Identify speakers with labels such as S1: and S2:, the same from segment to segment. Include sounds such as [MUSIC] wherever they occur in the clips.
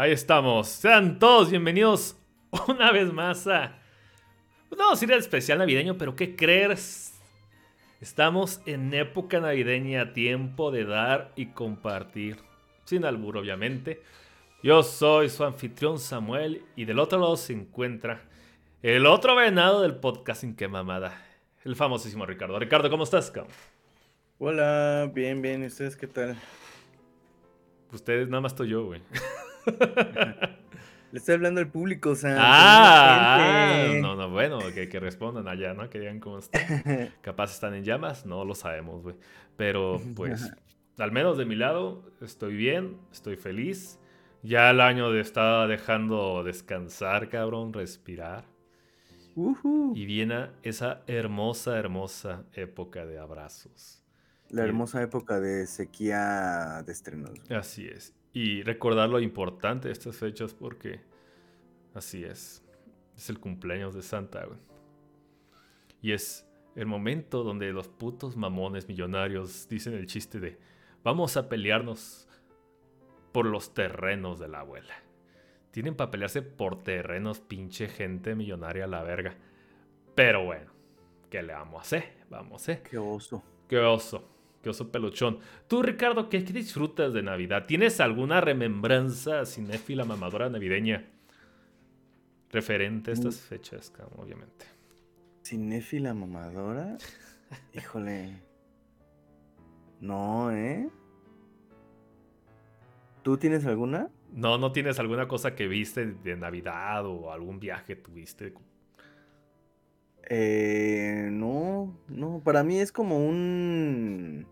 S1: Ahí estamos. Sean todos bienvenidos [LAUGHS] una vez más a. No, sería el especial navideño, pero ¿qué crees? Estamos en época navideña, tiempo de dar y compartir. Sin albur, obviamente. Yo soy su anfitrión Samuel y del otro lado se encuentra el otro venado del podcast Sin que mamada, el famosísimo Ricardo. Ricardo, ¿cómo estás, cabrón?
S2: Hola, bien, bien. ¿Y ustedes qué tal?
S1: Ustedes, nada más estoy yo, güey. [LAUGHS]
S2: Le estoy hablando al público, o sea.
S1: Ah, no, no, bueno, que, que, respondan allá, ¿no? Que digan cómo están. [LAUGHS] Capaz están en llamas, no lo sabemos, güey. Pero, [LAUGHS] pues, al menos de mi lado, estoy bien, estoy feliz. Ya el año de estaba dejando descansar, cabrón, respirar. Y viene esa hermosa, hermosa época de abrazos.
S2: La hermosa época de sequía de estrenos.
S1: Así es y recordar lo importante de estas fechas porque así es. Es el cumpleaños de Santa, güey. Y es el momento donde los putos mamones millonarios dicen el chiste de vamos a pelearnos por los terrenos de la abuela. Tienen para pelearse por terrenos, pinche gente millonaria a la verga. Pero bueno, ¿qué le vamos a hacer? Vamos a hacer.
S2: Qué oso.
S1: Qué oso. Qué oso peluchón. Tú, Ricardo, ¿qué, disfrutas de Navidad? ¿Tienes alguna remembranza cinéfila mamadora navideña referente a estas fechas, obviamente?
S2: ¿Cinéfila mamadora? [LAUGHS] Híjole. No, ¿eh? ¿Tú tienes alguna?
S1: No, no tienes alguna cosa que viste de Navidad o algún viaje tuviste
S2: eh, no, no, para mí es como un...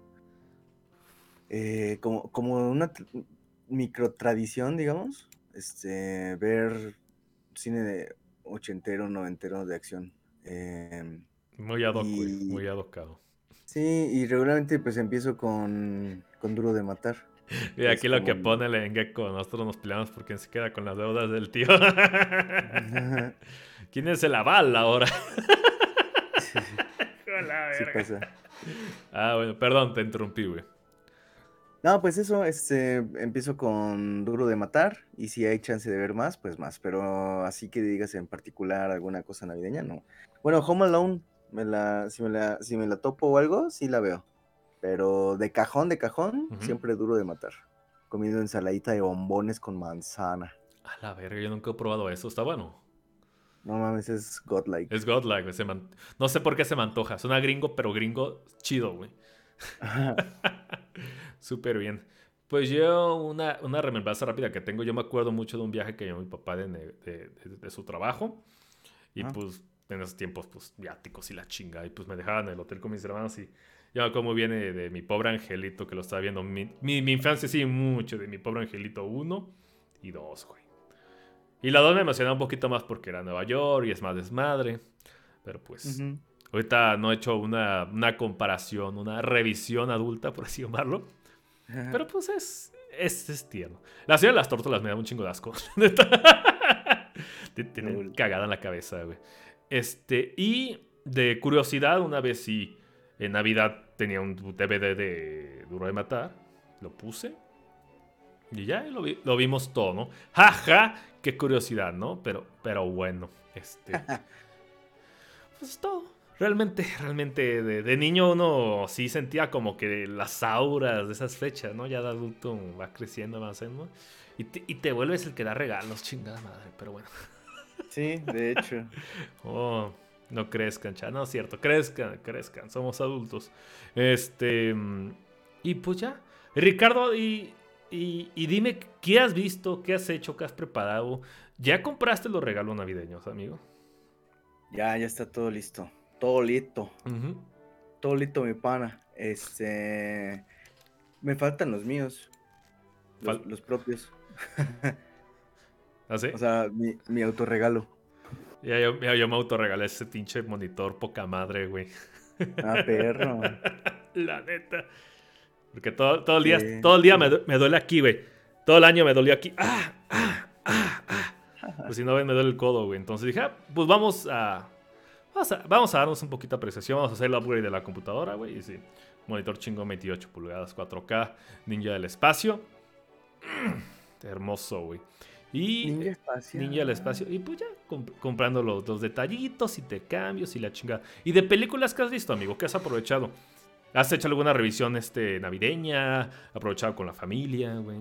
S2: Eh, como, como una micro tradición, digamos, este, ver cine de ochentero, noventero de acción. Em,
S1: muy ad muy adocado.
S2: Sí, y regularmente pues empiezo con, con Duro de Matar. [LAUGHS]
S1: Y aquí lo que pone el Gecko, nosotros nos peleamos porque se queda con las deudas del tío. [LAUGHS] ¿Quién es el aval ahora? [LAUGHS] Ah, bueno, perdón, te interrumpí, güey.
S2: No, pues eso, este, empiezo con Duro de Matar y si hay chance de ver más, pues más, pero así que digas en particular alguna cosa navideña, no. Bueno, Home Alone, me la, si, me la, si me la topo o algo, sí la veo, pero de cajón, de cajón, siempre Duro de Matar, comiendo ensaladita de bombones con manzana.
S1: A la verga, yo nunca he probado eso, está bueno.
S2: No mames, es godlike.
S1: Es godlike, No sé por qué se me antoja. Suena gringo, pero gringo chido, güey. [LAUGHS] Súper bien. Pues yo, una, una remembranza rápida que tengo, yo me acuerdo mucho de un viaje que llevó mi papá de, su trabajo. Y pues en esos tiempos, pues viáticos y la chinga. Y pues me dejaban en el hotel con mis hermanos y ya como viene de mi pobre angelito que lo estaba viendo. Mi, mi, mi infancia sí, mucho de mi pobre angelito 1 y 2, güey. Y la 2 me emocionaba un poquito más porque era Nueva York y es más desmadre. Pero pues, ahorita no he hecho una, una, comparación, una revisión adulta, por así llamarlo. Pero pues es, es, es, tierno. La ciudad de las tortugas me da un chingo de asco. [LAUGHS] Tienen cagada en la cabeza, güey. Este, y de curiosidad, una vez sí, en Navidad tenía un DVD de Duro de Matar. Lo puse. Y ya lo, lo vimos todo, ¿no? Jaja, qué curiosidad, ¿no? Pero, pero bueno, este. [LAUGHS] pues es todo. Realmente, realmente, de, niño uno sí sentía como que las auras de esas fechas, ¿no? Ya de adulto va creciendo, va haciendo. Y te, y te vuelves el que da regalos, chingada madre, pero bueno. [LAUGHS]
S2: Sí, de hecho. [LAUGHS]
S1: oh, no crezcan, cha. No es cierto, crezcan, crezcan, somos adultos. Este. Y pues ya. Ricardo, y y, dime, ¿qué has visto? ¿Qué has hecho? ¿Qué has preparado? ¿Ya compraste los regalos navideños, amigo?
S2: Ya, ya está todo listo. Todo listo. Todo listo, mi pana. Este. Me faltan los míos. Los, propios.
S1: ¿Ah, sí? [LAUGHS]
S2: O sea, mi, mi autorregalo.
S1: Ya, yo, yo me autorregalé ese pinche monitor poca madre, güey.
S2: Ah, perro. [LAUGHS]
S1: La neta. Porque todo, todo el día, todo el día me, duele aquí, güey. Todo el año me dolió aquí. Ah, ah, ah, ah. Pues si no ven, me duele el codo, güey. Entonces dije, ah, pues vamos a, vamos a, darnos un poquito de apreciación. Vamos a hacer el upgrade de la computadora, güey. Y sí, monitor chingo 28 pulgadas, 4K, Ninja del espacio. [CLEARS THROAT] hermoso, güey. Y
S2: Ninja Espacio.
S1: Ninja al espacio. Y pues ya, comprando los, los, detallitos y te cambios y la chingada. Y de películas que has visto, amigo, ¿qué has aprovechado? ¿Has hecho alguna revisión este, navideña? ¿Aprovechado con la familia, güey?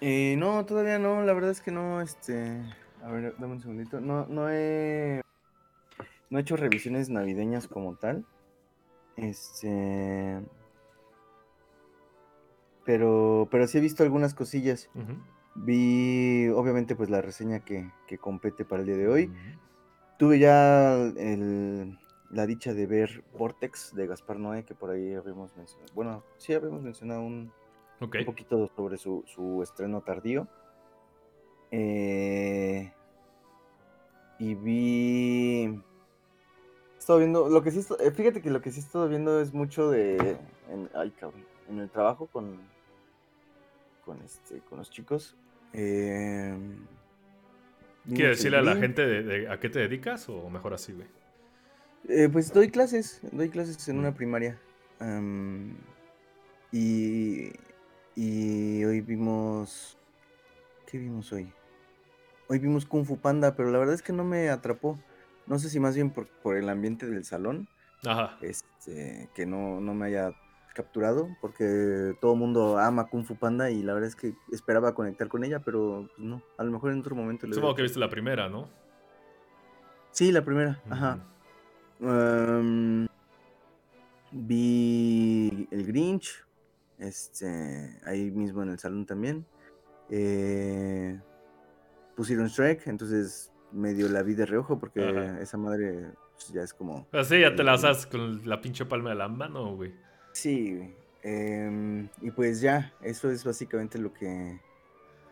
S2: Eh, no, todavía no, la verdad es que no, este... A ver, dame un segundito. No, no he... No he hecho revisiones navideñas como tal. Este... Pero, pero sí he visto algunas cosillas. Vi, obviamente, pues la reseña que, que, compete para el día de hoy. Tuve ya el, la dicha de ver Vortex de Gaspar Noé, que por ahí habíamos mencionado. Bueno, sí habíamos mencionado un, un poquito sobre su, su estreno tardío. Eh, y vi. He estado viendo. Lo que sí. Eh, fíjate que lo que sí he estado viendo es mucho de. En, ay, cabrón. En el trabajo con. Con este. Con los chicos. Eh,
S1: ¿Quieres decirle a la gente de, a qué te dedicas o mejor así, güey?
S2: Eh, pues doy clases, doy clases en una primaria. y, y hoy vimos... ¿Qué vimos hoy? Hoy vimos Kung Fu Panda, pero la verdad es que no me atrapó. No sé si más bien por, por el ambiente del salón.
S1: Ajá.
S2: Este, que no, no me haya capturado, porque todo el mundo ama Kung Fu Panda y la verdad es que esperaba conectar con ella, pero pues, no, a lo mejor en otro momento.
S1: Le Supongo que viste la primera, ¿no?
S2: Sí, la primera, ajá. Vi el Grinch, este, ahí mismo en el salón también. Eh, pusieron Shrek, entonces medio la vi de reojo porque esa madre pues, ya es como...
S1: Así ya te la haces con la pinche palma de la mano, güey.
S2: Sí, em, y pues ya, eso es básicamente lo que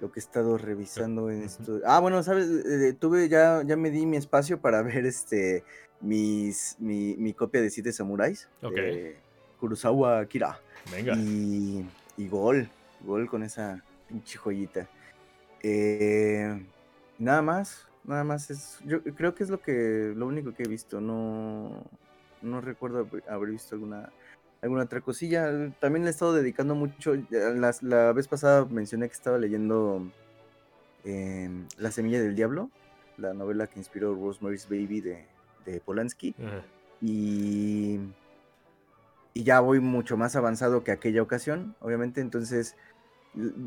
S2: lo que he estado revisando en esto. Ah, bueno, sabes, eh, tuve ya ya me di mi espacio para [LAUGHS] ver este mis mi, mi copia de Siete Samuráis de Kurosawa Akira.
S1: Venga.
S2: Y, y gol, gol con esa pinche joyita. Eh, nada más, nada más es yo creo que es lo que lo único que he visto, no no recuerdo haber visto alguna alguna otra cosilla. También le he estado dedicando mucho. La, la vez pasada mencioné que estaba leyendo em, La Semilla del Diablo, la novela que inspiró Rosemary's Baby de, de Polanski. Y, y ya voy mucho más avanzado que aquella ocasión, obviamente. Entonces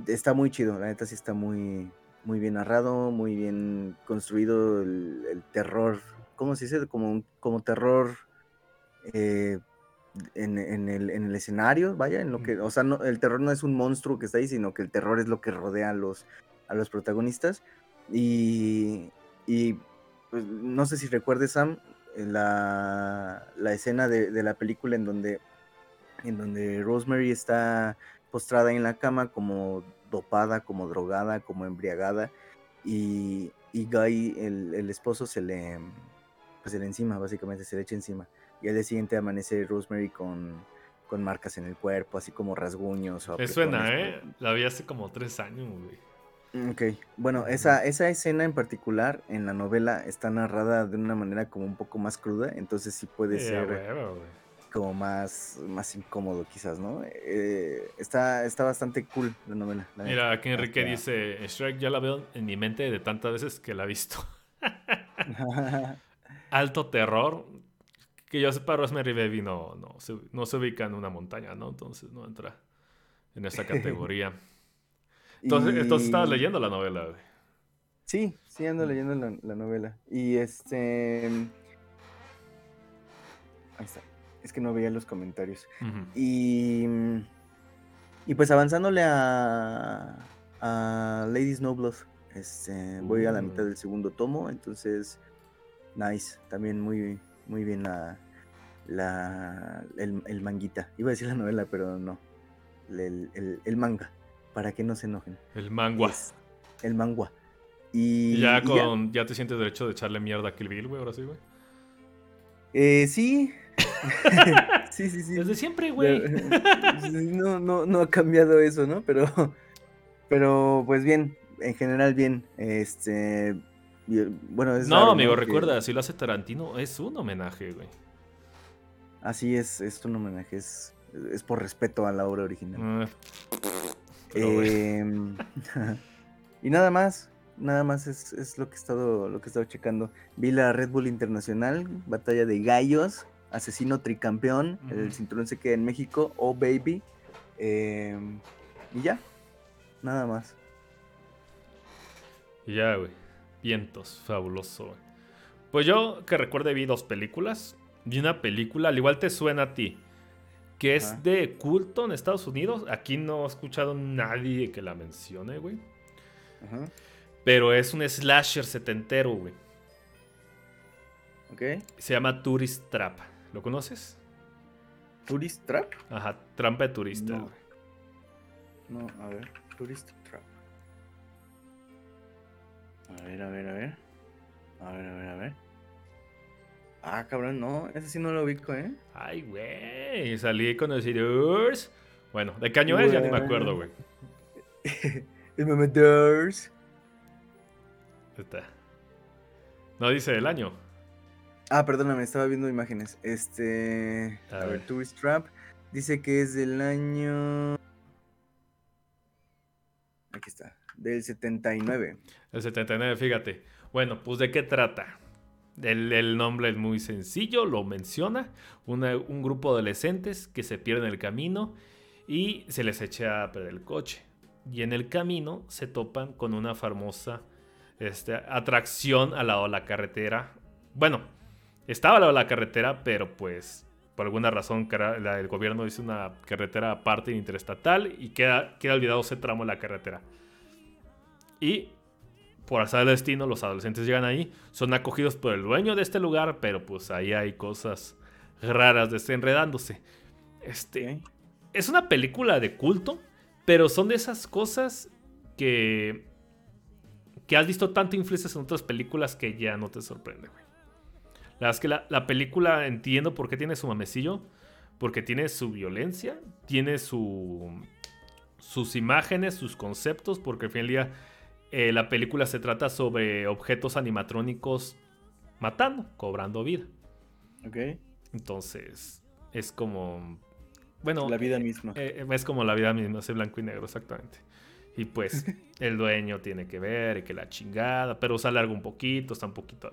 S2: está muy chido, la neta sí está muy, muy bien narrado, muy bien construido el, terror. ¿Cómo se dice? Como, como terror. Eh, en, el, en, el, escenario, vaya, en lo que, o sea, no, el terror no es un monstruo que está ahí, sino que el terror es lo que rodea a los, a los protagonistas. Y, y pues, no sé si recuerdes, Sam, la, la escena de, de, la película en donde, en donde Rosemary está postrada en la cama como dopada, como drogada, como embriagada, y, y Guy, el, el esposo, se le, pues, se le encima, básicamente, se le echa encima. Y al día siguiente amanece Rosemary con, con marcas en el cuerpo, así como rasguños.
S1: Me suena, ¿eh? La vi hace como tres años, güey.
S2: Ok, bueno, esa, esa escena en particular en la novela está narrada de una manera como un poco más cruda, entonces sí puede ser como más, más incómodo quizás, ¿no? Eh, está, está bastante cool la novela.
S1: Mira, aquí Enrique dice, Shrek ya la veo en mi mente de tantas veces que la he visto. [LAUGHS] [LAUGHS] Alto terror, que yo sepa, Rosemary Baby no, no, se, no se ubica en una montaña, ¿no? Entonces no entra en esa categoría. [LAUGHS] Entonces, entonces estabas leyendo la novela, güey.
S2: Sí, sí ando leyendo la, novela. Y este... Ahí está. Es que no veía los comentarios. Y... Y pues avanzándole a... A Lady Snowblood. Este, voy a la mitad uh. del segundo tomo, entonces... Nice. También muy, muy bien la, la el, manguita. Iba a decir la novela, pero no. El, manga, para que no se enojen.
S1: El mangua.
S2: el mangua. Y
S1: ya con ya. te sientes derecho de echarle mierda a Kill Bill, güey, ahora sí, güey.
S2: Eh, sí. [LAUGHS] [LAUGHS] sí, sí, sí.
S1: Desde siempre, güey.
S2: no, no, no ha cambiado eso, ¿no? Pero, pero pues bien, en general bien. Este, bueno, es
S1: No, amigo, recuerda, si lo hace Tarantino, es un homenaje, güey.
S2: Así es, es un homenaje, es, es por respeto a la obra original. Em, [LAUGHS] y nada más, nada más es, lo que he estado, lo que he estado checando. Vi la Red Bull Internacional, batalla de gallos, asesino tricampeón, el cinturón se queda en México, oh baby. Em, y ya, nada más.
S1: Y ya, güey. Vientos, fabuloso. Pues yo que recuerde vi dos películas. Vi una película, al igual te suena a ti, que es de culto en Estados Unidos. Aquí no he escuchado nadie que la mencione, güey. Ajá. Pero es un slasher setentero, güey.
S2: Ok.
S1: Se llama Tourist Trap. ¿Lo conoces?
S2: ¿Tourist Trap?
S1: Ajá, trampa de turista,
S2: no. No, a ver. Tourist Trap. A ver, a ver, a ver. A ver, a ver, a ver. Ah, cabrón, no, ese sí no lo ubico, ¿eh?
S1: Ay, güey, salí con el Sirius. Bueno, ¿de qué año es? Ya ni me acuerdo, güey. [LAUGHS]
S2: el Mamadors.
S1: Está. No dice el año.
S2: Ah, perdóname, estaba viendo imágenes. Este. A, ver, Tourist Trap. Dice que es del año. Aquí está. Del 79.
S1: El 79, fíjate. Bueno, pues ¿de qué trata? El, nombre es muy sencillo, lo menciona. un grupo de adolescentes que se pierden el camino y se les echa a perder el coche. Y en el camino se topan con una famosa este, atracción al lado de la carretera. Bueno, estaba al lado de la carretera, pero pues por alguna razón el gobierno hizo una carretera aparte interestatal y queda, queda olvidado ese tramo de la carretera. Y por azar del destino, los adolescentes llegan ahí, son acogidos por el dueño de este lugar, pero pues ahí hay cosas raras desenredándose. Este es una película de culto, pero son de esas cosas que que has visto tanto influencias en otras películas que ya no te sorprende, güey. La verdad es que la, película entiendo por qué tiene su mamecillo, porque tiene su violencia, tiene su sus imágenes, sus conceptos, porque al fin y al día eh, la película se trata sobre objetos animatrónicos matando, cobrando vida.
S2: Ok.
S1: Entonces, es como. Bueno.
S2: La vida misma.
S1: Eh, es como la vida misma, es blanco y negro, exactamente. Y pues, [LAUGHS] el dueño tiene que ver y que la chingada, pero sale algo un poquito, está un poquito.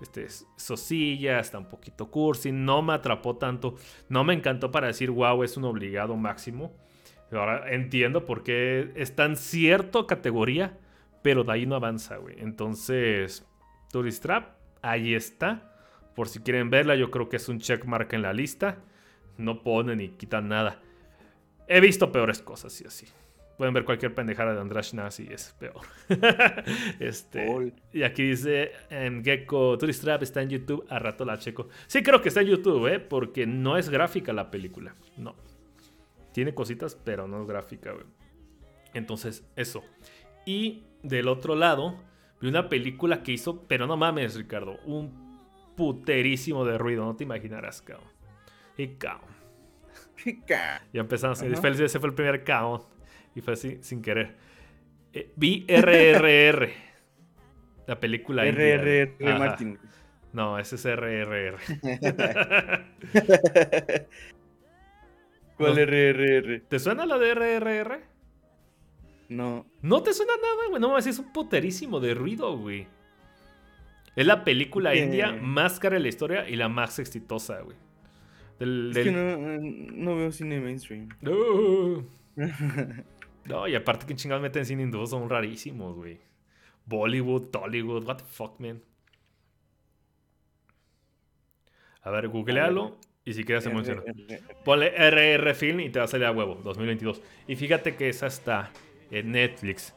S1: Este, sosilla, está un poquito cursi, no me atrapó tanto, no me encantó para decir, wow, es un obligado máximo. Ahora entiendo por qué está en cierta categoría, pero de ahí no avanza, güey. Entonces, Tourist Trap, ahí está. Por si quieren verla, yo creo que es un checkmark en la lista. No ponen ni quitan nada. He visto peores cosas y así. Pueden ver cualquier pendejada de Andrash Nazi y es peor. [LAUGHS] este, y aquí dice en Gecko, Tourist Trap está en YouTube, a rato la checo. Sí, creo que está en YouTube, ¿eh? Porque no es gráfica la película. No. Tiene cositas, pero no es gráfica, güey. Entonces, eso. Y del otro lado, vi una película que hizo, pero no mames, Ricardo, un puterísimo de ruido, no te imaginarás, cabrón. Y cabrón. ya empezamos, ese fue el primer cabrón. Y fue así, sin querer. Eh, vi RRR. la película
S2: RRR Martin.
S1: No, ese es RRR. [LAUGHS]
S2: ¿Cuál RRR?
S1: ¿Te suena la de RRR?
S2: No.
S1: No te suena nada, güey. No mames, es un poterísimo de ruido, güey. Es la película india más cara de la historia y la más exitosa, güey.
S2: es que no, veo cine mainstream.
S1: No. [LAUGHS] no, y aparte que chingados meten cine hindú son rarísimos, güey. Bollywood, Tollywood, what the fuck, man. A ver, googlealo y si quieres se menciona. Ponle RR Film y te va a salir a huevo, 2022. Y fíjate que esa está en Netflix.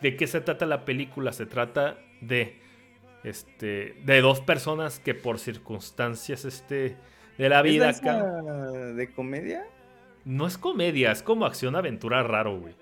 S1: ¿De qué se trata la película? Se trata de este de dos personas que por circunstancias este de la vida
S2: ¿Es de comedia?
S1: No es comedia, es como acción aventura raro, güey.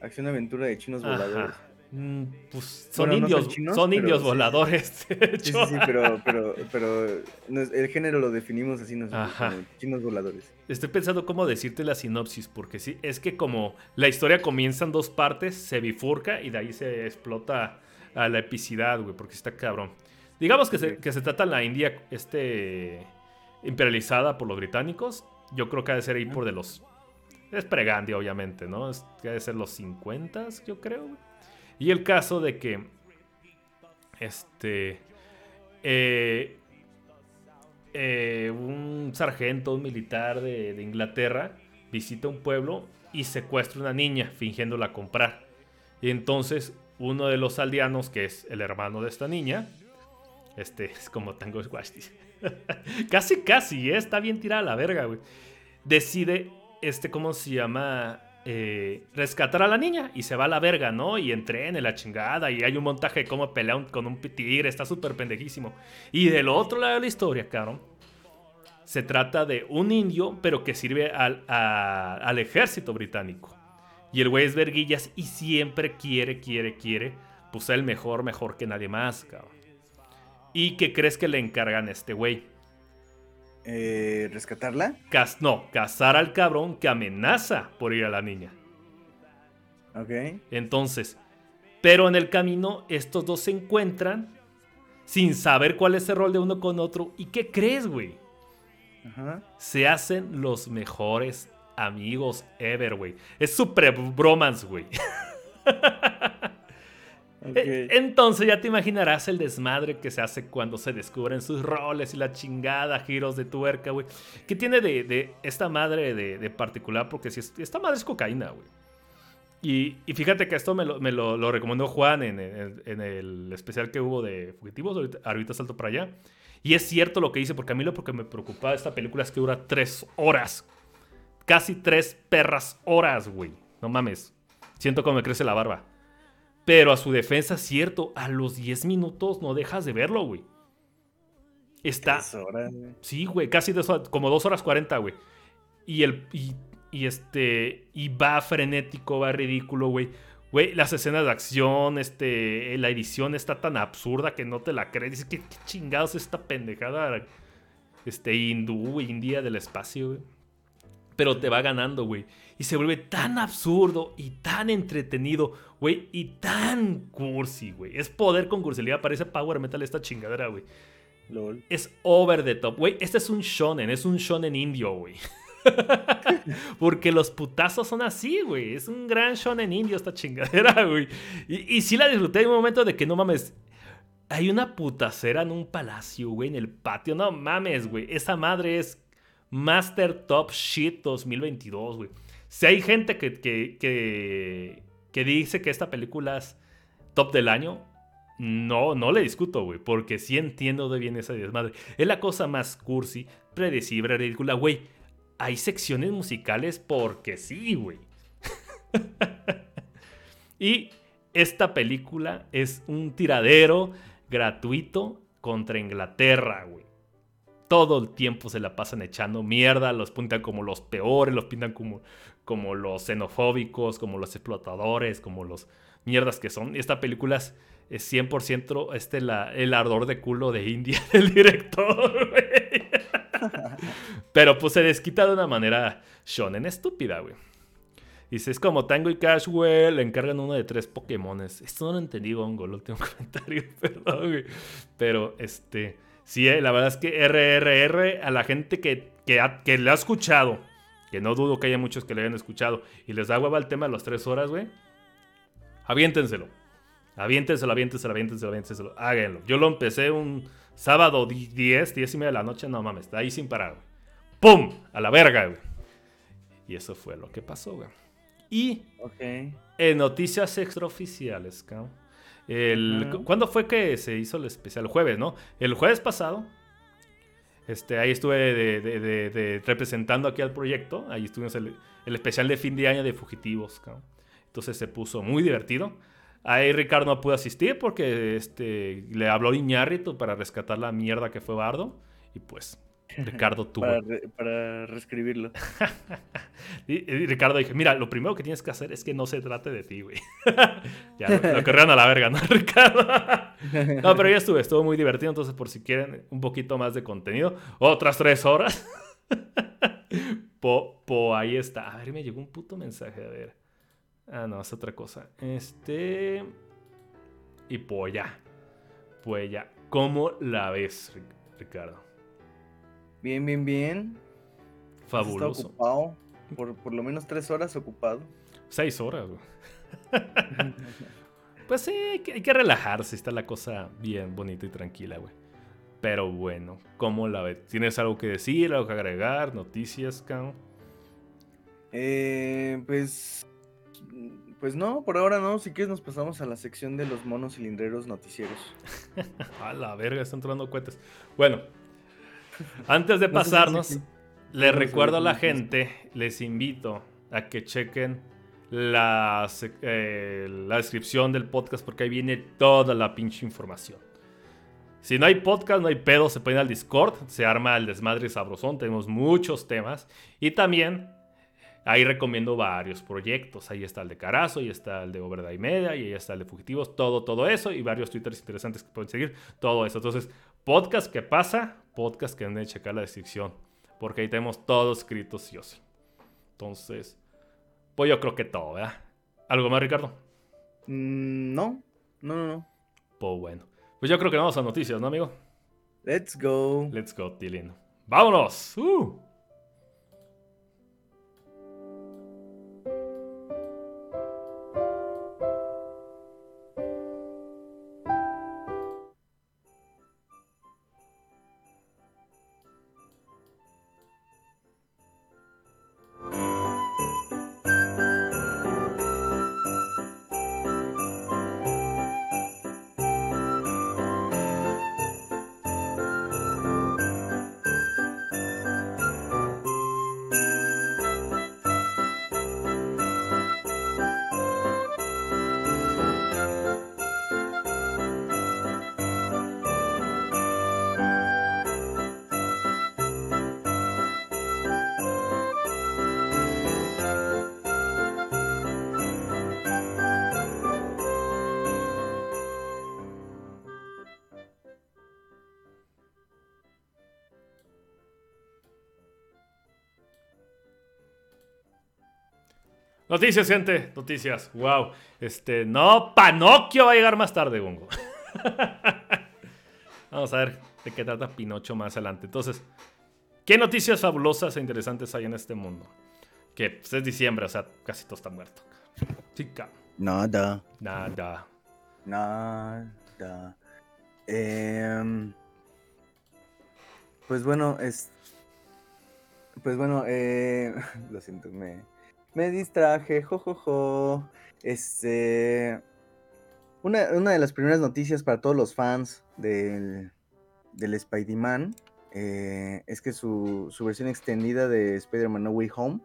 S2: Acción aventura de chinos voladores.
S1: Mm, pues son indios, son, indios voladores. [LAUGHS]
S2: Sí, sí, pero, pero, pero el género lo definimos así nosotros, chinos voladores.
S1: Estoy pensando cómo decirte la sinopsis, porque sí, es que como la historia comienza en dos partes, se bifurca y de ahí se explota a la epicidad, güey, porque está cabrón. Digamos que, se, que se trata la India este, imperializada por los británicos. Yo creo que ha de ser ahí por de los Es pregandia, obviamente, ¿no? Es, debe ser los 50, yo creo. Y el caso de que. Este. Eh, eh, un sargento, un militar de, Inglaterra, visita un pueblo y secuestra una niña, fingiéndola comprar. Y entonces uno de los aldeanos, que es el hermano de esta niña, este [LAUGHS] es como Tango Squash, [LAUGHS] casi, casi, ¿eh? está bien tirada la verga, güey. Decide, este, ¿cómo se llama? Eh, rescatar a la niña y se va a la verga, ¿no? Y entrena la chingada y hay un montaje de cómo pelea con un tigre, está súper pendejísimo. Y del otro lado de la historia, cabrón, se trata de un indio, pero que sirve al, ejército británico. Y el güey es verguillas y siempre quiere, quiere, quiere, pues el mejor, mejor que nadie más, cabrón. ¿Y qué crees que le encargan a este güey?
S2: Eh, ¿Rescatarla?
S1: no, cazar al cabrón que amenaza por ir a la niña.
S2: Ok.
S1: Entonces, pero en el camino estos dos se encuentran sin saber cuál es el rol de uno con otro. ¿Y qué crees, güey? Ajá. Se hacen los mejores amigos ever, güey. Es super bromance, güey. [LAUGHS] E, entonces ya te imaginarás el desmadre que se hace cuando se descubren sus roles y la chingada, giros de tuerca, güey. ¿Qué tiene de, esta madre de, particular? Porque si esta madre es cocaína, güey. Y, fíjate que esto me lo, recomendó Juan en, el especial que hubo de Fugitivos. Ahorita, salto para allá. Y es cierto lo que dice, porque a mí lo que me preocupaba de esta película es que dura tres horas. Casi tres perras horas, güey. No mames. Siento como me crece la barba. Pero a su defensa, cierto, a los 10 minutos no dejas de verlo, güey. Está.
S2: Horas,
S1: Sí, güey, casi como 2 horas 40, güey. Y el. Y, este. Y va frenético, va ridículo, güey. Güey, las escenas de acción, este. La edición está tan absurda que no te la crees. Dices, ¿qué, qué chingados es esta pendejada? Este, hindú, India del espacio, güey. Pero te va ganando, güey. Y se vuelve tan absurdo y tan entretenido, güey, y tan cursi, güey. Es poder con cursilidad, parece power metal esta chingadera, güey.
S2: Lol.
S1: Es over the top, güey. Este es un shonen, es un shonen indio, güey. [LAUGHS] Porque los putazos son así, güey. Es un gran shonen indio esta chingadera, [LAUGHS] güey. Y, y sí la disfruté en un momento de que no mames. Hay una putacera en un palacio, güey, en el patio. No mames, güey. Esa madre es Master Top Shit 2022, güey. Si hay gente que, que, dice que esta película es top del año, no, no le discuto, güey, porque sí entiendo de bien esa desmadre. Es la cosa más cursi, predecible, ridícula, güey. Hay secciones musicales porque sí, güey. [LAUGHS] y esta película es un tiradero gratuito contra Inglaterra, güey todo el tiempo se la pasan echando mierda, los pintan como los peores, los pintan como, como los xenofóbicos, como los explotadores, como los mierdas que son. Esta película es, 100% este el ardor de culo de India [LAUGHS] del director, [LAUGHS] Pero pues se desquita de una manera shonen estúpida, güey. Dice, es como Tango y Cash, güey, le encargan uno de tres Pokémones. Esto no lo entendí, Gongo, el último [LAUGHS] comentario, perdón, güey. Pero, este... Sí, eh, la verdad es que RRR a la gente que, que, le ha escuchado, que no dudo que haya muchos que le hayan escuchado, y les da hueva el tema de las tres horas, güey, aviéntenselo. Aviéntenselo, aviéntenselo, aviéntenselo, aviéntenselo. Háganlo. Yo lo empecé un sábado 10, 10 y media de la noche, no mames, está ahí sin parar, güey. ¡Pum! A la verga, güey. Y eso fue lo que pasó, güey. Y en noticias extraoficiales, cabrón ¿Cuándo fue que se hizo el especial? El jueves, ¿no? El jueves pasado. Este, ahí estuve de, representando aquí al proyecto. Ahí estuvimos el, el especial de fin de año de Fugitivos. Entonces se puso muy divertido. Ahí Ricardo no pudo asistir porque este, le habló Iñárritu para rescatar la mierda que fue Bardo. Y pues Ricardo tuvo.
S2: Para, reescribirlo. [LAUGHS]
S1: y, Ricardo dije: Mira, lo primero que tienes que hacer es que no se trate de ti, güey. [LAUGHS] ya, lo, lo, corrieron a la verga, ¿no, [LAUGHS] Ricardo? no, pero ya estuve, estuvo muy divertido. Entonces, por si quieren un poquito más de contenido, otras tres horas. po, po, ahí está. A ver, me llegó un puto mensaje, a ver. Ah, no, es otra cosa. Este. Y pues ya. Pues ya. ¿Cómo la ves, Ricardo?
S2: Bien, bien, bien.
S1: Fabuloso.
S2: por, por lo menos tres horas ocupado.
S1: Seis horas, güey. [LAUGHS] pues sí, hay que, relajarse, está la cosa bien bonita y tranquila, güey. Pero bueno, ¿cómo la ves? ¿Tienes algo que decir, algo que agregar? ¿Noticias, Cao?
S2: Eh, pues pues no, por ahora no. Si quieres nos pasamos a la sección de los monos cilindreros noticieros. [LAUGHS]
S1: a la verga, están tronando cohetes. Bueno, antes de pasarnos, les recuerdo a la gente, les invito a que chequen la, eh, la descripción del podcast porque ahí viene toda la pinche información. Si no hay podcast, no hay pedo, se puede ir al Discord, se arma el desmadre sabrosón, tenemos muchos temas. Y también Ahí recomiendo varios proyectos. Ahí está el de Carazo, ahí está el de Media, y ahí está el de Fugitivos, todo, todo eso, y varios twitters interesantes que pueden seguir, todo eso. Entonces, podcast que pasa, podcast que deben de checar la descripción, porque ahí tenemos todo escrito sí o sí. Entonces, pues yo creo que todo, ¿verdad? ¿Algo más, Ricardo?
S2: Mm, no, no, no, no.
S1: Pues bueno. Pues yo creo que vamos a noticias, ¿no, amigo?
S2: Let's go.
S1: Let's go, Tilín. ¡Vámonos! ¡Uh! Noticias, gente. Noticias. Wow. Este, no, Panocchio va a llegar más tarde, Gongo. [LAUGHS] Vamos a ver de qué trata Pinocho más adelante. Entonces, ¿qué noticias fabulosas e interesantes hay en este mundo? Que pues, es diciembre, o sea, casi todo está muerto. Chica.
S2: Nada.
S1: Nada.
S2: Nada. Em, pues bueno, es. Pues bueno, eh, [LAUGHS] lo siento, me, me distraje, jojojo. Este. Una, de las primeras noticias para todos los fans del, del Spider-Man eh, es que su, su, versión extendida de Spider-Man No Way Home,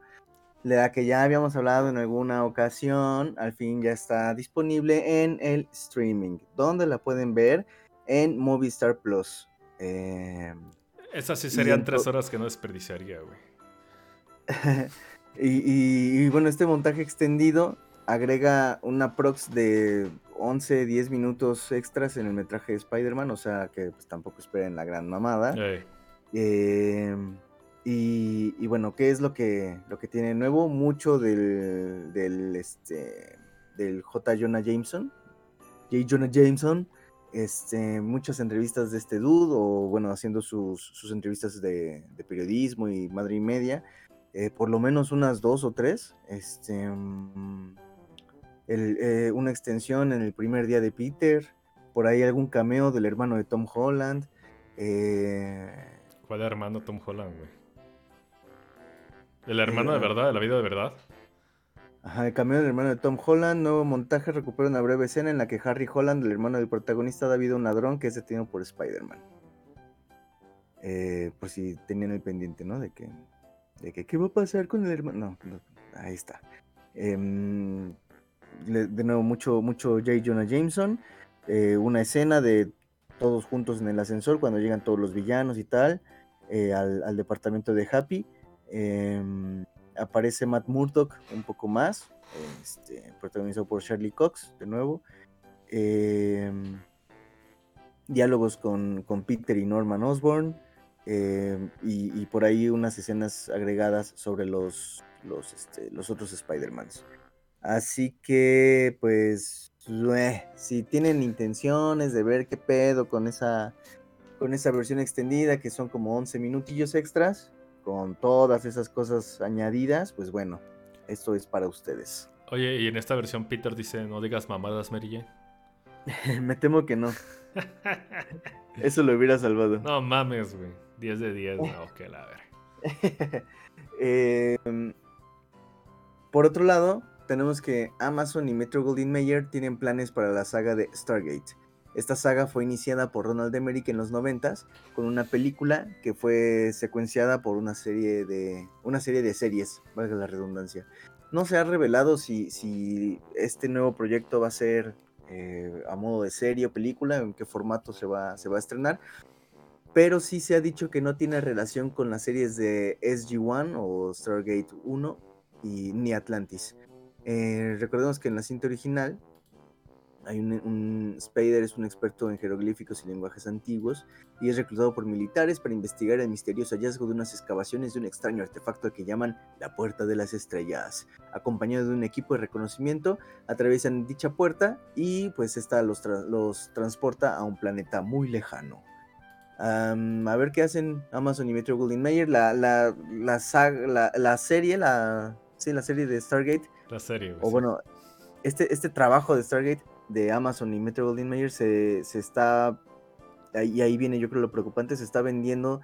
S2: la que ya habíamos hablado en alguna ocasión, al fin ya está disponible en el streaming, donde la pueden ver en Movistar Plus. Eh,
S1: Esas sí serían tres horas que no desperdiciaría, güey. [LAUGHS]
S2: Y, bueno, este montaje extendido agrega una prox de 11, 10 minutos extras en el metraje de Spider-Man, o sea que pues, tampoco esperen la gran mamada. Em, y, bueno, ¿qué es lo que, lo que tiene nuevo? Mucho del, del, este, del J. Jonah Jameson, J. Jonah Jameson, este, muchas entrevistas de este dude, o bueno, haciendo sus, sus entrevistas de, de periodismo y madre y media. Eh, por lo menos unas dos o tres. Este, mm, eh, una extensión en el primer día de Peter. Por ahí algún cameo del hermano de Tom Holland. Eh,
S1: ¿Cuál hermano Tom Holland, güey? ¿El hermano de verdad? ¿De la vida de verdad?
S2: Ajá, el cameo del hermano de Tom Holland. Nuevo montaje recupera una breve escena en la que Harry Holland, el hermano del protagonista, da vida a un ladrón que es detenido por Spider-Man. por si tenían el pendiente, ¿no? De que de que qué va a pasar con el hermano. No, ahí está. Em, de nuevo, mucho, mucho J. Jonah Jameson. Eh, una escena de todos juntos en el ascensor cuando llegan todos los villanos y tal. Eh, al, departamento de Happy. Em, aparece Matt Murdock un poco más. Este, protagonizado por Charlie Cox, de nuevo. Em, diálogos con, con Peter y Norman Osborn. Em, y, por ahí unas escenas agregadas sobre los, los, este, los otros Spider-Mans. Así que, pues, si tienen intenciones de ver qué pedo con esa, con esa versión extendida, que son como 11 minutillos extras, con todas esas cosas añadidas, pues bueno, esto es para ustedes.
S1: Oye, y en esta versión Peter dice, no digas mamadas, Mary Jane. [LAUGHS]
S2: Me temo que no. [LAUGHS] Eso lo hubiera salvado.
S1: No mames, güey. 10 de 10, no, que la
S2: ver. [LAUGHS] Em, por otro lado, tenemos que Amazon y Metro Goldwyn Mayer tienen planes para la saga de Stargate. Esta saga fue iniciada por Ronald Emmerich en los 90 con una película que fue secuenciada por una serie de una serie de series, valga la redundancia. No se ha revelado si, si este nuevo proyecto va a ser eh, a modo de serie o película, en qué formato se va, se va a estrenar, pero sí se ha dicho que no tiene relación con las series de SG-1 o Stargate 1 y ni Atlantis. Eh, recordemos que en la cinta original hay un, Spader es un experto en jeroglíficos y lenguajes antiguos y es reclutado por militares para investigar el misterioso hallazgo de unas excavaciones de un extraño artefacto que llaman la Puerta de las Estrellas. Acompañado de un equipo de reconocimiento, atraviesan dicha puerta y pues esta los, los transporta a un planeta muy lejano. A ver qué hacen Amazon y Metro Goldwyn Mayer. La, la, la, la, serie, la, sí, la serie de Stargate.
S1: La serie.
S2: O bueno, este, este trabajo de Stargate de Amazon y Metro Goldwyn Mayer se, se está, y ahí viene yo creo lo preocupante, se está vendiendo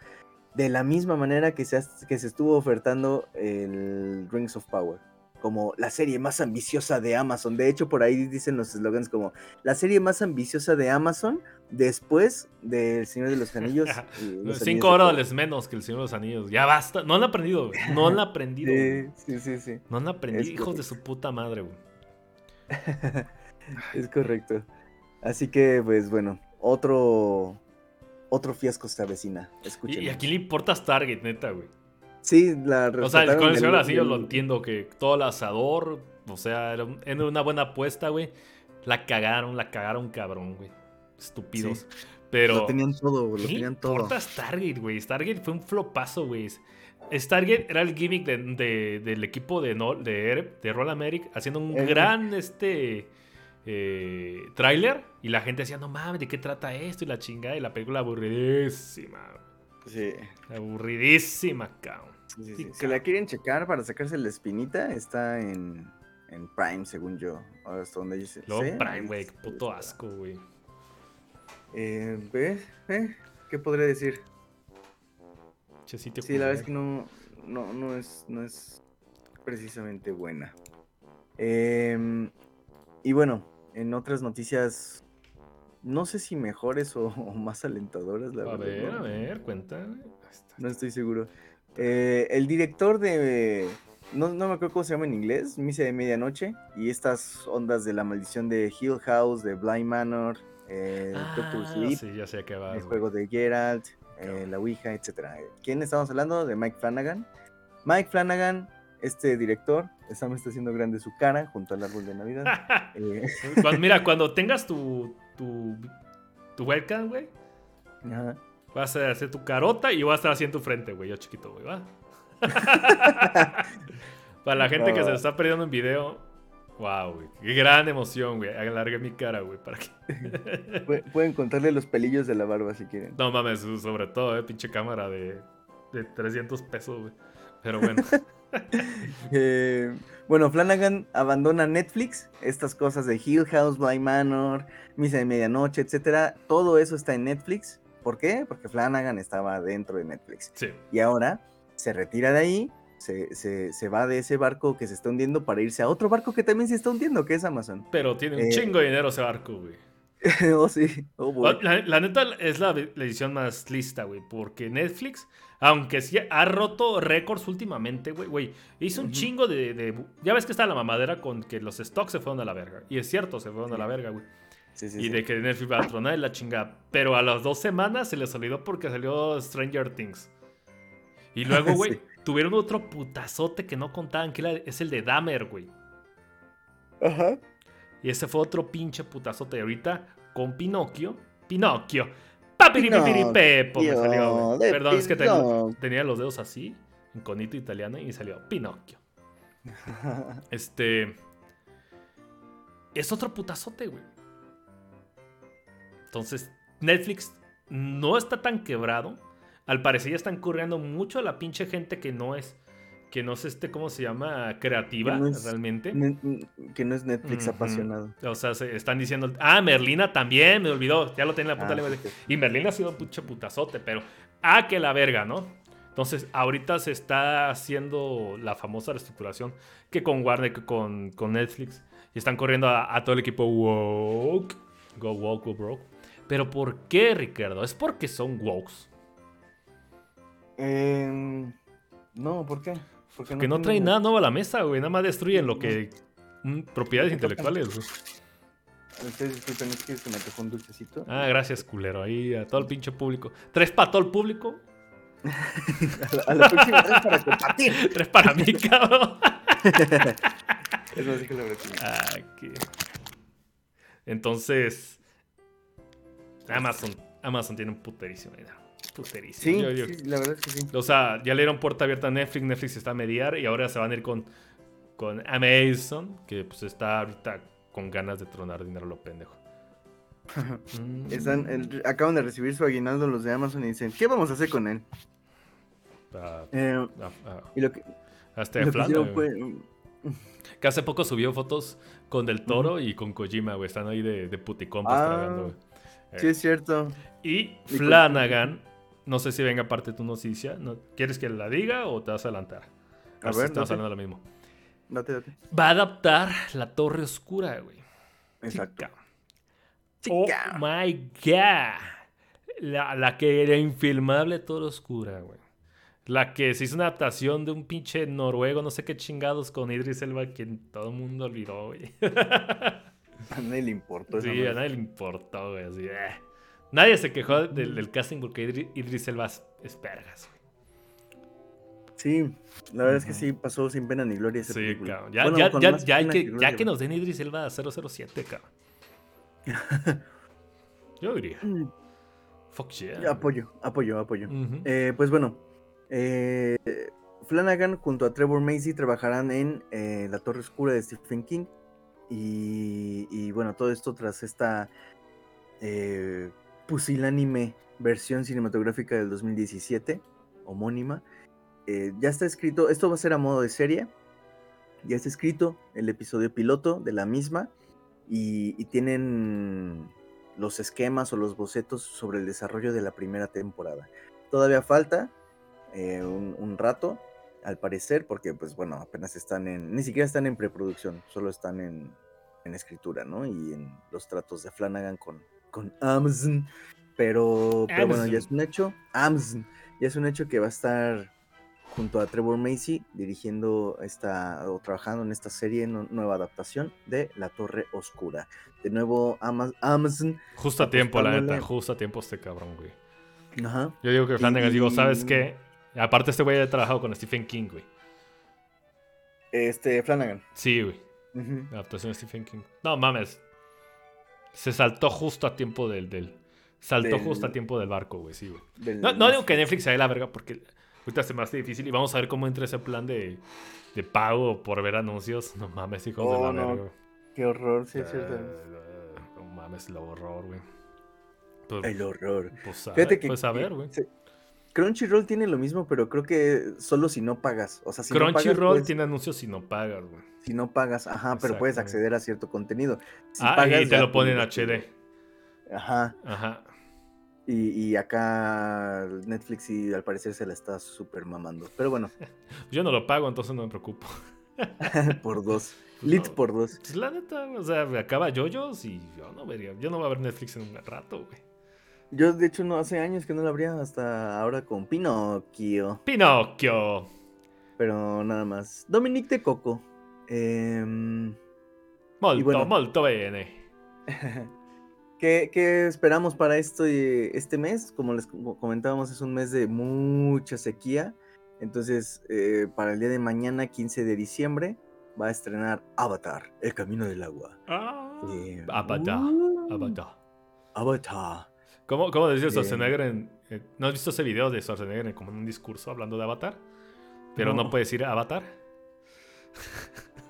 S2: de la misma manera que se, que se estuvo ofertando el Rings of Power, como la serie más ambiciosa de Amazon. De hecho, por ahí dicen los eslogans como la serie más ambiciosa de Amazon después del Señor de los Anillos. [LAUGHS]
S1: Cinco horas menos que el Señor de los Anillos. Ya basta. No han aprendido, No han aprendido.
S2: sí, sí, sí,
S1: No han aprendido, hijos de su puta madre, güey. [LAUGHS]
S2: es correcto. Así que, pues bueno, otro otro fiasco se avecina.
S1: Y, aquí le importa Stargate, neta, güey.
S2: Sí, la
S1: O sea, con el señor así yo lo entiendo, que todo el asador, o sea, era, una buena apuesta, güey. La cagaron, la cagaron cabrón, güey. Estúpidos. Pero.
S2: Lo tenían todo, lo tenían todo.
S1: importa Stargate, güey? Stargate fue un flopazo, güey. Stargate era el gimmick del equipo de, no, de, de Roll Americ haciendo un gran este eh, tráiler y la gente decía, no mames, ¿de qué trata esto? Y la chingada y la película aburridísima.
S2: Sí.
S1: Aburridísima, cabrón.
S2: Si la quieren checar para sacarse la espinita, está en, en Prime, según yo. Hasta donde dice.
S1: Prime, güey, puto asco, güey.
S2: Eh, ¿Eh? ¿Qué podría decir? sí, la verdad es que no, no, no, es, no es precisamente buena. Eh, y bueno, en otras noticias, no sé si mejores o, más alentadoras, la
S1: a Ver, A ver, cuéntame.
S2: No estoy seguro. Eh, el director de. No, me acuerdo cómo se llama en inglés, Misa de Medianoche, y estas ondas de la maldición de Hill House, de Blind Manor, eh,
S1: Doctor ah, Sleep, sí, ya sé
S2: el juego de Geralt, eh, la Ouija, etc. ¿Quién estamos hablando? De Mike Flanagan. Mike Flanagan este director, Sam está haciendo grande su cara junto al árbol de Navidad. [LAUGHS]
S1: Eh, mira, [LAUGHS] cuando tengas tu, tu, tu webcam, güey, vas a hacer tu carota y vas a estar así en tu frente, güey, yo chiquito, güey, va. [LAUGHS] Para la gente que se está perdiendo en video, wow, güey, qué gran emoción, güey. Alargué mi cara, güey, para
S2: que. [LAUGHS] [LAUGHS] Pueden contarle los pelillos de la barba si quieren.
S1: No mames, sobre todo, eh, pinche cámara de, de 300 pesos, güey. Pero bueno.
S2: Eh, bueno, Flanagan abandona Netflix, estas cosas de Hill House, Blind Manor, Misa de Medianoche, etcétera, todo eso está en Netflix. ¿Por qué? Porque Flanagan estaba dentro de Netflix.
S1: Sí.
S2: Y ahora se retira de ahí, se, se, va de ese barco que se está hundiendo para irse a otro barco que también se está hundiendo, que es Amazon.
S1: Pero tiene un eh, chingo de dinero ese barco, güey. [LAUGHS]
S2: oh, sí. Oh,
S1: la, neta es la, la edición más lista, güey, porque Netflix aunque sí ha roto récords últimamente, güey. Güey, hizo un chingo de, Ya ves que está la mamadera con que los stocks se fueron a la verga. Y es cierto, se fueron a la verga, güey. Sí, sí, y de que Netflix va a tronar y la chingada. Pero a las dos semanas se les olvidó porque salió Stranger Things. Y luego, [LAUGHS] güey, tuvieron otro putazote que no contaban, que es el de Dahmer, güey.
S2: Ajá.
S1: Y ese fue otro pinche putazote. Y ahorita, con Pinocchio. Pinocchio Papiripipiripepo me salió. Perdón, es que tenía los dedos así, en conito italiano, y salió Pinocchio. [LAUGHS] este. Es otro putazote, güey. Entonces, Netflix no está tan quebrado. Al parecer ya están corriendo mucho a la pinche gente que no es que no es este, ¿cómo se llama? Creativa, realmente.
S2: que no es Netflix apasionado.
S1: O sea, se están diciendo, ah, Merlina también, me olvidó, ya lo tenía en la puta ah, lengua. Y Merlina ha sido un puche putazote, pero, ah, que la verga, ¿no? Entonces, ahorita se está haciendo la famosa reestructuración que con Warner, que con, con Netflix. Y están corriendo a, todo el equipo woke. Go woke, go broke. Pero ¿por qué, Ricardo? ¿Es porque son wokes?
S2: Eh, no, ¿por qué?
S1: Porque no, traen nada nuevo a la mesa, güey. Nada más destruyen lo que. Mm, propiedades intelectuales, güey.
S2: Ustedes disculpen, ¿es que se me tocó un dulcecito?
S1: Ah, gracias, culero. Ahí a todo el pinche público. ¿Tres para todo el público? [LAUGHS]
S2: a, la, próxima tres para compartir. [LAUGHS]
S1: Tres para mí, [LAUGHS] cabrón.
S2: es más que la próxima.
S1: Ah, Entonces. Amazon. Amazon tiene un puterísimo dinero.
S2: Sí, la verdad es que sí.
S1: O sea, ya le dieron puerta abierta a Netflix, Netflix está a mediar y ahora se van a ir con, con Amazon, que pues está ahorita con ganas de tronar dinero lo pendejo. [LAUGHS]
S2: Están, acaban de recibir su aguinaldo los de Amazon y dicen, ¿qué vamos a hacer con él?
S1: Ah, eh, ah, ah. y lo que, hasta que, que hace poco subió fotos con Del Toro y con Kojima, güey. Están ahí de, de puticompas tragando,
S2: Sí, es cierto.
S1: Y Flanagan no sé si venga parte de tu noticia. ¿No? ¿Quieres que la diga o te vas a adelantar?
S2: A, ver,
S1: estamos hablando de lo mismo.
S2: Date, date.
S1: Va a adaptar La Torre Oscura, güey.
S2: Exacto.
S1: Oh my god. La, la, que era infilmable Torre Oscura, güey. La que se hizo una adaptación de un pinche noruego, no sé qué chingados, con Idris Elba, quien todo el mundo olvidó, güey. [LAUGHS]
S2: a nadie le importó.
S1: Sí, a nadie le importó, güey. Así, eh. Nadie se quejó del, casting porque Idris Elba es pergas,
S2: Sí, la verdad es que sí pasó sin pena ni gloria ese
S1: Sí, cabrón. Ya, ya, ya, ya, hay que, ya que nos den Idris Elba 007, cabrón. [LAUGHS] Yo diría. Mm. Fuck yeah.
S2: Apoyo, apoyo, apoyo. eh, pues bueno, eh, Flanagan junto a Trevor Macy trabajarán en eh, La Torre Oscura de Stephen King. Y, y bueno, todo esto tras esta eh, pusilánime versión cinematográfica del 2017, homónima. Eh, ya está escrito, esto va a ser a modo de serie. Ya está escrito el episodio piloto de la misma y, tienen los esquemas o los bocetos sobre el desarrollo de la primera temporada. Todavía falta eh, un, rato, al parecer, porque pues bueno, apenas están en, ni siquiera están en preproducción, solo están en, en escritura, ¿no? Y en los tratos de Flanagan con, con Amazon. Pero, pero bueno, ya es un hecho. Amazon. Ya es un hecho que va a estar junto a Trevor Macy dirigiendo esta o trabajando en esta serie, nueva adaptación de La Torre Oscura. De nuevo, Amazon.
S1: Justo a tiempo, la neta, justo a tiempo este cabrón, güey. Ajá. Yo digo que Flanagan, digo, ¿sabes qué? Aparte, este güey ha trabajado con Stephen King, güey.
S2: Este, Flanagan.
S1: Sí, güey. Adaptación de Stephen King. No mames, se saltó justo a tiempo del. del saltó justo a tiempo del barco, güey, sí, güey. No, digo que Netflix sea la verga porque ahorita se me hace difícil y vamos a ver cómo entra ese plan de, de pago por ver anuncios. No mames, hijos de la oh, verga.
S2: Qué horror, sí, es cierto.
S1: no mames, el horror, güey.
S2: Pues, el horror.
S1: Pues Fíjate que, pues a ver, güey.
S2: Crunchyroll tiene lo mismo, pero creo que solo si no pagas. O sea, si
S1: Crunchyroll no tiene anuncios si no pagas, güey.
S2: Si no pagas, ajá, pero puedes acceder a cierto contenido.
S1: ah, y te lo ponen en HD.
S2: Ajá.
S1: Ajá.
S2: Y, acá Netflix y al parecer se la está súper mamando. Pero bueno. [LAUGHS]
S1: Yo no lo pago, entonces no me preocupo. [LAUGHS]
S2: por dos. [LAUGHS] Lit por dos.
S1: Pues la neta, o sea, acaba yoyos y yo no vería. Yo no voy a ver Netflix en un rato, güey.
S2: Yo, de hecho, no hace años que no la abría hasta ahora con Pinocchio.
S1: Pinocchio.
S2: Pero nada más. Dominique de Coco. Eh,
S1: molto, molto bene. [LAUGHS]
S2: ¿Qué, ¿Qué, esperamos para esto este mes? Como les comentábamos, es un mes de mucha sequía. Entonces, eh, para el día de mañana, 15 de diciembre, va a estrenar Avatar, El Camino del Agua.
S1: Ah, eh, Avatar,
S2: uh,
S1: Avatar.
S2: Avatar.
S1: ¿Cómo, cómo decía Schwarzenegger en, ¿No has visto ese video de Schwarzenegger como en un discurso hablando de Avatar? Pero no, puede decir Avatar.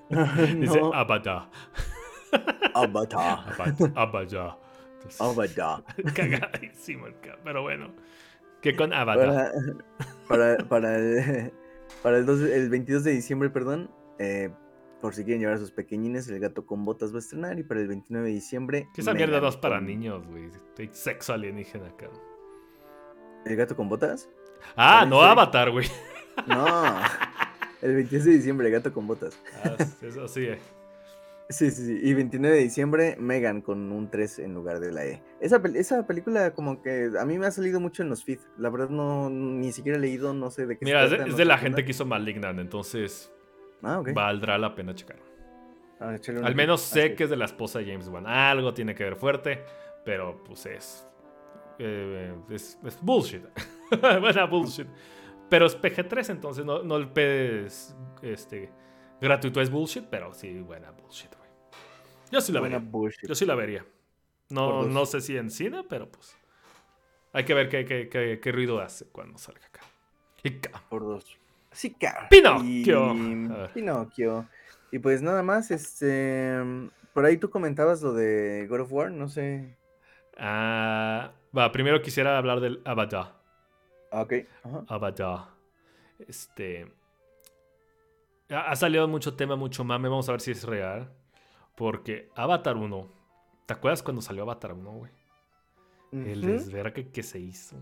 S1: [LAUGHS] Dice Avatar.
S2: Avatar.
S1: Avatar.
S2: Avatar. [LAUGHS]
S1: Cagadísimo el Pero bueno. que con Avatar.
S2: Para, para, el, para el, el 22 de diciembre, perdón, eh, por si quieren llevar a sus pequeñines, el gato con botas va a estrenar. Y para el 29 de diciembre.
S1: ¿Qué esa mierda dos para niños, güey? Sexo alienígena, cabrón.
S2: ¿El gato con botas?
S1: Ah, no Avatar, güey.
S2: No. El 22 de diciembre, el gato con botas.
S1: Ah, eso sí, eh.
S2: Sí, sí, sí. Y 29 de diciembre, Megan con un 3 en lugar de la E. Esa, esa película como que a mí me ha salido mucho en los feeds. La verdad no, ni siquiera he leído, no sé de qué
S1: Mira, es de, la gente que hizo Malignant, entonces ah, valdrá la pena checar. Ah, Al menos sé que es de la esposa de James Wan. Algo tiene que ver fuerte, pero pues es... Eh, es, bullshit. [LAUGHS] Buena bullshit. Pero es PG-3, entonces no, no el pedes este, gratuito es bullshit, pero sí, buena bullshit, güey. Yo sí la vería. Yo sí la vería. No, no sé si en cine, pero pues. Hay que ver qué, qué, qué, ruido hace cuando salga acá. Y
S2: Por dos. Sí, cabrón.
S1: Pinocchio.
S2: Pinocchio. Y pues nada más, este. Por ahí tú comentabas lo de God of War, no sé.
S1: Ah. va, primero quisiera hablar del Avatar.
S2: Ah, ok.
S1: Avatar. Este. Ha salido mucho tema, mucho mame. Vamos a ver si es real. Porque Avatar 1. ¿Te acuerdas cuando salió Avatar 1, güey? El desvergue que se hizo.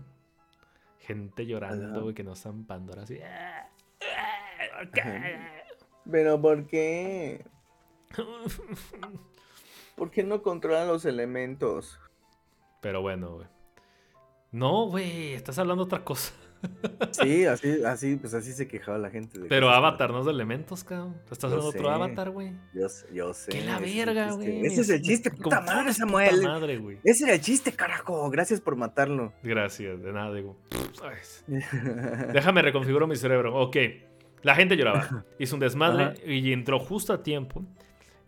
S1: Gente llorando, güey, que no están Pandora así.
S2: Pero ¿por qué? [LAUGHS] ¿Por qué no controlan los elementos?
S1: Pero bueno, güey. No, güey, estás hablando otra cosa. [LAUGHS]
S2: Sí, así, así, pues así se quejaba la gente.
S1: Pero Avatar no es de elementos, cabrón. Estás hablando otro Avatar, güey.
S2: Yo, yo, sé.
S1: Que la verga, güey.
S2: Ese es el chiste, puta madre, Samuel. Madre, güey. Ese era el chiste, carajo. Gracias por matarlo.
S1: Gracias, de nada, digo. [LAUGHS] Déjame reconfiguro mi cerebro. Ok. La gente lloraba. [LAUGHS] Hizo un desmadre y entró justo a tiempo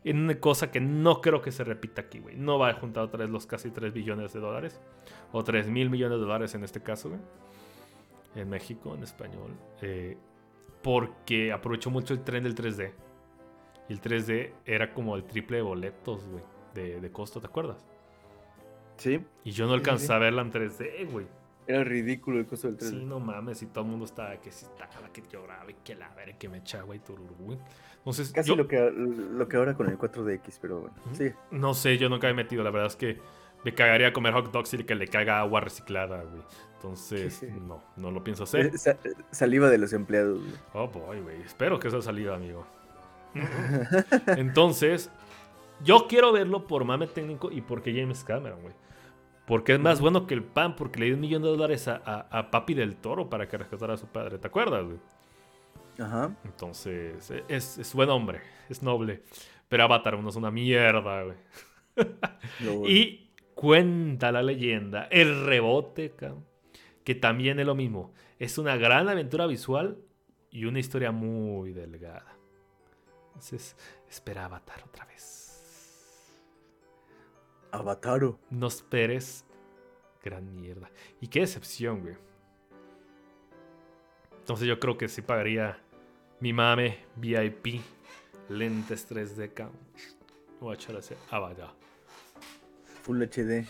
S1: en una cosa que no creo que se repita aquí, güey. No va a juntar otra vez los casi 3 billones de dólares. O 3 mil millones de dólares en este caso, güey. En México, en español. Eh, porque aprovechó mucho el tren del 3D. Y el 3D era como el triple de boletos, güey. De, de costo, ¿te acuerdas?
S2: Sí.
S1: Y yo no alcancé a verla en 3D, güey.
S2: Era ridículo el costo del 3D.
S1: Sí, no mames, y todo el mundo estaba que si estaba, que lloraba y que la verga, que me echaba y tururú, güey. Entonces,
S2: Casi lo, que, lo que ahora con el 4DX, pero bueno, sí.
S1: No sé, yo nunca he metido, la verdad es que me cagaría comer hot dogs y que le caiga agua reciclada, güey. Entonces, no, no lo pienso hacer.
S2: saliva de los empleados, güey.
S1: Oh, boy, güey. Espero que sea saliva, amigo. [LAUGHS] Entonces, yo quiero verlo por mame técnico y porque James Cameron, güey. Porque es más bueno que el pan, porque le dio un millón de dólares a, a, Papi del Toro para que rescatara a su padre. ¿Te acuerdas, güey?
S2: Ajá.
S1: Entonces, es, es, buen hombre, es noble. Pero Avatar uno es una mierda, güey. [LAUGHS] y cuenta la leyenda, el rebote, que también es lo mismo. Es una gran aventura visual y una historia muy delgada. Entonces, espera Avatar otra vez.
S2: Avataro.
S1: No esperes. Gran mierda. Y qué decepción, güey. Entonces yo creo que sí pagaría mi mame VIP. Lentes 3D. Voy a echar ese Avatar.
S2: Full HD.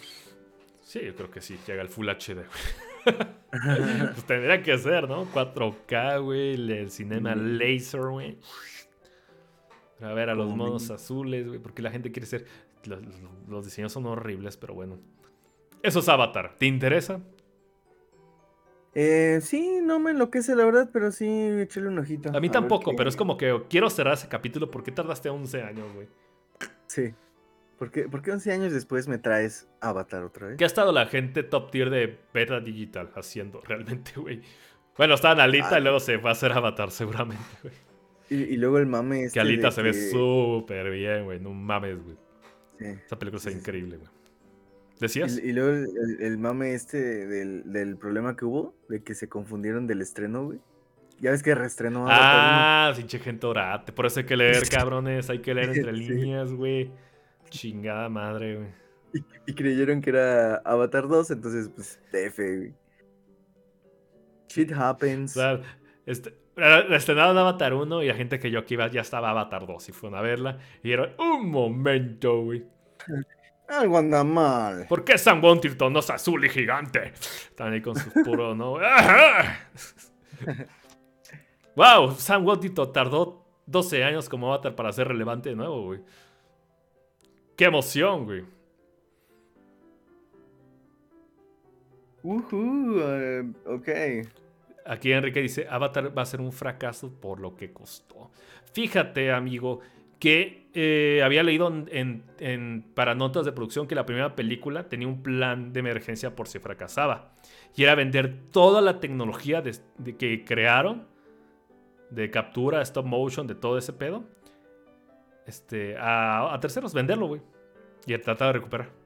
S1: Sí, yo creo que sí, llega el Full HD, [LAUGHS] pues tendría que ser, ¿no? 4K, güey, el cinema laser, güey. A ver, a los modos azules, güey, porque la gente quiere ser los, diseños son horribles, pero bueno. Eso es Avatar. ¿Te interesa?
S2: Eh, sí, no me enloquece la verdad, pero sí, échale un ojito.
S1: A mí tampoco, pero es como que quiero cerrar ese capítulo. ¿Por qué tardaste 11 años, güey?
S2: Sí. ¿Por qué, 11 años después me traes Avatar otra vez?
S1: ¿Qué ha estado la gente top tier de Beta Digital haciendo realmente, güey? Bueno, está Alita y luego se va a hacer Avatar seguramente, güey.
S2: Y, luego el mame este
S1: Que Alita se ve súper bien, güey. No mames, güey. Esa película está increíble, güey. ¿Decías?
S2: Y, luego el, mame este del, problema que hubo, de que se confundieron del estreno, güey. Ya ves que reestrenó.
S1: Ah, pinche gente orate. Por eso hay que leer, [LAUGHS] cabrones. Hay que leer entre líneas, güey. Chingada madre, güey.
S2: Y, creyeron que era Avatar 2, entonces, pues, TF, güey. Shit happens.
S1: O este, estrenaron Avatar 1 y la gente que yo aquí iba ya estaba Avatar 2 y fueron a verla. Y era un momento, güey.
S2: Algo anda mal.
S1: ¿Por qué Sam Wantington no es azul y gigante? Están ahí con sus [LAUGHS] puros, ¿no? [LAUGHS] wow, Sam Wantington tardó 12 años como avatar para ser relevante de nuevo, güey. ¡Qué emoción, güey!
S2: Uh ok.
S1: Aquí Enrique dice, Avatar va a ser un fracaso por lo que costó. Fíjate, amigo, que eh, había leído en, para notas de producción que la primera película tenía un plan de emergencia por si fracasaba. Y era vender toda la tecnología de, que crearon, de captura, stop motion, de todo ese pedo, este, a, a terceros, venderlo, güey. Y tratar de recuperar.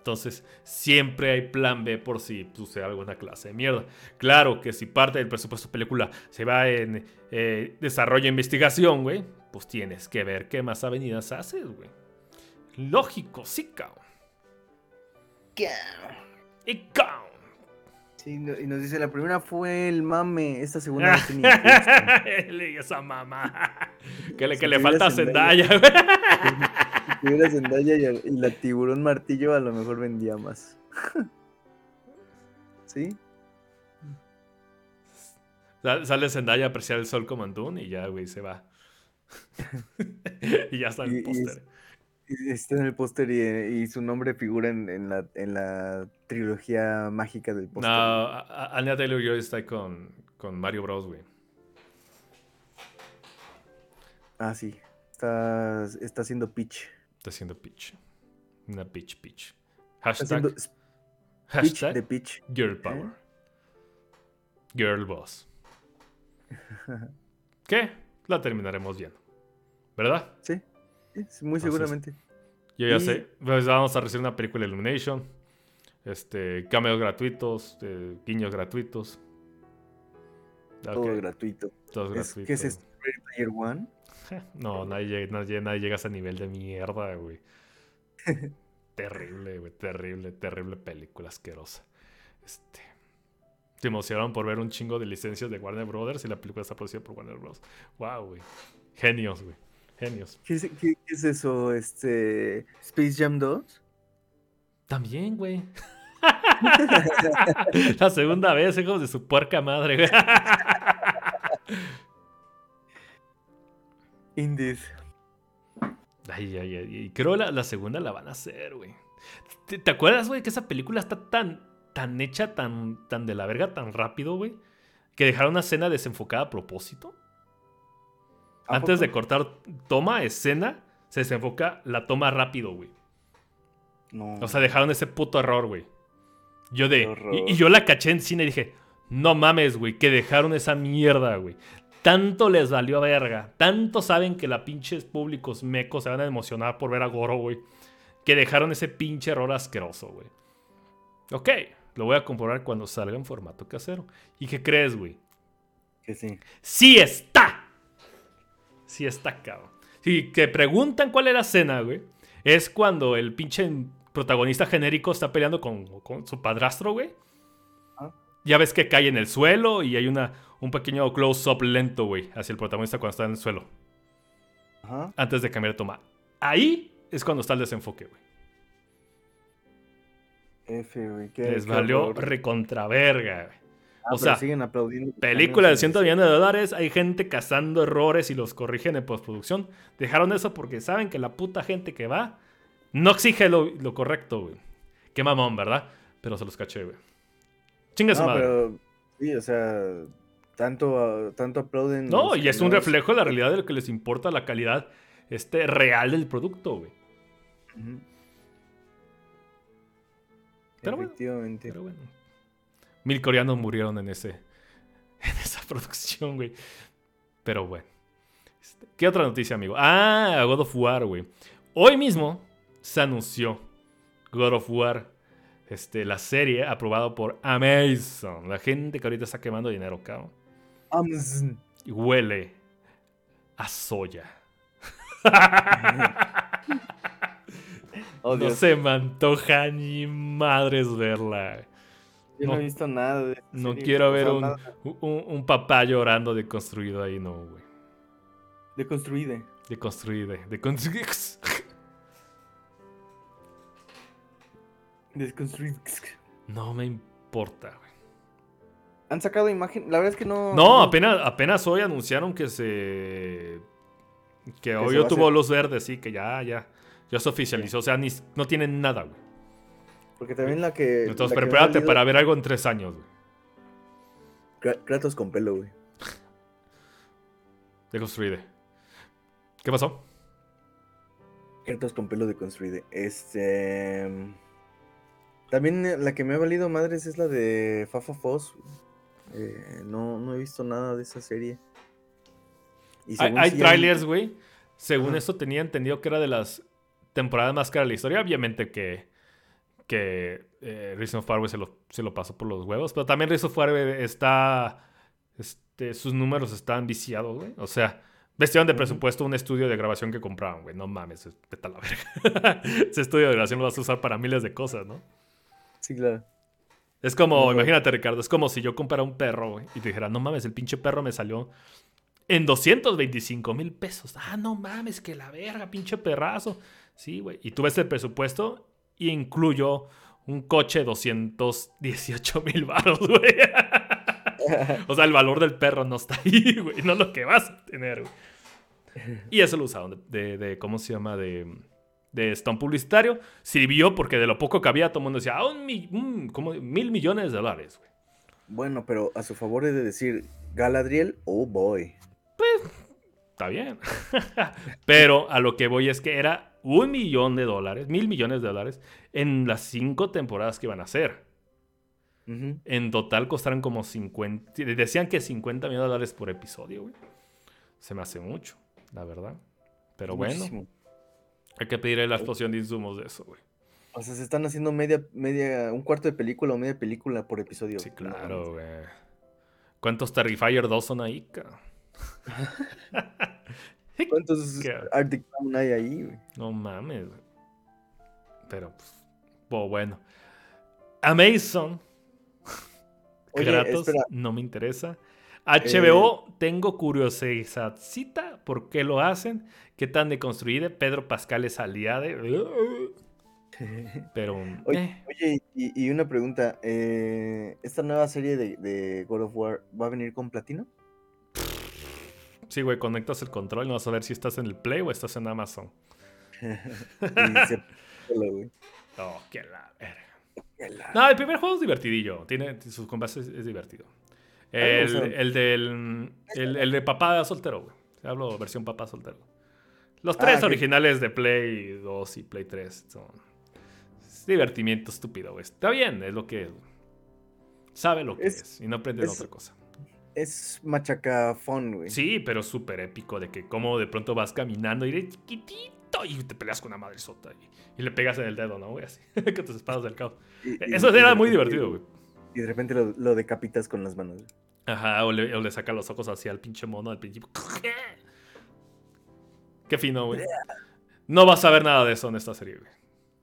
S1: Entonces, siempre hay plan B por si sucede alguna clase de mierda. Claro que si parte del presupuesto de película se va en eh, desarrollo e investigación, güey, pues tienes que ver qué más avenidas haces, güey. Lógico, sí, cabrón. Y cabrón.
S2: Sí, y nos dice, la primera fue el mame, esta segunda no
S1: tenía [LAUGHS] Esa mamá. [LAUGHS] Que le, que le falta Zendaya, [LAUGHS] güey
S2: tuviera Zendaya y, la tiburón martillo, a lo mejor vendía más. [LAUGHS] ¿Sí?
S1: Sale Zendaya a apreciar el sol como Andún y ya, güey, se va. [LAUGHS] y ya está en el póster.
S2: Está en el póster y, su nombre figura en, la, en la trilogía mágica del póster.
S1: No, Anya Taylor-Joy está con, con Mario Bros, güey.
S2: Ah, sí. Está, está haciendo pitch.
S1: Está haciendo pitch. Una pitch pitch. Hashtag. Hashtag
S2: de pitch.
S1: Girl ¿Eh? Power. Girl Boss. [LAUGHS] ¿Qué? La terminaremos viendo. ¿Verdad?
S2: Sí. muy seguramente.
S1: Yo ya sé. Pues vamos a recibir una película Illumination. Este, cameos gratuitos, eh, guiños gratuitos.
S2: Todo gratuito.
S1: Todo gratuito.
S2: ¿Qué es esto? Player One? [LAUGHS]
S1: No, nadie, nadie, nadie llega a ese nivel de mierda, güey. [LAUGHS] terrible, güey. Terrible, terrible película asquerosa. Este. Se emocionaron por ver un chingo de licencias de Warner Brothers y la película está producida por Warner Bros. Wow, güey. Genios, güey. Genios.
S2: ¿Qué es, eso? Este. Space Jam 2?
S1: También, güey. [LAUGHS] la segunda vez, hijos de su puerca madre, güey.
S2: Indies.
S1: Ay, ay, ay. Creo la, la segunda la van a hacer, güey. ¿Te, acuerdas, güey, que esa película está tan, tan hecha, tan, tan de la verga, tan rápido, güey? Que dejaron una escena desenfocada a propósito. Antes de cortar toma, escena, se desenfoca la toma rápido, güey. No. O sea, dejaron ese puto error, güey. Yo de. Y, y, yo la caché en cine y dije, no mames, güey, que dejaron esa mierda, güey. Tanto les valió a verga. Tanto saben que la pinches públicos mecos se van a emocionar por ver a Goro, güey. Que dejaron ese pinche error asqueroso, güey. Ok, lo voy a comprobar cuando salga en formato casero. ¿Y qué crees, güey?
S2: Que sí.
S1: ¡Sí está! Sí está, cabrón. Si te preguntan cuál es la escena, güey, es cuando el pinche protagonista genérico está peleando con, con su padrastro, güey. Ah. Ya ves que cae en el suelo y hay una, un pequeño close-up lento, güey, hacia el protagonista cuando está en el suelo. Ajá. Antes de cambiar de toma. Ahí es cuando está el desenfoque, güey.
S2: F, güey.
S1: Les valió recontraverga, güey.
S2: Ah, o sea, siguen aplaudiendo
S1: película de 100 millones de dólares, hay gente cazando errores y los corrigen en postproducción. Dejaron eso porque saben que la puta gente que va no exige lo, correcto, güey. Qué mamón, ¿verdad? Pero se los caché, güey. Chinga su madre. Pero,
S2: sí, o sea, tanto, tanto aplauden.
S1: No, y es un reflejo de la realidad de lo que les importa la calidad este, real del producto, güey.
S2: Efectivamente.
S1: Bueno, Mil coreanos murieron en ese. [LAUGHS] En esa producción, güey. Pero bueno. Este, ¿Qué otra noticia, amigo? Ah, God of War, güey. Hoy mismo se anunció God of War. Este, la serie aprobado por Amazon. La gente que ahorita está quemando dinero, cabrón. Huele a soya. Oh, no se me antoja ni madres verla.
S2: Yo no, he visto nada
S1: de No quiero ver un, un, papá llorando deconstruido ahí, no, güey.
S2: Deconstruide.
S1: Deconstruide. Deconstruide.
S2: Desconstruir.
S1: No me importa, güey.
S2: Han sacado imagen. La verdad es que no.
S1: No, apenas, apenas hoy anunciaron que se. Que hoy yo tuvo luz verde, sí, que ya, ya. Ya se oficializó. O sea, ni, no tienen nada, güey.
S2: Porque también la que.
S1: Entonces, prepárate para ver algo en tres años,
S2: güey. Kratos con pelo, güey.
S1: Deconstruide. ¿Qué pasó?
S2: Kratos con pelo deconstruide. Este. También la que me ha valido madres es la de Fafa Foss. Eh, no, no he visto nada de esa serie.
S1: hay, trailers, güey. Según esto tenía entendido que era de las temporadas más caras de la historia. Obviamente que, que eh, Reason se lo, se lo pasó por los huevos. Pero también Reason Fire está... Este, sus números están viciados, güey. O sea, vestían de presupuesto un estudio de grabación que compraban, güey. No mames, vete a la verga. [LAUGHS] Ese estudio de grabación lo vas a usar para miles de cosas, ¿no?
S2: Sí, claro.
S1: Es como, imagínate, Ricardo, es como si yo comprara un perro, güey, y te dijera, no mames, el pinche perro me salió en 225 mil pesos. Ah, no mames, que la verga, pinche perrazo. Sí, güey. Y tú ves el presupuesto y incluyo un coche de 218 mil baros, güey. [LAUGHS] o sea, el valor del perro no está ahí, güey, no lo que vas a tener, güey. Y eso lo usaron de, de ¿cómo se llama? De de Stone publicitario sirvió porque de lo poco que había, todo el mundo decía, ah, un, como mil millones de dólares, güey.
S2: Bueno, pero a su favor es de decir, Galadriel, oh boy.
S1: Pues, está bien. [LAUGHS] pero a lo que voy es que era un millón de dólares, mil millones de dólares, en las cinco temporadas que iban a hacer. En total costaron como 50, decían que 50 millones de dólares por episodio, güey. Se me hace mucho, la verdad. Pero bueno. Hay que pedirle la explosión de insumos de eso, güey.
S2: O sea, se están haciendo media, media, un cuarto de película o media película por episodio.
S1: Sí, claro, güey. ¿Cuántos Terrifier 2 son ahí, [LAUGHS]
S2: ¿Cuántos [LAUGHS] Arctic Town hay ahí, güey?
S1: No mames, güey. Pero, pues, bueno. Amazon. Kratos, no me interesa. HBO, eh, tengo curiosidad. ¿por qué lo hacen? ¿Qué tan deconstruida? Pedro Pascal es aliado. [LAUGHS] Pero.
S2: Oye, eh. y, una pregunta. Eh, ¿Esta nueva serie de, God of War va a venir con platino?
S1: Sí, güey, conectas el control y no vas a ver si estás en el Play o estás en Amazon. [LAUGHS] [LAUGHS] oh, qué la verga. No, el primer juego es divertidillo. Tiene sus combates, es, divertido. El, el del. El, de papá soltero, güey. Hablo versión papá soltero. Los tres ah, originales de Play 2 y Play 3 son divertimiento estúpido, güey. Está bien, es lo que sabe lo que es, y no aprende otra cosa.
S2: Es machacafón, güey.
S1: Sí, pero súper épico de que como de pronto vas caminando y chiquitito y te peleas con una madre sota y, le pegas en el dedo, ¿no, güey? Así, [LAUGHS] con tus espadas del caos. Eso era muy divertido, güey.
S2: Y de repente lo, decapitas con las manos.
S1: Ajá, o le, o le saca los ojos hacia el pinche mono al principio. Qué fino, güey. No vas a ver nada de eso en esta serie, güey.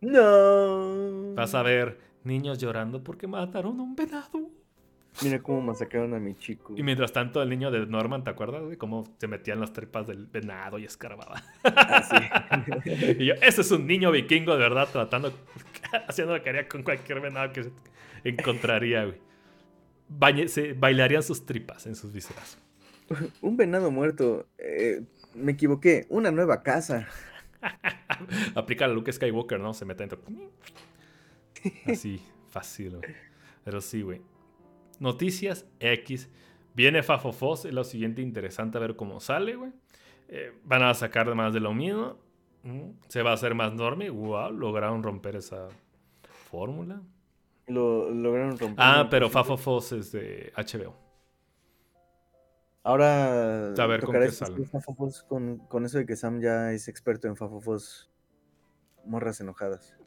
S2: No.
S1: Vas a ver niños llorando porque mataron a un venado.
S2: Mira cómo masacraron a mi chico.
S1: Y mientras tanto, el niño de Norman, ¿te acuerdas, güey? Cómo se metía en las tripas del venado y escarbaba. Ah, [LAUGHS] y yo, ese es un niño vikingo de verdad tratando, [LAUGHS] haciendo lo que haría con cualquier venado que se encontraría, güey. se bailarían sus tripas en sus vísceras.
S2: un venado muerto. Eh, me equivoqué, una nueva casa. [LAUGHS]
S1: Aplica la Luke Skywalker, ¿no? Se mete dentro. Así, fácil, Pero sí, güey. Noticias X. Viene Fafofos, es lo siguiente interesante a ver cómo sale, güey. Eh, van a sacar más de lo mismo. Mm, se va a hacer más enorme. Wow, lograron romper esa fórmula.
S2: Lo, lograron romper.
S1: Ah, pero Fafofos es de HBO.
S2: Ahora
S1: a ver con qué sale.
S2: Con, con, eso de que Sam ya es experto en Fafofos morras enojadas.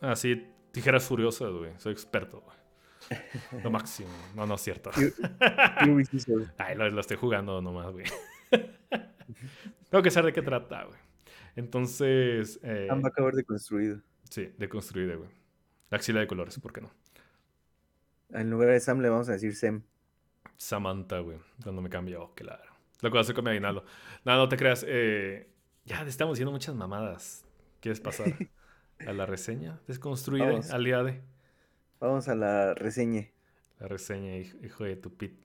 S1: Ah, sí, tijeras furiosas, güey. Soy experto, güey. Lo máximo. No, no es cierto. [LAUGHS] Ay, lo, estoy jugando nomás, güey. [LAUGHS] Tengo que saber de qué trata, güey. Entonces.
S2: Eh, Sam va a acabar deconstruido.
S1: Sí, deconstruido, güey. La axila de colores, ¿por qué no?
S2: En lugar de Sam le vamos a decir Sem.
S1: Samantha, güey. Cuando me cambió, claro. Lo que hacer con mi aguinaldo. No, no te creas. Eh, ya estamos haciendo muchas mamadas. ¿Quieres pasar? a la reseña desconstruida, aliade.
S2: Vamos a la reseña.
S1: La reseña, hijo, de tu pit,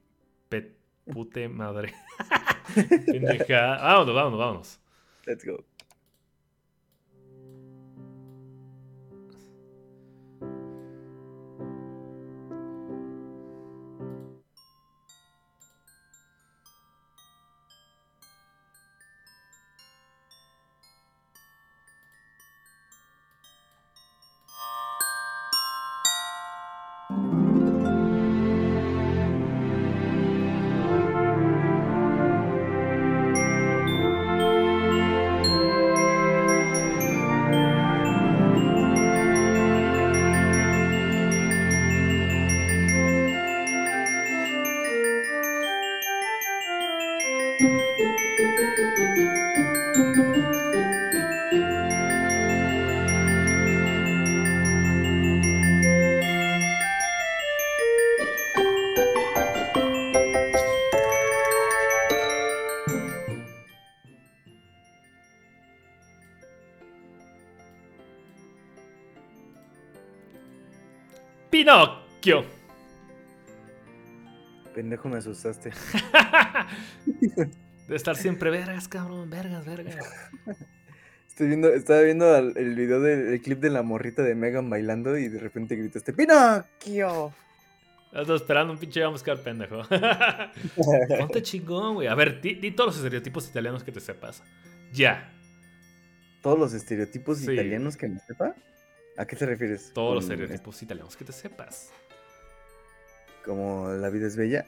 S1: pet, [LAUGHS] pute madre. [LAUGHS] vámonos, vámonos, vámonos.
S2: Let's go. Pendejo, me asustaste. [LAUGHS]
S1: De estar siempre vergas, cabrón, vergas, vergas. [LAUGHS]
S2: Estoy viendo, estaba viendo el, video del clip de la morrita de Megan bailando y de repente gritaste ¡Pinocchio!
S1: Estás esperando un pinche buscar pendejo. [LAUGHS] Ponte chingón, güey. A ver, di, todos los estereotipos italianos que te sepas. Ya.
S2: ¿Todos los estereotipos italianos que me sepa? ¿A qué te refieres?
S1: Todos los estereotipos italianos que te sepas.
S2: Como la vida es bella.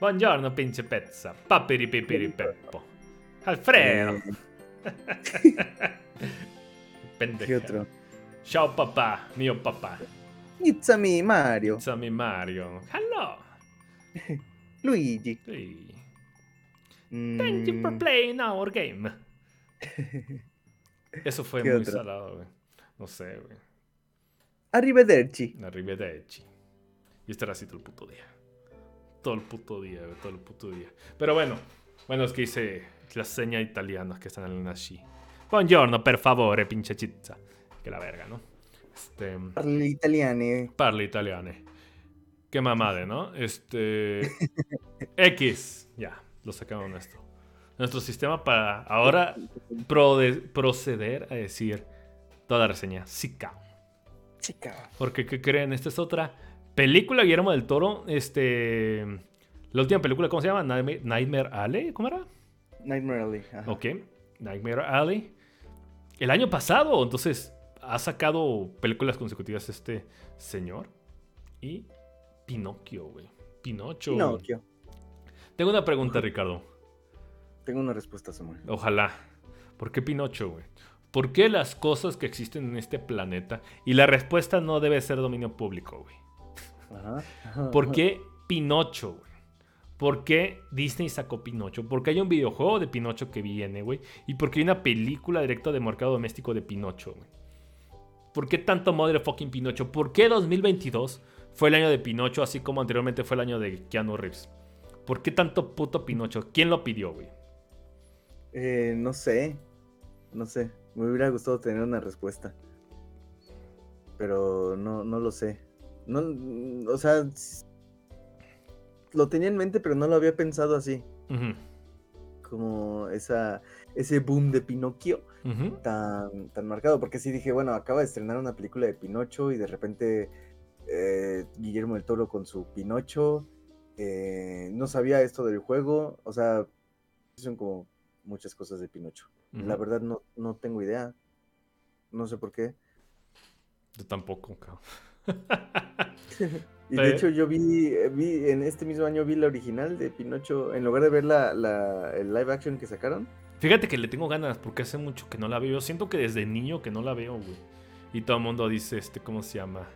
S1: Buongiorno, pinche pezza. Papiri pipiri peppo. Alfredo. Pendejo.
S2: ¿Qué otro?
S1: Ciao papá, mio papá.
S2: It's a me, Mario.
S1: It's a me, Mario. Hello. [LAUGHS]
S2: Luigi.
S1: Thank you for mm. playing our game. Eso fue muy salado, güey. No sé, güey.
S2: Arrivederci.
S1: Arrivederci. Y estará así todo el puto día. Todo el puto día. Todo el puto día. Pero bueno. Bueno, es que hice las señas italianas que están en así. Buongiorno, per favore, pinche chizza. Que la verga, ¿no?
S2: Este... Parli italiane.
S1: Parli italiane. Qué mamade, ¿no? Este... [LAUGHS] X. Ya, lo sacamos nuestro nuestro sistema para ahora proceder a decir toda la reseña. Chica.
S2: Chica.
S1: Porque, ¿qué creen? Esta es otra película, Guillermo del Toro. Este. La última película, ¿cómo se llama? Nightmare, Alley. ¿Cómo era?
S2: Nightmare Alley.
S1: Ok. Nightmare Alley. El año pasado, entonces, ha sacado películas consecutivas este señor. Y Pinocchio, güey. Pinocho.
S2: Pinocchio.
S1: Tengo una pregunta, Ricardo.
S2: Tengo una respuesta, Samuel.
S1: Ojalá. ¿Por qué Pinocho, güey? ¿Por qué las cosas que existen en este planeta? Y la respuesta no debe ser dominio público, güey. Ajá. [LAUGHS] ¿Por qué Pinocho, güey? ¿Por qué Disney sacó Pinocho? Porque hay un videojuego de Pinocho que viene, güey. Y porque hay una película directa de mercado doméstico de Pinocho, güey. ¿Por qué tanto fucking Pinocho? ¿Por qué 2022 fue el año de Pinocho así como anteriormente fue el año de Keanu Reeves? ¿Por qué tanto puto Pinocho? ¿Quién lo pidió, güey?
S2: Eh, no sé. No sé. Me hubiera gustado tener una respuesta. Pero no, no lo sé. No, o sea, lo tenía en mente, pero no lo había pensado así. Como esa, ese boom de Pinocchio tan, tan marcado. Porque sí dije, bueno, acaba de estrenar una película de Pinocho y de repente eh, Guillermo del Toro con su Pinocho. Eh, no sabía esto del juego. O sea, son como muchas cosas de Pinocho. La verdad no, no tengo idea. No sé por qué.
S1: Yo tampoco, cabrón.
S2: Y de hecho yo vi, eh, vi, en este mismo año vi la original de Pinocho, en lugar de ver la, la, el live action que sacaron.
S1: Fíjate que le tengo ganas porque hace mucho que no la veo. Yo siento que desde niño que no la veo, güey. Y todo el mundo dice, este, ¿cómo se llama?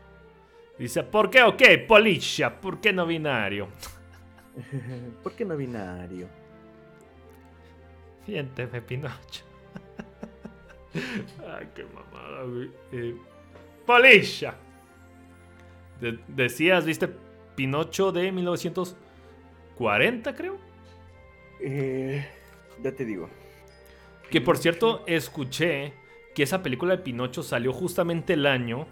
S1: Dice, ¿por qué ok? Policia, ¿por qué no binario? [LAUGHS]
S2: ¿Por qué no binario?
S1: Siénteme, Pinocho. [LAUGHS] Ay, qué mamada, güey. Eh, decías, ¿viste? Pinocho de 1940, creo.
S2: Eh, ya te digo.
S1: Que por cierto, escuché que esa película de Pinocho salió justamente el año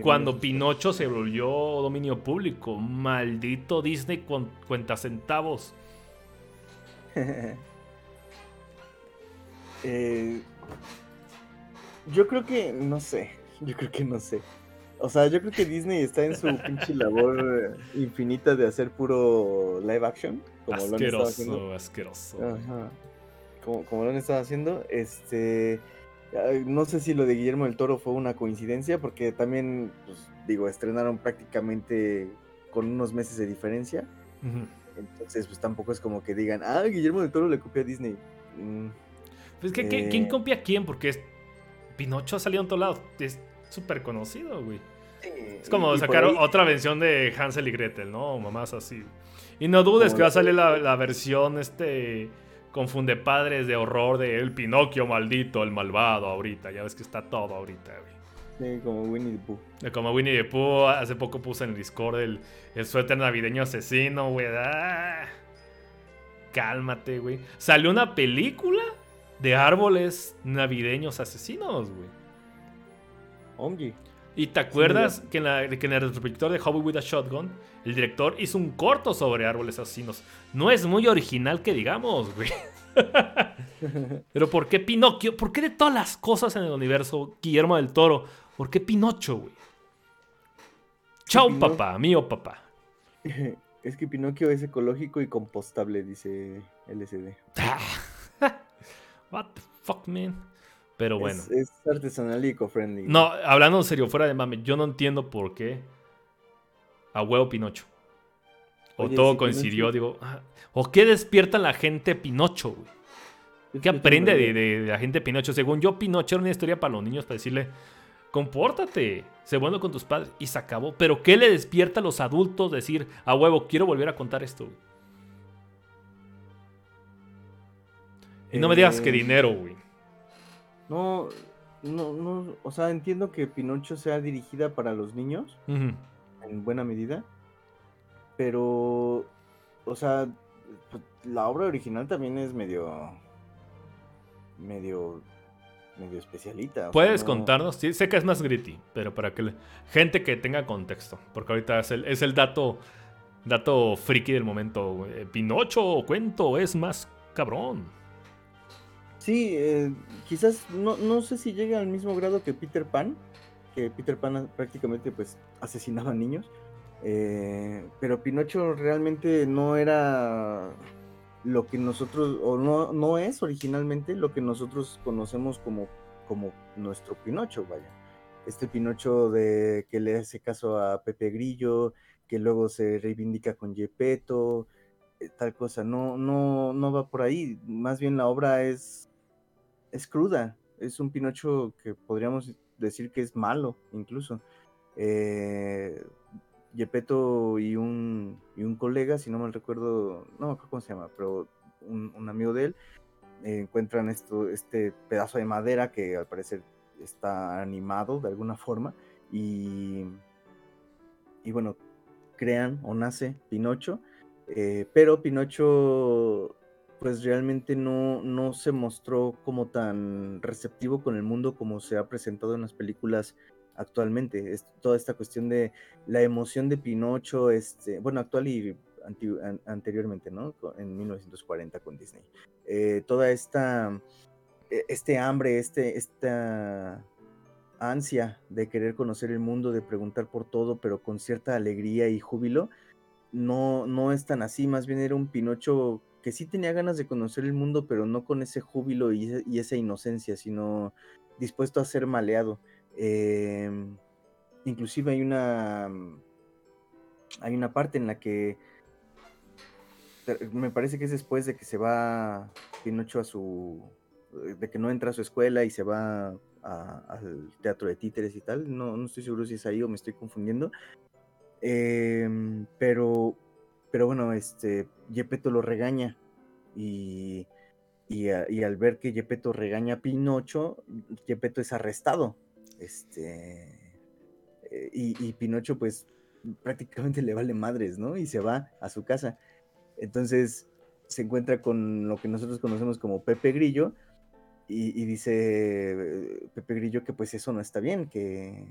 S1: cuando Pinocho se volvió dominio público. Maldito Disney con cuenta centavos. [LAUGHS]
S2: Eh, yo creo que, no sé, yo creo que no sé. O sea, yo creo que Disney está en su pinche labor infinita de hacer puro live action.
S1: Como asqueroso, lo han asqueroso.
S2: Como, como lo han estado haciendo. Este. No sé si lo de Guillermo del Toro fue una coincidencia, porque también, pues, digo, estrenaron prácticamente con unos meses de diferencia. Entonces, pues tampoco es como que digan, ah, Guillermo del Toro le copió a Disney. Mm,
S1: pues que, ¿quién eh. copia a quién? Porque es... Pinocho ha salido en todos lados. Es súper conocido, güey. es como sacar otra versión de Hansel y Gretel, ¿no? Mamás así. Y no dudes que va a salir la, la versión, este confunde padres de horror de el Pinocchio maldito, el malvado ahorita. Ya ves que está todo ahorita, güey.
S2: Sí, como Winnie the Pooh.
S1: Como Winnie the Pooh, hace poco puse en el Discord el, el suéter navideño asesino, güey. Ah, cálmate, güey. Salió una película de árboles navideños asesinos, güey. ¿Y te acuerdas que, en la, que en el retrospector de Hobby with a Shotgun, el director hizo un corto sobre árboles asesinos? No es muy original que digamos, güey. [LAUGHS] Pero ¿por qué Pinocchio? ¿Por qué de todas las cosas en el universo, Guillermo del Toro? ¿Por qué Pinocho, güey? Chao, papá, mío papá. [LAUGHS]
S2: Es que Pinocchio es ecológico y compostable, dice LSD. [LAUGHS]
S1: What the fuck, man? Pero bueno.
S2: Es, artesanal y eco-friendly.
S1: No, hablando en serio, fuera de mame, yo no entiendo por qué a huevo Pinocho. O todo coincidió, digo. Ah, ¿O qué despierta la gente Pinocho, güey? ¿Qué aprende de, la gente Pinocho? Según yo, Pinocho era una historia para los niños para decirle, compórtate, sé bueno con tus padres y se acabó. Pero ¿qué le despierta a los adultos decir, a huevo, quiero volver a contar esto? Y no me digas que eh, dinero, güey.
S2: No, no, no, o sea, entiendo que Pinocho sea dirigida para los niños, en buena medida, pero, o sea, pues, la obra original también es medio, medio, medio especialita.
S1: ¿Puedes contarnos? Sí, sé que es más gritty, pero para que gente que tenga contexto, porque ahorita es el, es el dato, dato friki del momento. Pinocho cuento es más cabrón.
S2: Sí, eh, quizás no, no sé si llega al mismo grado que Peter Pan, que Peter Pan prácticamente pues asesinaba niños, eh, pero Pinocho realmente no era lo que nosotros, o no, no es originalmente lo que nosotros conocemos como, como nuestro Pinocho, vaya. Este Pinocho de que le hace caso a Pepe Grillo, que luego se reivindica con Gepetto, eh, tal cosa, no, no, no va por ahí. Más bien la obra es es cruda, es un Pinocho que podríamos decir que es malo incluso. Eh, Gepetto y un, y un colega, si no mal recuerdo, no cómo se llama, pero un, amigo de él, encuentran esto, este pedazo de madera que al parecer está animado de alguna forma y, y bueno, crean o nace Pinocho, eh, pero Pinocho pues realmente no, no se mostró como tan receptivo con el mundo como se ha presentado en las películas actualmente. Toda esta cuestión de la emoción de Pinocho, este, bueno, actual y anteriormente, ¿no? En 1940 con Disney. Eh, toda esta, e, este hambre, este, esta ansia de querer conocer el mundo, de preguntar por todo, pero con cierta alegría y júbilo, no, no es tan así, más bien era un Pinocho que sí tenía ganas de conocer el mundo, pero no con ese júbilo y, esa inocencia, sino dispuesto a ser maleado. Em, inclusive hay una hay una parte en la que me parece que es después de que se va Pinocho a su de que no entra a su escuela y se va al teatro de títeres y tal. No, no estoy seguro si es ahí o me estoy confundiendo. Em, pero pero bueno, este, Gepetto lo regaña y, y, al ver que Gepetto regaña a Pinocho, Gepetto es arrestado. Este, eh, y, Pinocho pues prácticamente le vale madres, ¿no? Y se va a su casa. Entonces se encuentra con lo que nosotros conocemos como Pepe Grillo y, dice Pepe Grillo que pues eso no está bien, que,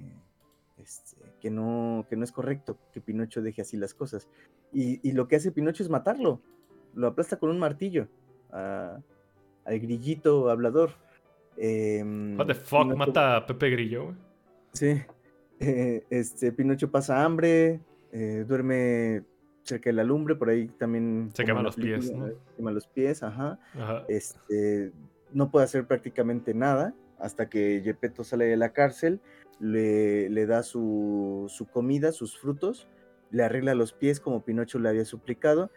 S2: este, que, no, que no es correcto que Pinocho deje así las cosas. Y, lo que hace Pinocho es matarlo, lo aplasta con un martillo al grillito hablador.
S1: Em, What the fuck, mata a Pepe Grillo.
S2: Sí, eh, este, Pinocho pasa hambre, eh, duerme cerca de la lumbre, por ahí también...
S1: Se quema los pies, ¿no?
S2: Se quema los pies, ajá. Este, no puede hacer prácticamente nada hasta que Gepetto sale de la cárcel, le, le da su, su, comida, sus frutos, le arregla los pies como Pinocho le había suplicado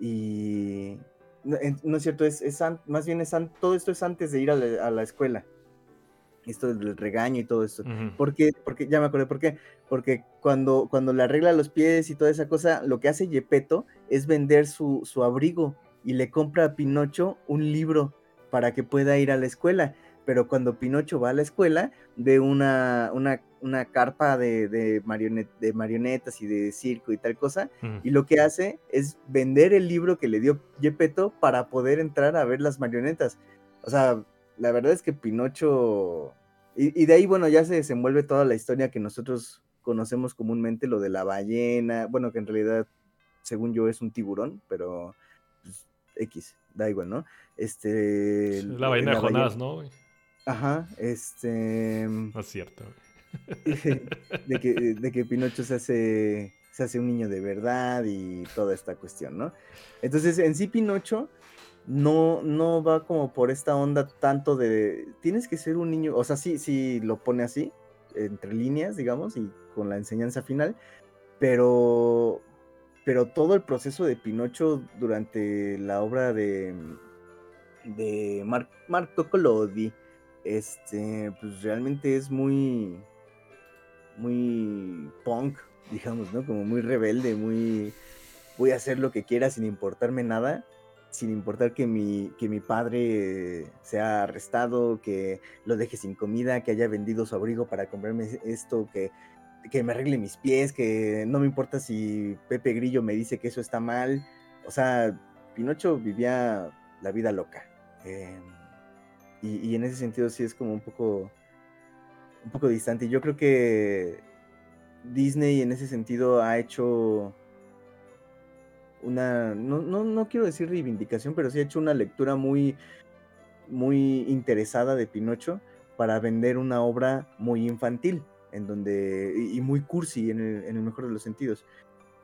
S2: y... No, es cierto, es, es, más bien es, todo esto es antes de ir a la escuela esto del regaño y todo esto. porque, porque, ya me acordé, ¿por qué? Porque cuando, cuando le arregla los pies y toda esa cosa, lo que hace Yepeto es vender su, su abrigo y le compra a Pinocho un libro para que pueda ir a la escuela. Pero cuando Pinocho va a la escuela, ve una, una, una carpa de, de, de, marionetas y de circo y tal cosa, y lo que hace es vender el libro que le dio Yepeto para poder entrar a ver las marionetas. O sea, la verdad es que Pinocho, y, de ahí, bueno, ya se desenvuelve toda la historia que nosotros conocemos comúnmente, lo de la ballena, bueno, que en realidad, según yo, es un tiburón, pero pues, X, da igual, ¿no? Este...
S1: La ballena de Jonás, ¿no?
S2: Ajá, este...
S1: No es cierto. [LAUGHS]
S2: de, que, de que Pinocho se hace, se hace un niño de verdad y toda esta cuestión, ¿no? Entonces, en sí, Pinocho no, no va como por esta onda tanto de tienes que ser un niño, o sea, sí, sí lo pone así, entre líneas, digamos, y con la enseñanza final, pero, pero todo el proceso de Pinocho durante la obra de, de Marco Collodi, este, pues realmente es muy, muy punk, digamos, ¿no? Como muy rebelde, muy voy a hacer lo que quiera sin importarme nada sin importar que mi, que mi padre sea arrestado, que lo deje sin comida, que haya vendido su abrigo para comprarme esto, que, que me arregle mis pies, que no me importa si Pepe Grillo me dice que eso está mal. O sea, Pinocho vivía la vida loca. Em, y, en ese sentido sí es como un poco, un poco distante. Yo creo que Disney en ese sentido ha hecho una, no, no, no quiero decir reivindicación, pero sí ha hecho una lectura muy, muy interesada de Pinocho para vender una obra muy infantil, en donde, y, muy cursi en el, en el, mejor de los sentidos.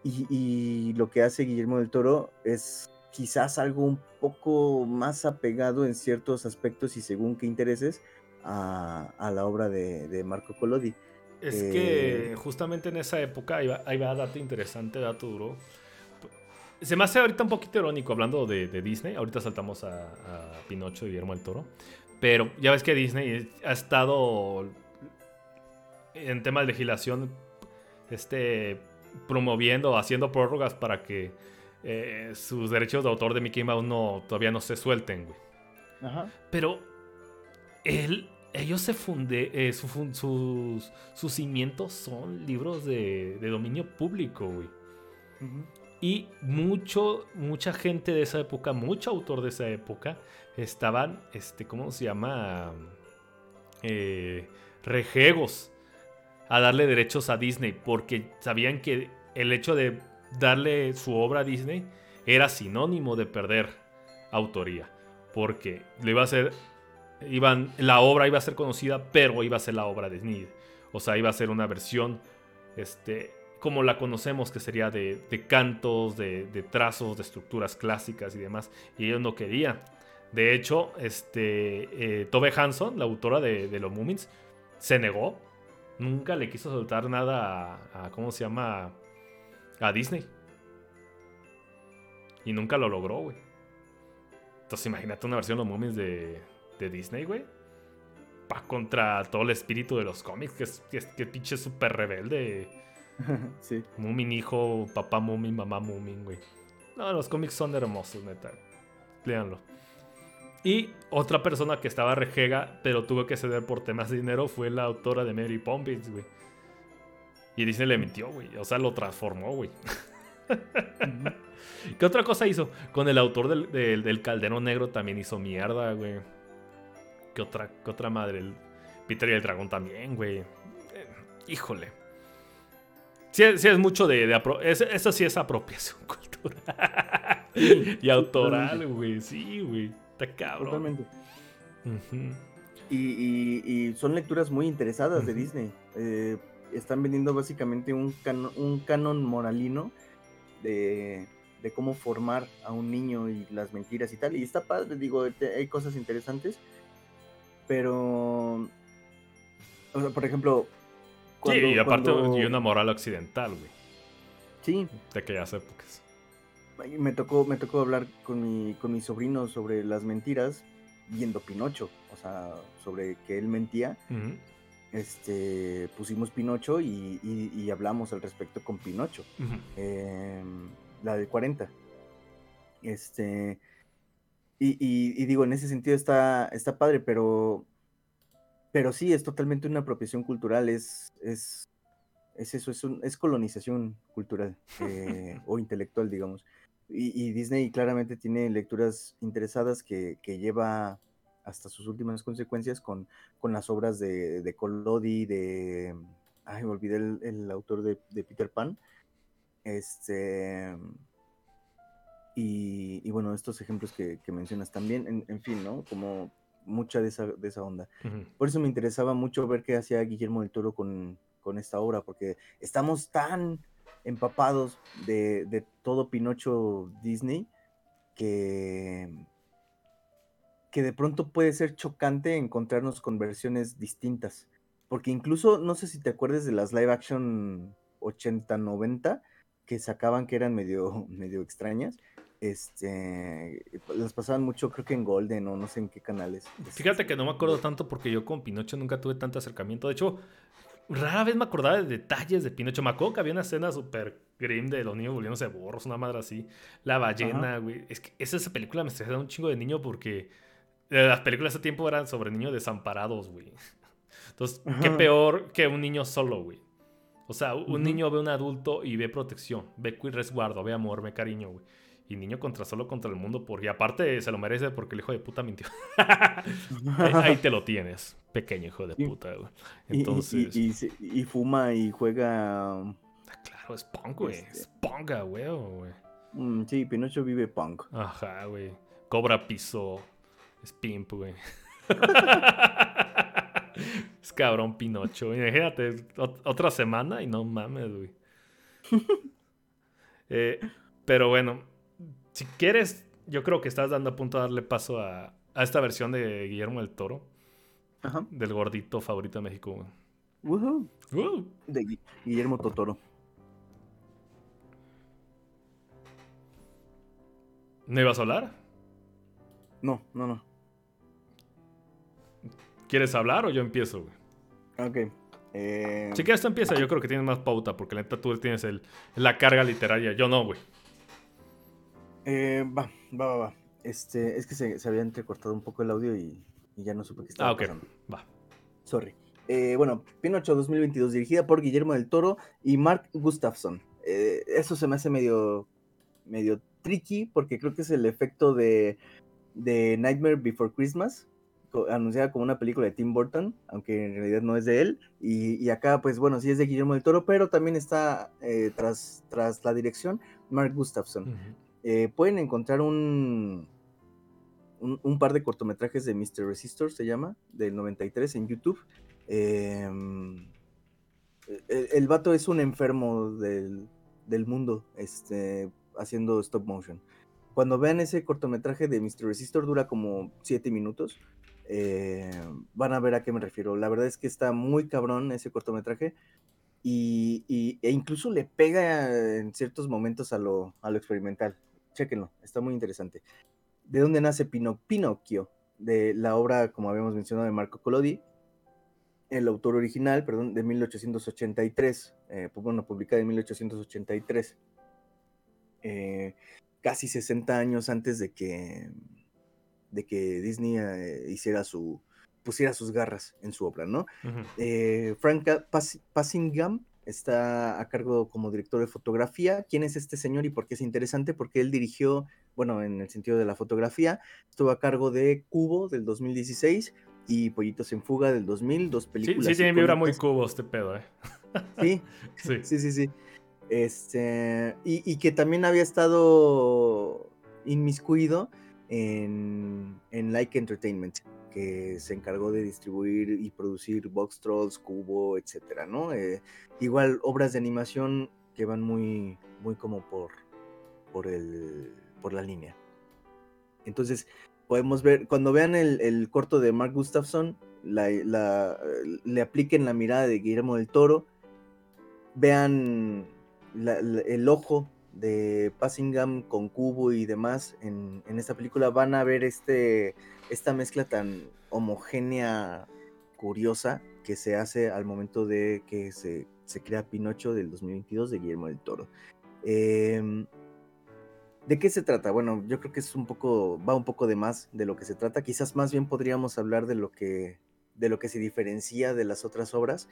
S2: Y, y, lo que hace Guillermo del Toro es quizás algo un poco más apegado en ciertos aspectos y según qué intereses a, a la obra de, de, Marco Collodi.
S1: Es que eh, justamente en esa época, ahí va, ahí va dato interesante, dato duro se me hace ahorita un poquito irónico hablando de, Disney. Ahorita saltamos a, Pinocho y Guillermo del Toro. Pero ya ves que Disney ha estado en tema de legislación este, promoviendo, haciendo prórrogas para que eh, sus derechos de autor de Mickey Mouse no, todavía no se suelten, güey. Ajá. Pero él, ellos se funde, eh, sus, sus cimientos son libros de, dominio público, güey. Y mucho, mucha gente de esa época, mucho autor de esa época, estaban, este, ¿cómo se llama? Eh, rejegos a darle derechos a Disney, porque sabían que el hecho de darle su obra a Disney era sinónimo de perder autoría, porque le iba a ser, iban, la obra iba a ser conocida, pero iba a ser la obra de Disney, o sea, iba a ser una versión, este, como la conocemos, que sería de, cantos, de, trazos, de estructuras clásicas y demás. Y ellos no querían. De hecho, este, eh, Hanson, la autora de, Los Moomins, se negó. Nunca le quiso soltar nada a, ¿cómo se llama? A Disney. Y nunca lo logró, güey. Entonces imagínate una versión de Los Moomins de, Disney, güey. Pa contra todo el espíritu de los cómics, que es que, que pinche súper rebelde [LAUGHS] sí. Moomin hijo, papá Moomin, mamá Moomin, güey. No, los cómics son hermosos, neta. Léanlo. Y otra persona que estaba rejega, pero tuvo que ceder por temas de dinero, fue la autora de Mary Poppins, güey. Y Disney le mintió, güey. O sea, lo transformó, güey. ¿Qué otra cosa hizo? Con el autor del, del, Calderón Negro también hizo mierda, güey. ¿Qué otra, qué otra madre? El Peter y el dragón también, güey. Eh, híjole. Sí, sí, es mucho de... de eso sí es apropiación [LAUGHS] cultural. y autoral, güey. Sí, güey. Está cabrón. Totalmente.
S2: y, son lecturas muy interesadas de Disney. Eh, están vendiendo básicamente un, un canon moralino de, cómo formar a un niño y las mentiras y tal. Y está padre, digo, hay cosas interesantes. Pero, por ejemplo...
S1: sí, y aparte y una moral occidental, güey.
S2: Sí.
S1: De aquellas épocas.
S2: Me tocó, me tocó hablar con mi, con mi sobrino sobre las mentiras viendo Pinocho, o sea, sobre que él mentía este, pusimos Pinocho y, hablamos al respecto con Pinocho, em, la del 40. Este, y, digo, en ese sentido está, está padre, pero, pero sí, es totalmente una apropiación cultural, es, es, es eso, es, es colonización cultural [LAUGHS] eh, o intelectual, digamos. Y, Disney claramente tiene lecturas interesadas que, que lleva hasta sus últimas consecuencias con, con las obras de, de Collodi, de... Ay, me olvidé el, autor de, Peter Pan. Este... Y, bueno, estos ejemplos que, mencionas también, en, fin, ¿no? Como mucha de esa, de esa onda. Por eso me interesaba mucho ver qué hacía Guillermo del Toro con, con esta obra, porque estamos tan empapados de, de todo Pinocho Disney que, que de pronto puede ser chocante encontrarnos con versiones distintas. Porque incluso, no sé si te acuerdas de las live action 80-90 que sacaban que eran medio, [LAUGHS] medio extrañas. Este, las pasaban mucho, creo que en Golden o no sé en qué canales.
S1: Fíjate que no me acuerdo tanto porque yo con Pinocho nunca tuve tanto acercamiento. De hecho, rara vez me acordaba de detalles de Pinocho. Me acuerdo que había una escena súper grim de los niños volviéndose borros, una madre así. La ballena, güey. Es que esa, esa película me estresaba un chingo de niño porque las películas de ese tiempo eran sobre niños desamparados, güey. [LAUGHS] Entonces, qué peor que un niño solo, güey. O sea, un niño ve a un adulto y ve protección, ve resguardo, ve amor, ve cariño, güey. Y niño contra solo contra el mundo, porque aparte se lo merece porque el hijo de puta mintió. [LAUGHS] ahí, te lo tienes, pequeño hijo de puta, güey.
S2: Entonces. Y, fuma y juega.
S1: Ah, claro, es punk, güey. Es este punk, güey, güey.
S2: Mm, sí, Pinocho vive punk.
S1: Ajá, güey. Cobra piso, es pimp, güey. [LAUGHS] es cabrón Pinocho. Imagínate, otra semana y no mames, güey. [LAUGHS] Eh, pero bueno, si quieres, yo creo que estás dando a punto de darle paso a, esta versión de Guillermo del Toro. Ajá. Del gordito favorito de México.
S2: Woohoo. De Guillermo Totoro.
S1: ¿No ibas a hablar?
S2: No, no, no.
S1: ¿Quieres hablar o yo empiezo,
S2: güey? Ok. Eh...
S1: Si quieres, tú empieza. Yo creo que tienes más pauta porque la neta tú tienes el, la carga literaria. Yo no, güey.
S2: Eh, va, va, va, va. Este, es que se, se había entrecortado un poco el audio y, ya no supe qué estaba ah, ok.
S1: Va.
S2: Sorry. Eh, bueno, Pinocho 2022, dirigida por Guillermo del Toro y Mark Gustafson. Eh, eso se me hace medio, medio tricky porque creo que es el efecto de, de Nightmare Before Christmas, anunciada como una película de Tim Burton, aunque en realidad no es de él. Y, acá, pues bueno, sí es de Guillermo del Toro, pero también está eh, tras, tras la dirección Mark Gustafson. Eh, pueden encontrar un, un, par de cortometrajes de Mr. Resistor, se llama, del 93 en YouTube. Em, el, el, vato es un enfermo del, del mundo, este, haciendo stop motion. Cuando vean ese cortometraje de Mr. Resistor, dura como 7 minutos. Eh, van a ver a qué me refiero. La verdad es que está muy cabrón ese cortometraje y, e incluso le pega en ciertos momentos a lo, a lo experimental. Chéquenlo, está muy interesante. ¿De dónde nace Pinocchio? De la obra, como habíamos mencionado, de Marco Collodi, el autor original, perdón, de 1883, eh, bueno, publicada en 1883, eh, casi 60 años antes de que de que Disney eh, hiciera su, pusiera sus garras en su obra, ¿no? Eh, Frank Passingham está a cargo como director de fotografía. ¿Quién es este señor y por qué es interesante? Porque él dirigió, bueno, en el sentido de la fotografía, estuvo a cargo de Cubo del 2016 y Pollitos en Fuga del 2000, dos películas.
S1: Sí, sí tiene vibra muy cubo este pedo, ¿eh? [LAUGHS]
S2: Sí, sí, sí, sí. sí. Este, y, y, que también había estado inmiscuido en, Like Entertainment, que se encargó de distribuir y producir Box Trolls, Cubo, etcétera, ¿no? Eh, igual obras de animación que van muy, muy como por, por, el, por la línea. Entonces, podemos ver, cuando vean el, corto de Mark Gustafson, le apliquen la mirada de Guillermo del Toro, vean el ojo de Passingham con Cubo y demás en, esta película, van a ver este, esta mezcla tan homogénea, curiosa, que se hace al momento de que se, se crea Pinocho del 2022 de Guillermo del Toro. Eh, ¿De qué se trata? Bueno, yo creo que es un poco, va un poco de más de lo que se trata. Quizás más bien podríamos hablar de lo que, de lo que se diferencia de las otras obras.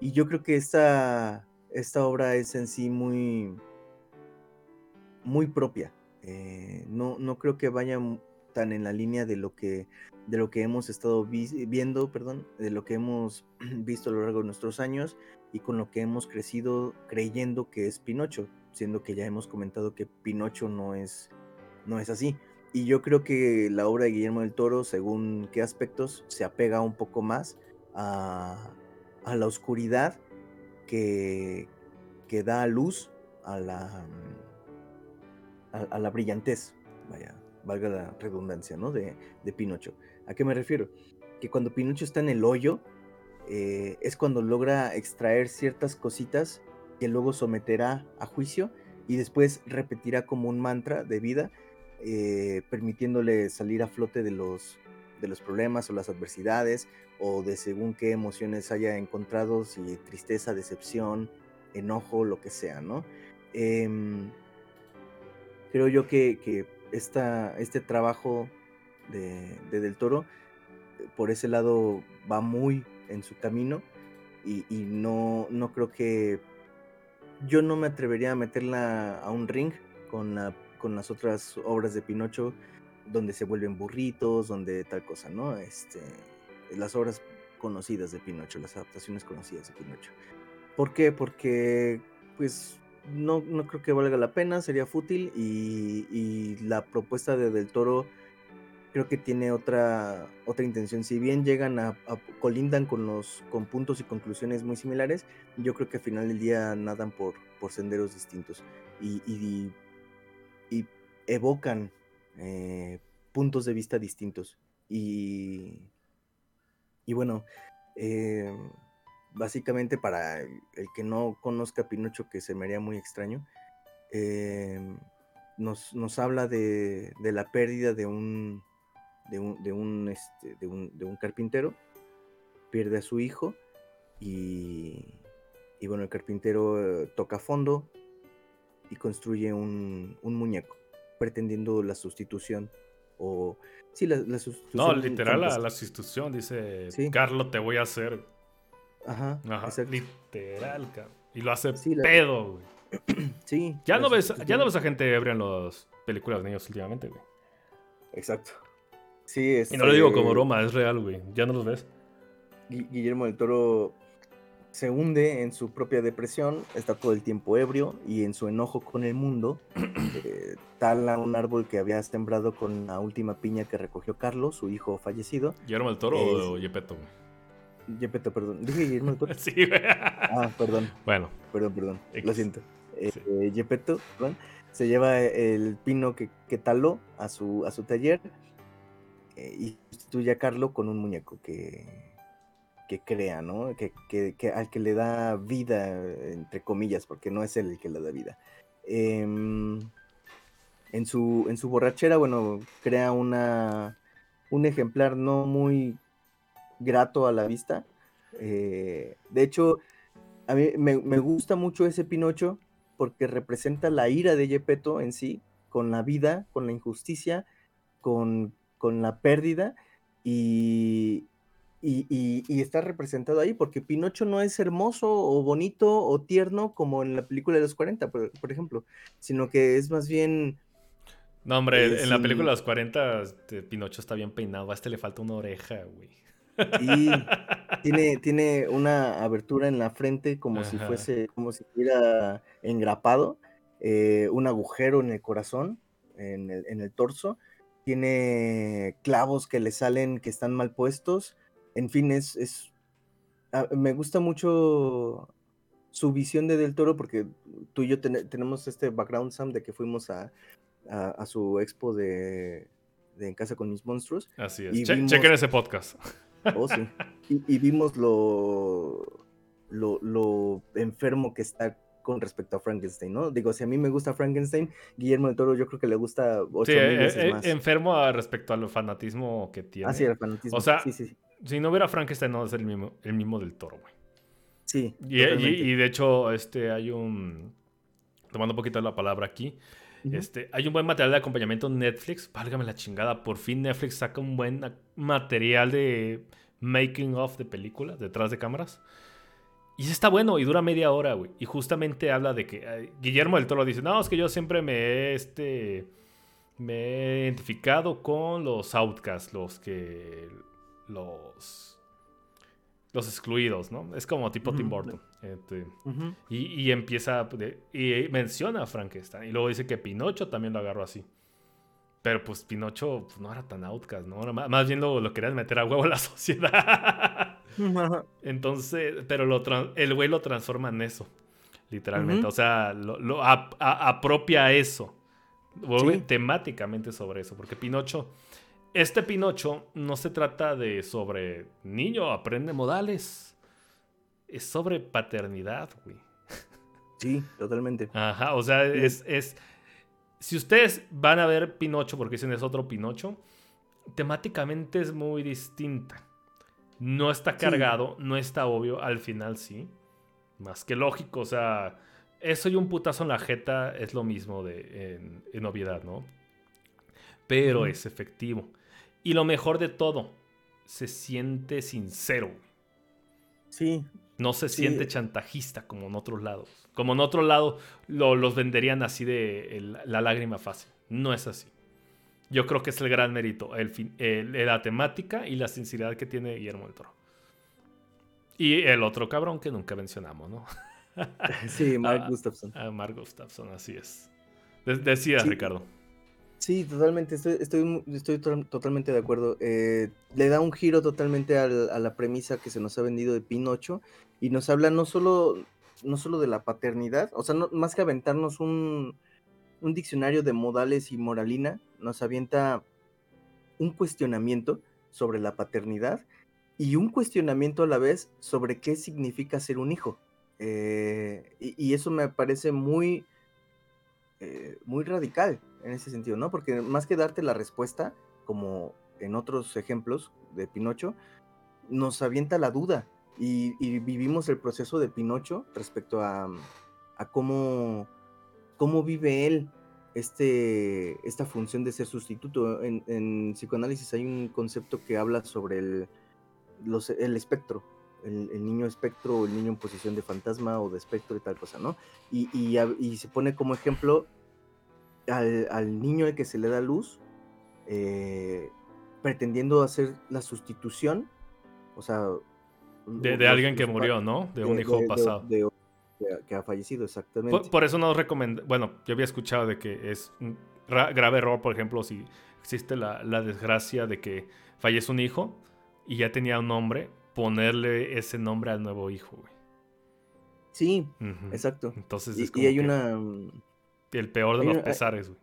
S2: Y yo creo que esta, esta obra es en sí muy, muy propia. Eh, no, no creo que vaya tan en la línea de lo que, de lo que hemos estado viendo, perdón, de lo que hemos [CLEARS THROAT] visto a lo largo de nuestros años y con lo que hemos crecido creyendo que es Pinocho siendo que ya hemos comentado que Pinocho no es, no es así. Y yo creo que la obra de Guillermo del Toro, según qué aspectos, se apega un poco más a, la oscuridad que, que da luz a la, a, la brillantez, vaya, valga la redundancia, ¿no? De, de, Pinocho. ¿A qué me refiero? Que cuando Pinocho está en el hoyo, eh, es cuando logra extraer ciertas cositas que luego someterá a juicio y después repetirá como un mantra de vida, eh, permitiéndole salir a flote de los, de los problemas o las adversidades o de según qué emociones haya encontrado, si tristeza, decepción, enojo, lo que sea, ¿no? Em, creo yo que, este trabajo de, Del Toro, por ese lado, va muy en su camino y, y no, no creo que yo no me atrevería a meterla a un ring con, la, con las otras obras de Pinocho, donde se vuelven burritos, donde tal cosa, ¿no? Este, las obras conocidas de Pinocho, las adaptaciones conocidas de Pinocho. ¿Por qué? Porque, pues, no, no creo que valga la pena, sería fútil y, y la propuesta de Del Toro creo que tiene otra, otra intención. Si bien llegan a, colindan con los con puntos y conclusiones muy similares, yo creo que al final del día nadan por, por senderos distintos y, y, evocan eh, puntos de vista distintos. Y, y bueno, eh, básicamente para el, que no conozca Pinocho, que se me haría muy extraño, eh, nos, nos, habla de, de la pérdida de un de un, de un, este, de un, de un carpintero, pierde a su hijo y, y bueno, el carpintero eh, toca fondo y construye un, un, muñeco, pretendiendo la sustitución o... Sí, la, la sustitución.
S1: No, literal la, la, sustitución, dice, Carlos, te voy a hacer.
S2: Ajá,
S1: Ajá literal, Y lo hace pedo, güey. [CLEARS THROAT]
S2: Sí.
S1: Ya no, ves, ya no ves a gente ebria en las películas de niños últimamente, güey.
S2: Exacto. Sí,
S1: Y no lo digo como este broma, es real, güey. Ya no los ves.
S2: Guillermo del Toro se hunde en su propia depresión, está todo el tiempo ebrio y en su enojo con el mundo, [CLEARS THROAT] eh, tala un árbol que había sembrado con la última piña que recogió Carlos, su hijo fallecido.
S1: ¿Guillermo del Toro o Yepeto?
S2: Yepeto, perdón. ¿Dije Guillermo del [LAUGHS]
S1: sí, güey.
S2: Ah, perdón.
S1: Bueno.
S2: Perdón, perdón. Lo siento. Eh, Yepeto, perdón, se lleva el pino que, que taló a su, a su taller eh, y sustituye a Carlo con un muñeco que, que crea, ¿no? Que, al que le da vida, entre comillas, porque no es él el que le da vida. Em, en, su, en su borrachera, bueno, crea una, un ejemplar no muy grato a la vista. Eh, de hecho, a mí me, me, gusta mucho ese Pinocho porque representa la ira de Gepetto en sí, con la vida, con la injusticia, con con la pérdida y, y, está representado ahí, porque Pinocho no es hermoso o bonito o tierno como en la película de los 40, por, ejemplo, sino que es más bien...
S1: No, hombre, en la película de los 40 este, Pinocho está bien peinado, a este le falta una oreja, güey.
S2: Y [LAUGHS] tiene, tiene una abertura en la frente como si fuese, como si estuviera engrapado, eh, un agujero en el corazón, en el, en el torso, tiene clavos que le salen que están mal puestos, en fin, es, es ah, me gusta mucho su visión de Del Toro porque tú y yo tenemos este background, Sam, de que fuimos a, a, su expo de, de, En Casa con Mis Monstruos.
S1: Así es. chequen ese podcast.
S2: Oh, sí. Y, vimos lo, lo, lo, enfermo que está con respecto a Frankenstein, ¿no? Digo, si a mí me gusta Frankenstein, Guillermo del Toro yo creo que le gusta
S1: ocho mil eh, veces eh, más. enfermo respecto al fanatismo que tiene.
S2: Ah, sí, el fanatismo.
S1: O sea, si no hubiera Frankenstein, no es el mismo, el mismo del Toro, güey.
S2: Sí.
S1: Y, y, de hecho, este, hay un... Tomando un poquito la palabra aquí. Este, hay un buen material de acompañamiento en Netflix. Válgame la chingada. Por fin Netflix saca un buen material de making of de películas, detrás de cámaras. Y está bueno y dura media hora, güey. Y justamente habla de que Guillermo del Toro dice, no, es que yo siempre me he, este, me he identificado con los outcasts, los que, los, los excluidos, ¿no? Es como tipo Tim Burton. Este, y, empieza, y menciona a Frankenstein. Y luego dice que Pinocho también lo agarró así. Pero pues Pinocho pues, no era tan outcast, ¿no? Más bien lo, lo querían meter a huevo a la [LAUGHS] sociedad. [LAUGHS] Entonces, pero lo el güey lo transforma en eso, literalmente. O sea, lo, apropia eso. Temáticamente sobre eso. Porque Pinocho, este Pinocho no se trata de sobre niño, aprende modales. Es sobre paternidad, güey.
S2: Sí, totalmente.
S1: Ajá, o sea, es, es si ustedes van a ver Pinocho, porque dicen es otro Pinocho, temáticamente es muy distinta. No está cargado, no está obvio, al final sí. Más que lógico, o sea, eso y un putazo en la jeta es lo mismo de, en, obviedad, ¿no? Pero es efectivo. Y lo mejor de todo, se siente sincero.
S2: Sí.
S1: No se siente chantajista como en otros lados. Como en otro lado los venderían así de la lágrima fácil. No es así. Yo creo que es el gran mérito, el, la temática y la sinceridad que tiene Guillermo del Toro. Y el otro cabrón que nunca mencionamos, ¿no? [LAUGHS]
S2: sí, Mark [LAUGHS] Gustafson.
S1: Mark Gustafson, así es. decía, Ricardo.
S2: Sí, totalmente, estoy, estoy, totalmente de acuerdo. Eh, le da un giro totalmente a la premisa que se nos ha vendido de Pinocho y nos habla no solo no solo de la paternidad, o sea, no, más que aventarnos un, un diccionario de modales y moralina, nos avienta un cuestionamiento sobre la paternidad y un cuestionamiento a la vez sobre qué significa ser un hijo. Eh, y, eso me parece muy, eh, muy radical en ese sentido, ¿no? Porque más que darte la respuesta, como en otros ejemplos de Pinocho, nos avienta la duda y, vivimos el proceso de Pinocho respecto a, cómo, cómo vive él este, esta función de ser sustituto. En, psicoanálisis hay un concepto que habla sobre el, el espectro, el, niño espectro, el niño en posición de fantasma o de espectro y tal cosa, ¿no? Y, y, se pone como ejemplo al, al, niño al que se le da luz, eh, pretendiendo hacer la sustitución, o sea,
S1: de, alguien que murió, ¿no? De, un hijo pasado.
S2: que ha fallecido, exactamente.
S1: Por, eso no recomiendo. Bueno, yo había escuchado de que es un grave error, por ejemplo, si existe la, desgracia de que fallece un hijo y ya tenía un nombre, ponerle ese nombre al nuevo hijo, güey.
S2: Sí, exacto.
S1: Entonces
S2: es y, hay una.
S1: El peor de los pesares, güey.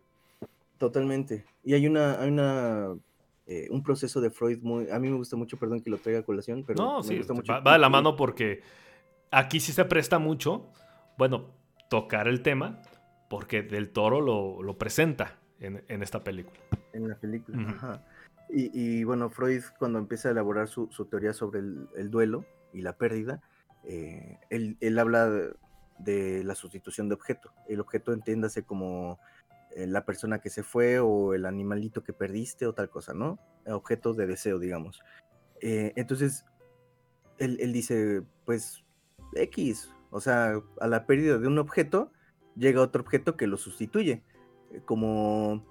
S2: Totalmente. Y hay una, hay una eh, un proceso de Freud muy... A mí me gusta mucho, perdón que lo traiga a colación, pero...
S1: No,
S2: sí,
S1: Va, de la mano porque aquí sí se presta mucho, bueno, tocar el tema, porque Del Toro lo, presenta en, esta película.
S2: En la película, ajá. Y, bueno, Freud cuando empieza a elaborar su, teoría sobre el, duelo y la pérdida, eh, él, habla de, la sustitución de objeto. El objeto entiéndase como eh, la persona que se fue o el animalito que perdiste o tal cosa, ¿no? Objetos de deseo, digamos. Eh, entonces, él, dice, pues, X, o sea, a la pérdida de un objeto llega otro objeto que lo sustituye. Eh, como,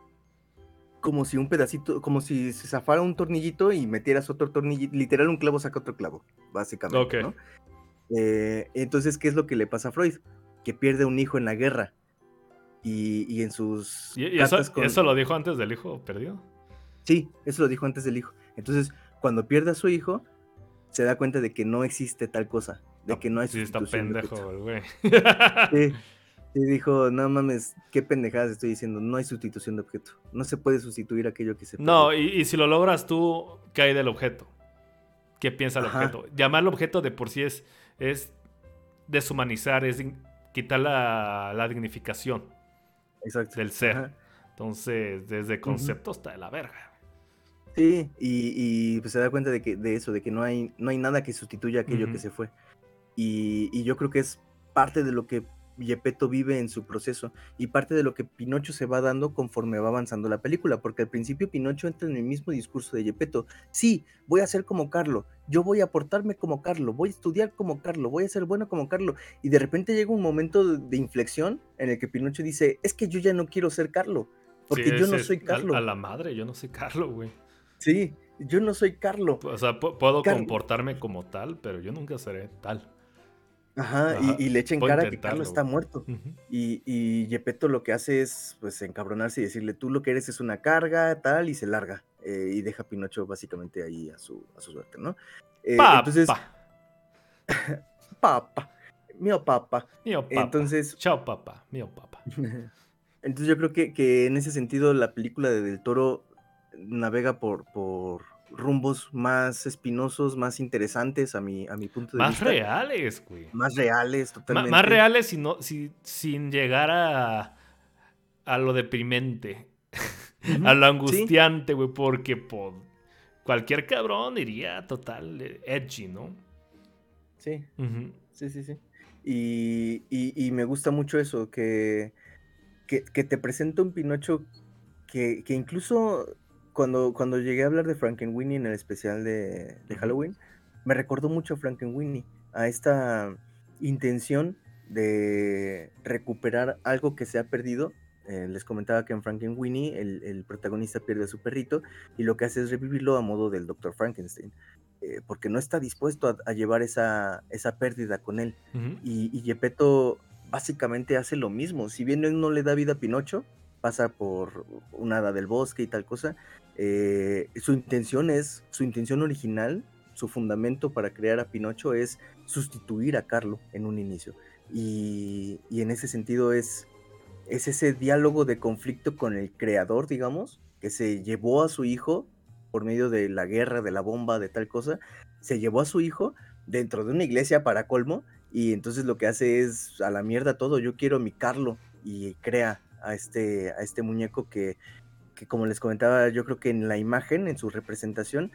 S2: como si un pedacito, como si se zafara un tornillito y metieras otro tornillito, literal un clavo saca otro clavo, básicamente, ¿no? Eh, entonces, ¿qué es lo que le pasa a Freud? Que pierde un hijo en la guerra. Y, en sus...
S1: ¿Y, eso, eso, lo dijo antes del hijo perdido?
S2: Sí, eso lo dijo antes del hijo. Entonces, cuando pierde a su hijo, se da cuenta de que no existe tal cosa, de que no hay
S1: sí, está pendejo, güey.
S2: Sí, [LAUGHS] y dijo, no mames, qué pendejadas estoy diciendo, no hay sustitución de objeto. No se puede sustituir aquello que se
S1: No, y, si lo logras tú, ¿qué hay del objeto? ¿Qué piensa el objeto? Llamarlo objeto de por sí es, es deshumanizar, es quitar la, dignificación del ser. Entonces, desde concepto está de la verga.
S2: Sí, y, pues se da cuenta de que de eso, de que no hay, no hay nada que sustituya aquello que se fue. Y, y, yo creo que es parte de lo que Gepetto vive en su proceso y parte de lo que Pinocho se va dando conforme va avanzando la película, porque al principio Pinocho entra en el mismo discurso de Gepetto, sí, voy a ser como Carlo, yo voy a portarme como Carlo, voy a estudiar como Carlo, voy a ser bueno como Carlo, y de repente llega un momento de inflexión en el que Pinocho dice, es que yo ya no quiero ser Carlo, porque yo no soy Carlo.
S1: A, la madre, yo no soy Carlo, güey.
S2: Sí, yo no soy Carlo.
S1: O sea, puedo comportarme como tal, pero yo nunca seré tal.
S2: Ajá, Y, le echa en cara que Carlos está muerto. Y, y Gepetto lo que hace es pues encabronarse y decirle, tú lo que eres es una carga, tal, y se larga. Eh, y deja a Pinocho básicamente ahí a su, a su suerte, ¿no?
S1: Eh, papa. Entonces, [LAUGHS]
S2: papa. Mío papa.
S1: Mío papa.
S2: Entonces,
S1: Chao papa, mío papa. [LAUGHS]
S2: Entonces yo creo que, que, en ese sentido la película de Del Toro navega por, por rumbos más espinosos, más interesantes a mi, a mi punto de
S1: vista. Más reales, güey.
S2: Más reales, totalmente.
S1: más reales si sin llegar a, a lo deprimente, [LAUGHS] a lo angustiante, güey, porque por cualquier cabrón iría total edgy, ¿no?
S2: Sí, sí, sí, sí. Y, y, me gusta mucho eso, que, que, que te presenta un Pinocho que, que incluso cuando, cuando llegué a hablar de Frankenweenie en el especial de, Halloween, me recordó mucho a Frankenweenie, a esta intención de recuperar algo que se ha perdido. Eh, les comentaba que en Frankenweenie el, el protagonista pierde a su perrito y lo que hace es revivirlo a modo del Dr. Frankenstein. Eh, porque no está dispuesto a, llevar esa, esa, pérdida con él. y, y Gepetto básicamente hace lo mismo. Si bien él no le da vida a Pinocho, pasa por una hada del bosque y tal cosa, eh, su intención es, su intención original, su fundamento para crear a Pinocho es sustituir a Carlo en un inicio. Y, en ese sentido es, es ese diálogo de conflicto con el creador, digamos, que se llevó a su hijo por medio de la guerra, de la bomba, de tal cosa, se llevó a su hijo dentro de una iglesia para colmo y entonces lo que hace es a la mierda todo, yo quiero mi Carlo y crea a este, a este muñeco que que como les comentaba, yo creo que en la imagen, en su representación,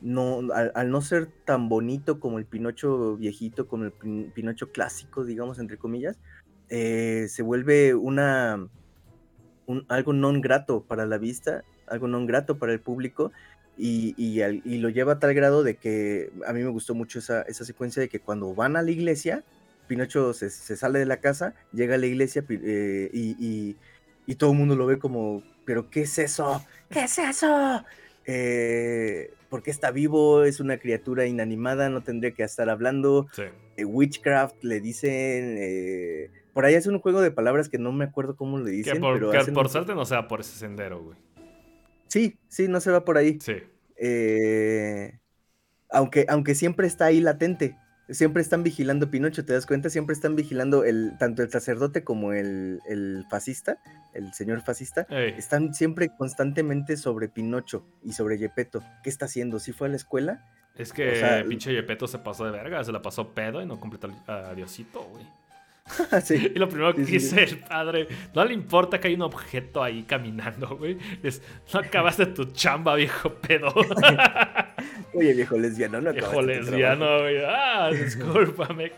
S2: no, al, no ser tan bonito como el Pinocho viejito, como el Pinocho clásico, digamos, entre comillas, eh, se vuelve una algo non grato para la vista, algo non grato para el público, y, lo lleva a tal grado de que a mí me gustó mucho esa, esa secuencia de que cuando van a la iglesia, Pinocho se, sale de la casa, llega a la iglesia eh, y, y todo el mundo lo ve como pero ¿qué es eso? ¿Qué es eso? Eh, porque está vivo, es una criatura inanimada, no tendría que estar hablando. Eh, witchcraft le dicen. Eh, por ahí es un juego de palabras que no me acuerdo cómo le dicen.
S1: Que por, pero por suerte no se va por ese sendero, güey.
S2: Sí, sí, no se va por ahí.
S1: Sí.
S2: aunque, aunque siempre está ahí latente. Siempre están vigilando Pinocho, ¿te das cuenta? Siempre están vigilando el, tanto el sacerdote como el, el fascista, el señor fascista. Están siempre constantemente sobre Pinocho y sobre Yepeto. ¿Qué está haciendo? ¿Sí fue a la escuela?
S1: Es que pinche Yepeto se pasó de verga, se la pasó pedo y no completó a Diosito, güey. [LAUGHS] Y lo primero que dice el padre, no le importa que hay un objeto ahí caminando, güey. Es, no acabaste tu chamba, viejo pedo. [LAUGHS]
S2: Oye, viejo lesbiano, no
S1: Viejo lesbiano, güey. Ah, [LAUGHS] discúlpame.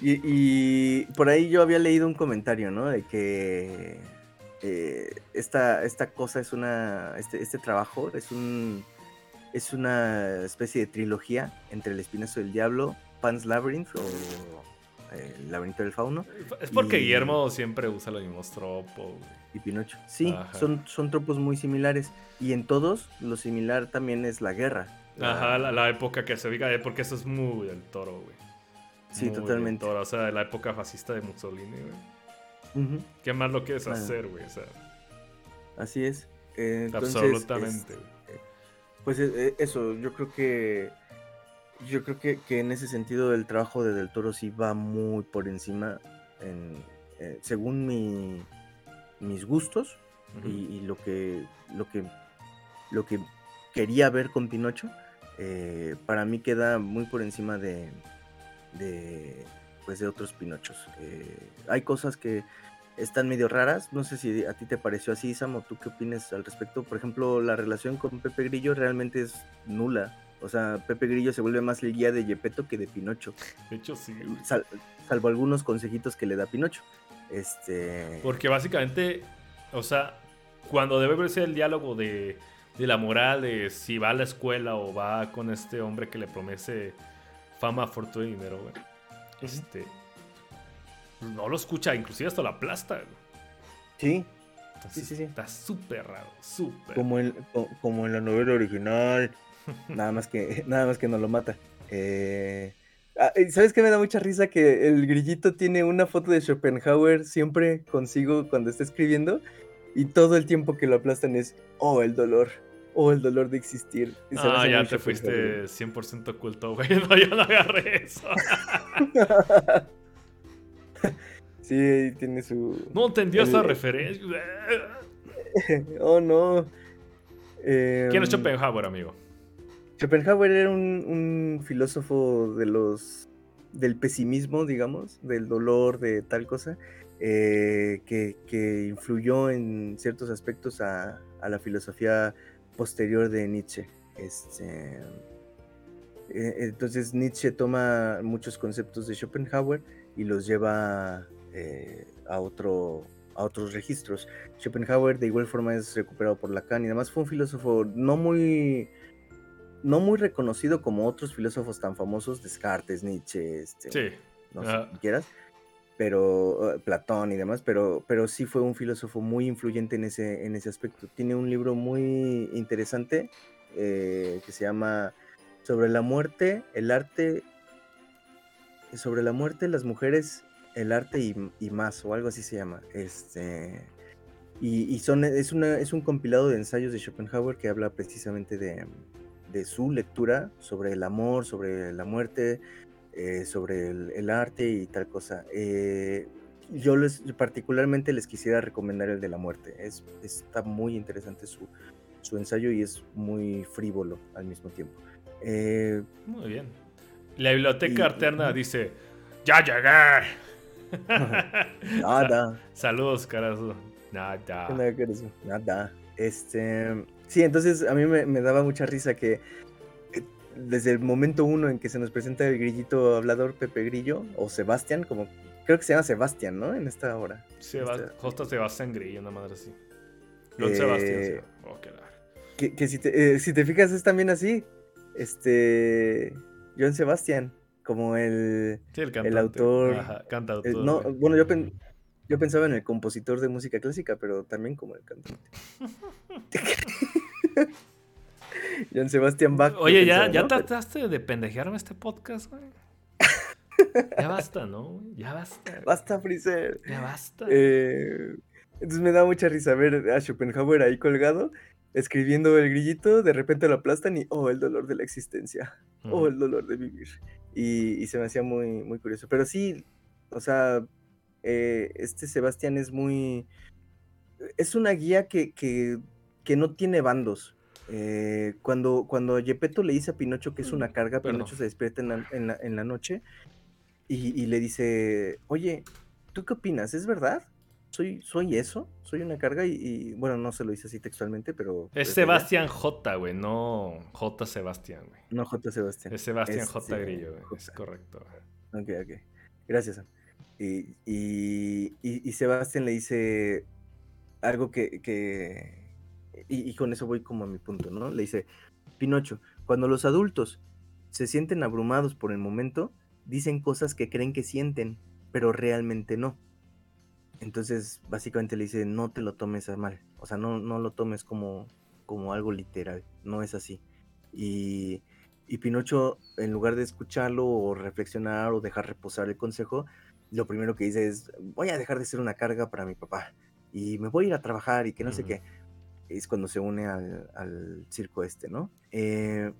S2: Y, y, por ahí yo había leído un comentario, ¿no? De que eh, esta, esta cosa es una. Este, este trabajo es un. Es una especie de trilogía entre El Espinazo del Diablo, Pan's Labyrinth o El laberinto del fauno.
S1: Es porque Guillermo siempre usa los mismos tropos.
S2: Y Pinocho. Sí, son, son tropos muy similares. Y en todos, lo similar también es la guerra.
S1: Ajá, la, época que se ubica, porque eso es muy del toro, güey.
S2: Sí, totalmente.
S1: o sea, la época fascista de Mussolini, güey. ¿Qué más lo quieres hacer, güey?
S2: así es.
S1: Absolutamente.
S2: pues e, e, eso, yo creo que yo creo que, en ese sentido el trabajo de Del Toro sí va muy por encima, en, eh, según mi, mis gustos y, lo que lo que lo que quería ver con Pinocho, eh, para mí queda muy por encima de, de pues de otros Pinochos. hay cosas que están medio raras. No sé si a ti te pareció así, Sam, o tú qué opinas al respecto. Por ejemplo, la relación con Pepe Grillo realmente es nula. O sea, Pepe Grillo se vuelve más el guía de Yepeto que de Pinocho.
S1: De hecho, sí.
S2: salvo algunos consejitos que le da Pinocho. Este.
S1: Porque básicamente, o sea, cuando debe ser el diálogo de, de la moral de si va a la escuela o va con este hombre que le promete fama, fortuna y dinero, güey. Este. No lo escucha, inclusive hasta la aplasta,
S2: Sí. sí, sí, sí.
S1: Está súper raro, súper.
S2: Como en, como en la novela original. [LAUGHS] nada más que, [LAUGHS] nada más que no lo mata. Eh, ah, ¿Sabes qué me da mucha risa? Que el grillito tiene una foto de Schopenhauer siempre consigo cuando está escribiendo y todo el tiempo que lo aplastan es, oh, el dolor, oh, el dolor de existir.
S1: ah, ya te fuiste 100% oculto, güey, [LAUGHS] no, yo no agarré eso.
S2: sí, tiene su...
S1: No entendió esa referencia.
S2: oh, no.
S1: ¿Quién es em, Schopenhauer, amigo?
S2: Schopenhauer era un, filósofo de los del pesimismo, digamos, del dolor, de tal cosa, eh, que, influyó en ciertos aspectos a, la filosofía posterior de Nietzsche. Este, eh, entonces Nietzsche toma muchos conceptos de Schopenhauer y los lleva eh, a, otro, a otros registros. Schopenhauer de igual forma es recuperado por Lacan y además fue un filósofo no muy no muy reconocido como otros filósofos tan famosos, Descartes, Nietzsche, este, no sé si quieras, pero eh, Platón y demás, pero, pero sí fue un filósofo muy influyente en ese, en ese aspecto. Tiene un libro muy interesante eh, que se llama Sobre la muerte, el arte, sobre la muerte, las mujeres, el arte y, más, o algo así se llama. Este, y, son, es, una, es un compilado de ensayos de Schopenhauer que habla precisamente de, de su lectura sobre el amor, sobre la muerte, eh, sobre el, arte y tal cosa. Eh, yo les, particularmente les quisiera recomendar el de la muerte. Es, está muy interesante su, su ensayo y es muy frívolo al mismo tiempo. Eh,
S1: muy bien. La biblioteca alterna dice, ya llegué.
S2: Nada. [LAUGHS]
S1: Saludos, carajo. Nada.
S2: Nada. Este, Sí, entonces a mí me, daba mucha risa que eh, desde el momento uno en que se nos presenta el grillito hablador Pepe Grillo, o Sebastián, como creo que se llama Sebastián, ¿no? En esta hora.
S1: Justo Sebastián Grillo, una madre así. John Sebastián, sí. Eh, oh,
S2: que, que si, te, eh, si te fijas es también así. Este. John Sebastián, como el,
S1: sí, el,
S2: el, autor.
S1: Ajá, cantautor.
S2: no, bueno, yo, yo pensaba en el compositor de música clásica, pero también como el cantante. [LAUGHS] [LAUGHS] John Sebastian Bach.
S1: Oye, ya, ya trataste de pendejearme este podcast, güey. [LAUGHS] Ya basta, ¿no? Ya basta.
S2: Basta, Freezer.
S1: Ya basta.
S2: Eh, entonces me da mucha risa ver a Schopenhauer ahí colgado, escribiendo el grillito, de repente lo aplastan y, oh, el dolor de la existencia. Oh, el dolor de vivir. Y, se me hacía muy, muy curioso. Pero sí, o sea, eh, este Sebastián es muy... Es una guía que, que que no tiene bandos. Eh, cuando, cuando Gepetto le dice a Pinocho que es una mm, carga, Pinocho se despierta en la, noche y, le dice, oye, ¿tú qué opinas? ¿Es verdad? ¿Soy, soy eso? ¿Soy una carga? Y, bueno, no se lo dice así textualmente, pero...
S1: Es Sebastián J, güey, no J. Sebastián, güey.
S2: No J. Sebastián.
S1: Es Sebastián J. Grillo, güey. Es correcto.
S2: Ok, ok. Gracias. Y, y, Sebastián le dice algo que, y, con eso voy como a mi punto, ¿no? Le dice, Pinocho, cuando los adultos se sienten abrumados por el momento, dicen cosas que creen que sienten, pero realmente no. Entonces, básicamente le dice, no te lo tomes a mal, o sea, no, no lo tomes como, como algo literal, no es así. Y, y Pinocho, en lugar de escucharlo o reflexionar o dejar reposar el consejo, lo primero que dice es, voy a dejar de ser una carga para mi papá y me voy a ir a trabajar y que no sé qué. Es cuando se une al, circo este, ¿no? Eh,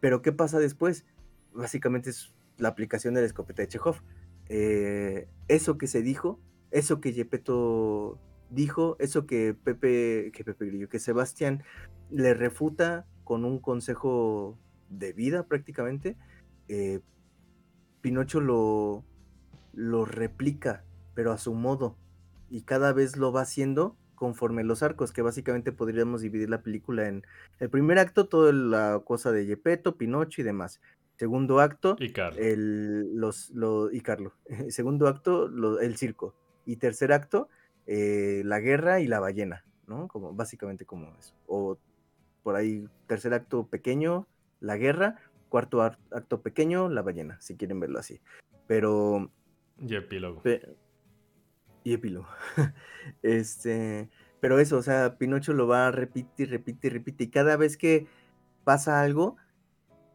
S2: pero ¿qué pasa después? Básicamente es la aplicación de la escopeta de Chekhov. Eh, eso que se dijo, eso que Yepeto dijo, eso que Pepe, que Pepe Grillo, que Sebastián le refuta con un consejo de vida prácticamente, eh, Pinocho lo, lo replica, pero a su modo, y cada vez lo va haciendo conforme los arcos, que básicamente podríamos dividir la película en el primer acto, toda la cosa de Gepetto, Pinocho y demás. Segundo acto,
S1: y Carlo.
S2: El, los, y Carlo. [LAUGHS] Segundo acto, el circo. Y tercer acto, eh, la guerra y la ballena, ¿no? Como, básicamente como eso. O por ahí, tercer acto pequeño, la guerra. Cuarto acto pequeño, la ballena, si quieren verlo así. Pero...
S1: Y epílogo.
S2: Y epílogo. [LAUGHS] este... Pero eso, o sea, Pinocho lo va a repetir, repite y repite. Y cada vez que pasa algo,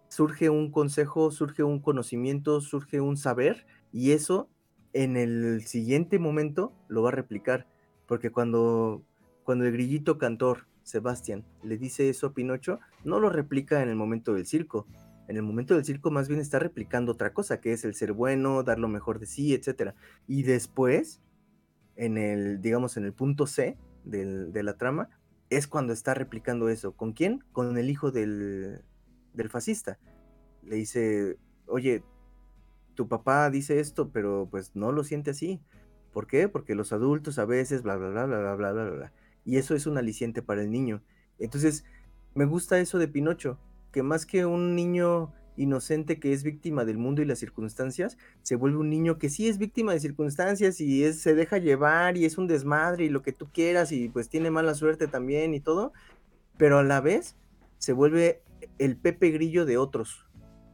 S2: surge un consejo, surge un conocimiento, surge un saber. Y eso en el siguiente momento lo va a replicar. Porque cuando, cuando el grillito cantor, Sebastián, le dice eso a Pinocho, no lo replica en el momento del circo. En el momento del circo más bien está replicando otra cosa, que es el ser bueno, dar lo mejor de sí, etc. Y después, en el, digamos, en el punto C del, de la trama, es cuando está replicando eso. ¿Con quién? Con el hijo del, del fascista. Le dice, oye, tu papá dice esto, pero pues no lo siente así. ¿Por qué? Porque los adultos a veces, bla, bla, bla, bla, bla, bla, bla. Y eso es un aliciente para el niño. Entonces, me gusta eso de Pinocho, que más que un niño inocente que es víctima del mundo y las circunstancias, se vuelve un niño que sí es víctima de circunstancias y es, se deja llevar y es un desmadre y lo que tú quieras y pues tiene mala suerte también y todo, pero a la vez se vuelve el Pepe Grillo de otros.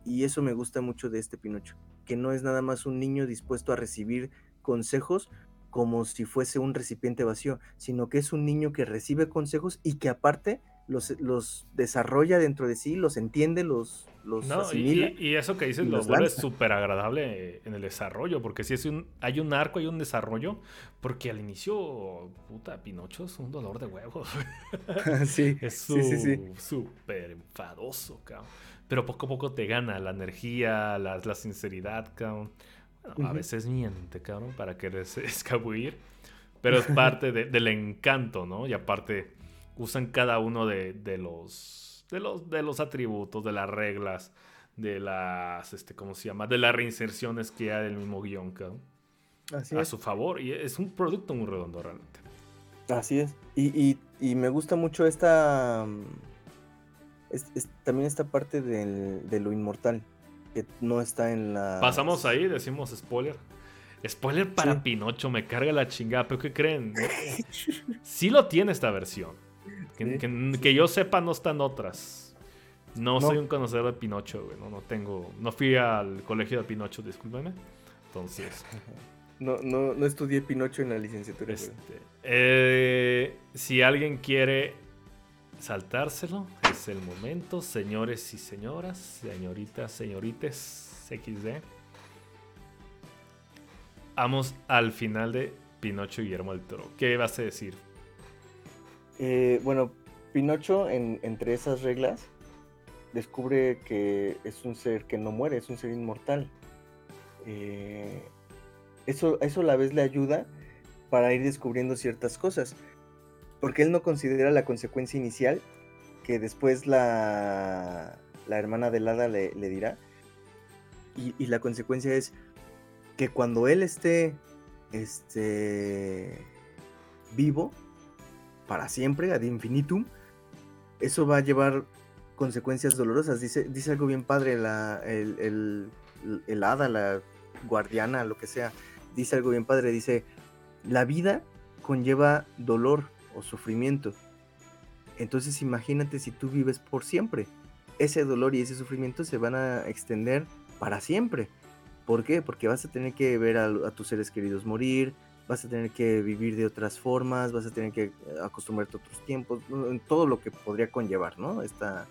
S2: Y eso me gusta mucho de este Pinocho que no es nada más un niño dispuesto a recibir consejos como si fuese un recipiente vacío, sino que es un niño que recibe consejos y que aparte los, los desarrolla dentro de sí, los entiende, los, los asimila.
S1: Y, eso que dices lo vuelve súper agradable en el desarrollo, porque si es un, hay un arco, hay un desarrollo, porque al inicio, puta, Pinocho es un dolor de huevos. [LAUGHS] [LAUGHS]
S2: sí,
S1: es súper enfadoso, cabrón pero poco a poco te gana la energía, la, la sinceridad, cabrón. Bueno, a veces miente, cabrón, para querer [LAUGHS] escabullir, pero es parte del encanto, ¿no? Y aparte usan cada uno de, los, de, los, de los atributos, de las reglas, de las, este, ¿cómo se llama? De las reinserciones que hay del mismo guion. Así a su favor, y es un producto muy redondo realmente.
S2: Así es. Y, y me gusta mucho esta es, también esta parte de lo inmortal, que no está en la...
S1: Pasamos ahí, decimos spoiler. Spoiler para Pinocho, me carga la chingada, pero ¿qué creen? [LAUGHS] sí lo tiene esta versión. Que, yo sepa no están otras. No, soy un conocedor de Pinocho, güey. No, no tengo. No fui al colegio de Pinocho, discúlpeme. Entonces. [LAUGHS]
S2: No, no, no estudié Pinocho en la licenciatura.
S1: Este, eh, si alguien quiere saltárselo. Es el momento, señores y señoras, señoritas, señorites, XD. Vamos al final de Pinocho y Guillermo del Toro. ¿Qué vas a decir?
S2: Eh, bueno, Pinocho, entre esas reglas, descubre que es un ser que no muere, es un ser inmortal. Eh, eso, eso a la vez le ayuda para ir descubriendo ciertas cosas porque él no considera la consecuencia inicial que después la, la hermana del hada le, dirá. Y, la consecuencia es que cuando él esté este, vivo, para siempre, ad infinitum, eso va a llevar consecuencias dolorosas. Dice, dice algo bien padre la, el, el, el hada, la guardiana, lo que sea. Dice algo bien padre, dice, la vida conlleva dolor, o sufrimiento. Entonces imagínate si tú vives por siempre. Ese dolor y ese sufrimiento se van a extender para siempre. ¿Por qué? Porque vas a tener que ver a, tus seres queridos morir, vas a tener que vivir de otras formas, vas a tener que acostumbrarte a otros tiempos, en todo lo que podría conllevar, ¿no? Esta,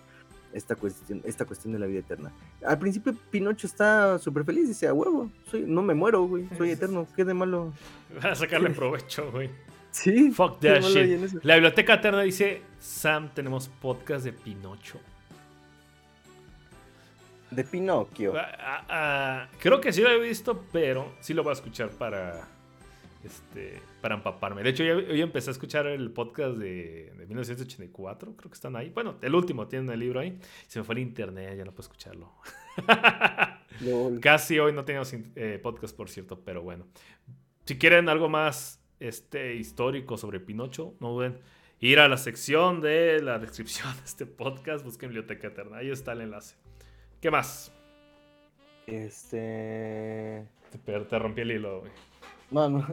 S2: esta cuestión, esta cuestión de la vida eterna. Al principio Pinocho está súper feliz, dice, a huevo, soy, no me muero, güey, soy eterno, ¿qué de malo? [LAUGHS]
S1: Va a sacarle provecho, güey.
S2: Sí.
S1: Fuck that shit. La biblioteca eterna dice, Sam, tenemos podcast de Pinocho.
S2: De Pinocchio.
S1: Ah, ah, ah, creo que sí lo he visto, pero sí lo voy a escuchar para este, para empaparme. De hecho, hoy empecé a escuchar el podcast de, 1984, creo que están ahí. Bueno, el último, tienen el libro ahí. Se me fue el internet, ya no puedo escucharlo. [LAUGHS] Casi hoy no teníamos eh, podcast, por cierto, pero bueno. Si quieren algo más este, histórico sobre Pinocho, no duden ir a la sección de la descripción de este podcast, busquen Biblioteca Eterna, ahí está el enlace. ¿Qué más?
S2: Este...
S1: Te, te rompí el hilo, güey.
S2: No, no.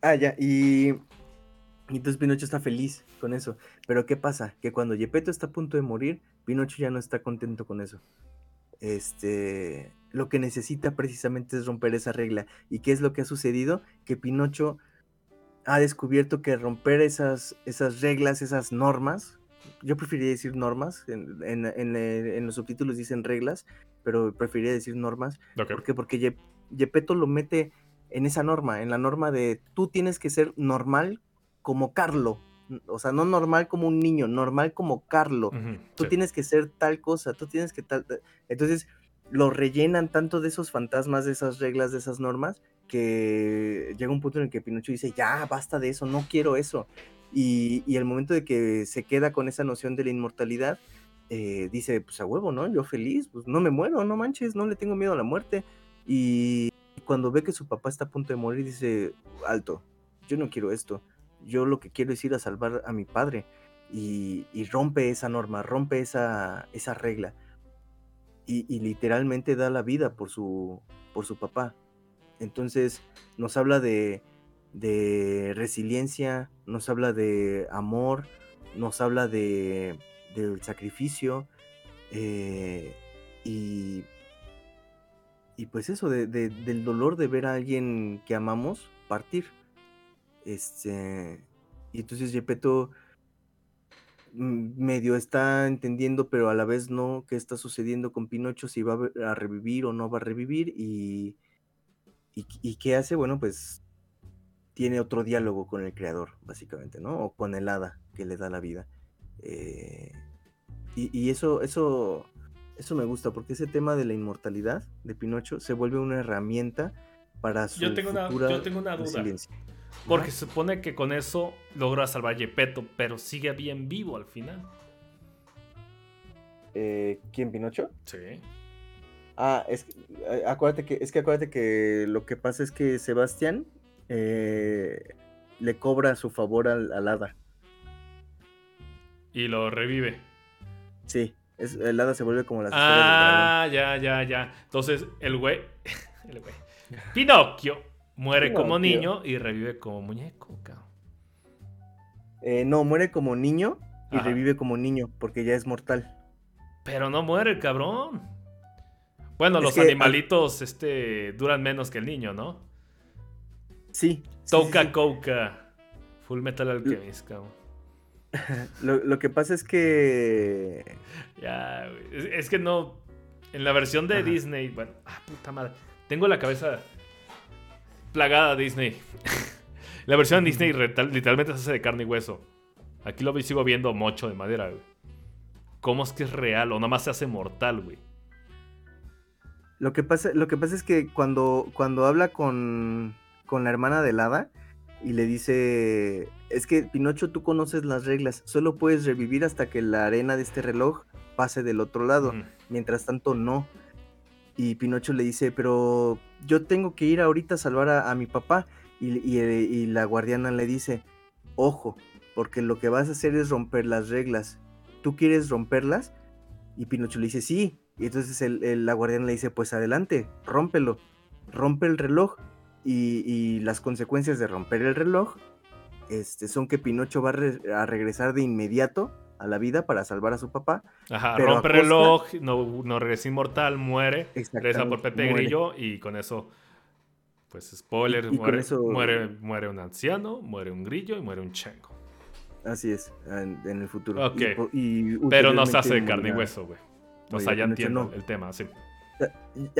S2: Ah, ya, y, y entonces Pinocho está feliz con eso. Pero ¿qué pasa? Que cuando Gepetto está a punto de morir, Pinocho ya no está contento con eso. Este, lo que necesita precisamente es romper esa regla. ¿Y qué es lo que ha sucedido? Que Pinocho ha descubierto que romper esas, esas reglas, esas normas, yo preferiría decir normas, en, en, en, los subtítulos dicen reglas, pero preferiría decir normas. ¿Por qué? Porque Gepetto lo mete en esa norma, en la norma de tú tienes que ser normal como Carlo. O sea, no normal como un niño, normal como Carlo. tú tienes que ser tal cosa, tú tienes que tal... Entonces, lo rellenan tanto de esos fantasmas, de esas reglas, de esas normas, que llega un punto en el que Pinocho dice, ya, basta de eso, no quiero eso. Y, y el momento de que se queda con esa noción de la inmortalidad, eh, dice, pues a huevo, ¿no? Yo feliz, pues no me muero, no manches, no le tengo miedo a la muerte. Y cuando ve que su papá está a punto de morir, dice, alto, yo no quiero esto, yo lo que quiero es ir a salvar a mi padre. Y, rompe esa norma, rompe esa, esa regla. Y, literalmente da la vida por su, por su papá. Entonces nos habla de, de resiliencia, nos habla de amor, nos habla de, del sacrificio. Eh, y y pues eso, de, del dolor de ver a alguien que amamos partir. Este, y entonces Gepetto medio está entendiendo, pero a la vez no, qué está sucediendo con Pinocho, si va a revivir o no va a revivir. Y, y, qué hace, bueno, pues tiene otro diálogo con el creador, básicamente, ¿no? O con el hada que le da la vida. Eh, y, y, eso, eso eso me gusta porque ese tema de la inmortalidad de Pinocho se vuelve una herramienta para su
S1: yo tengo una, yo tengo una duda. Porque se supone que con eso logra salvar a Gepetto, pero sigue bien vivo al final.
S2: Eh, ¿Quién, Pinocho?
S1: Sí.
S2: Ah, es, eh, acuérdate que, es que acuérdate que lo que pasa es que Sebastián eh, le cobra su favor al, al hada.
S1: Y lo revive.
S2: Sí. Es, el hada se vuelve como la
S1: Ah, ya, ya, ya. Entonces, el güey. [LAUGHS] El güey. Pinocchio muere como niño y revive como muñeco, cabrón.
S2: Eh, no, muere como niño y revive como niño, porque ya es mortal.
S1: Pero no muere cabrón. Bueno, los animalitos este, duran menos que el niño, ¿no?
S2: Sí.
S1: Toca Coca. Full Metal Alchemist, cabrón. [LAUGHS]
S2: lo, que pasa es que.
S1: Ya, es, que no. En la versión de Disney, bueno, ah, puta madre. Tengo la cabeza plagada Disney. [LAUGHS] la versión de Disney literalmente se hace de carne y hueso. Aquí lo sigo viendo mocho de madera, güey. ¿Cómo es que es real? O nada más se hace mortal, güey.
S2: Lo que pasa, lo que pasa es que cuando, cuando habla con, con la hermana de hada y le dice, es que Pinocho tú conoces las reglas, solo puedes revivir hasta que la arena de este reloj pase del otro lado, mientras tanto no. Y Pinocho le dice, pero yo tengo que ir ahorita a salvar a, mi papá. Y, y, la guardiana le dice, ojo, porque lo que vas a hacer es romper las reglas. ¿Tú quieres romperlas? Y Pinocho le dice, sí. Y entonces la guardiana le dice, pues adelante, rómpelo. Rompe el reloj. Y, y las consecuencias de romper el reloj este, son que Pinocho va a, regresar de inmediato a la vida para salvar a su papá.
S1: Ajá, rompe el reloj, no, no regresa inmortal, muere, regresa por Pepe Grillo y con eso, pues spoiler, muere, muere, muere, un anciano, muere un grillo y muere un chengo.
S2: Así es, en, el futuro.
S1: Ok, pero no se hace de carne y hueso, güey. O sea, ya entiendo el tema, sí.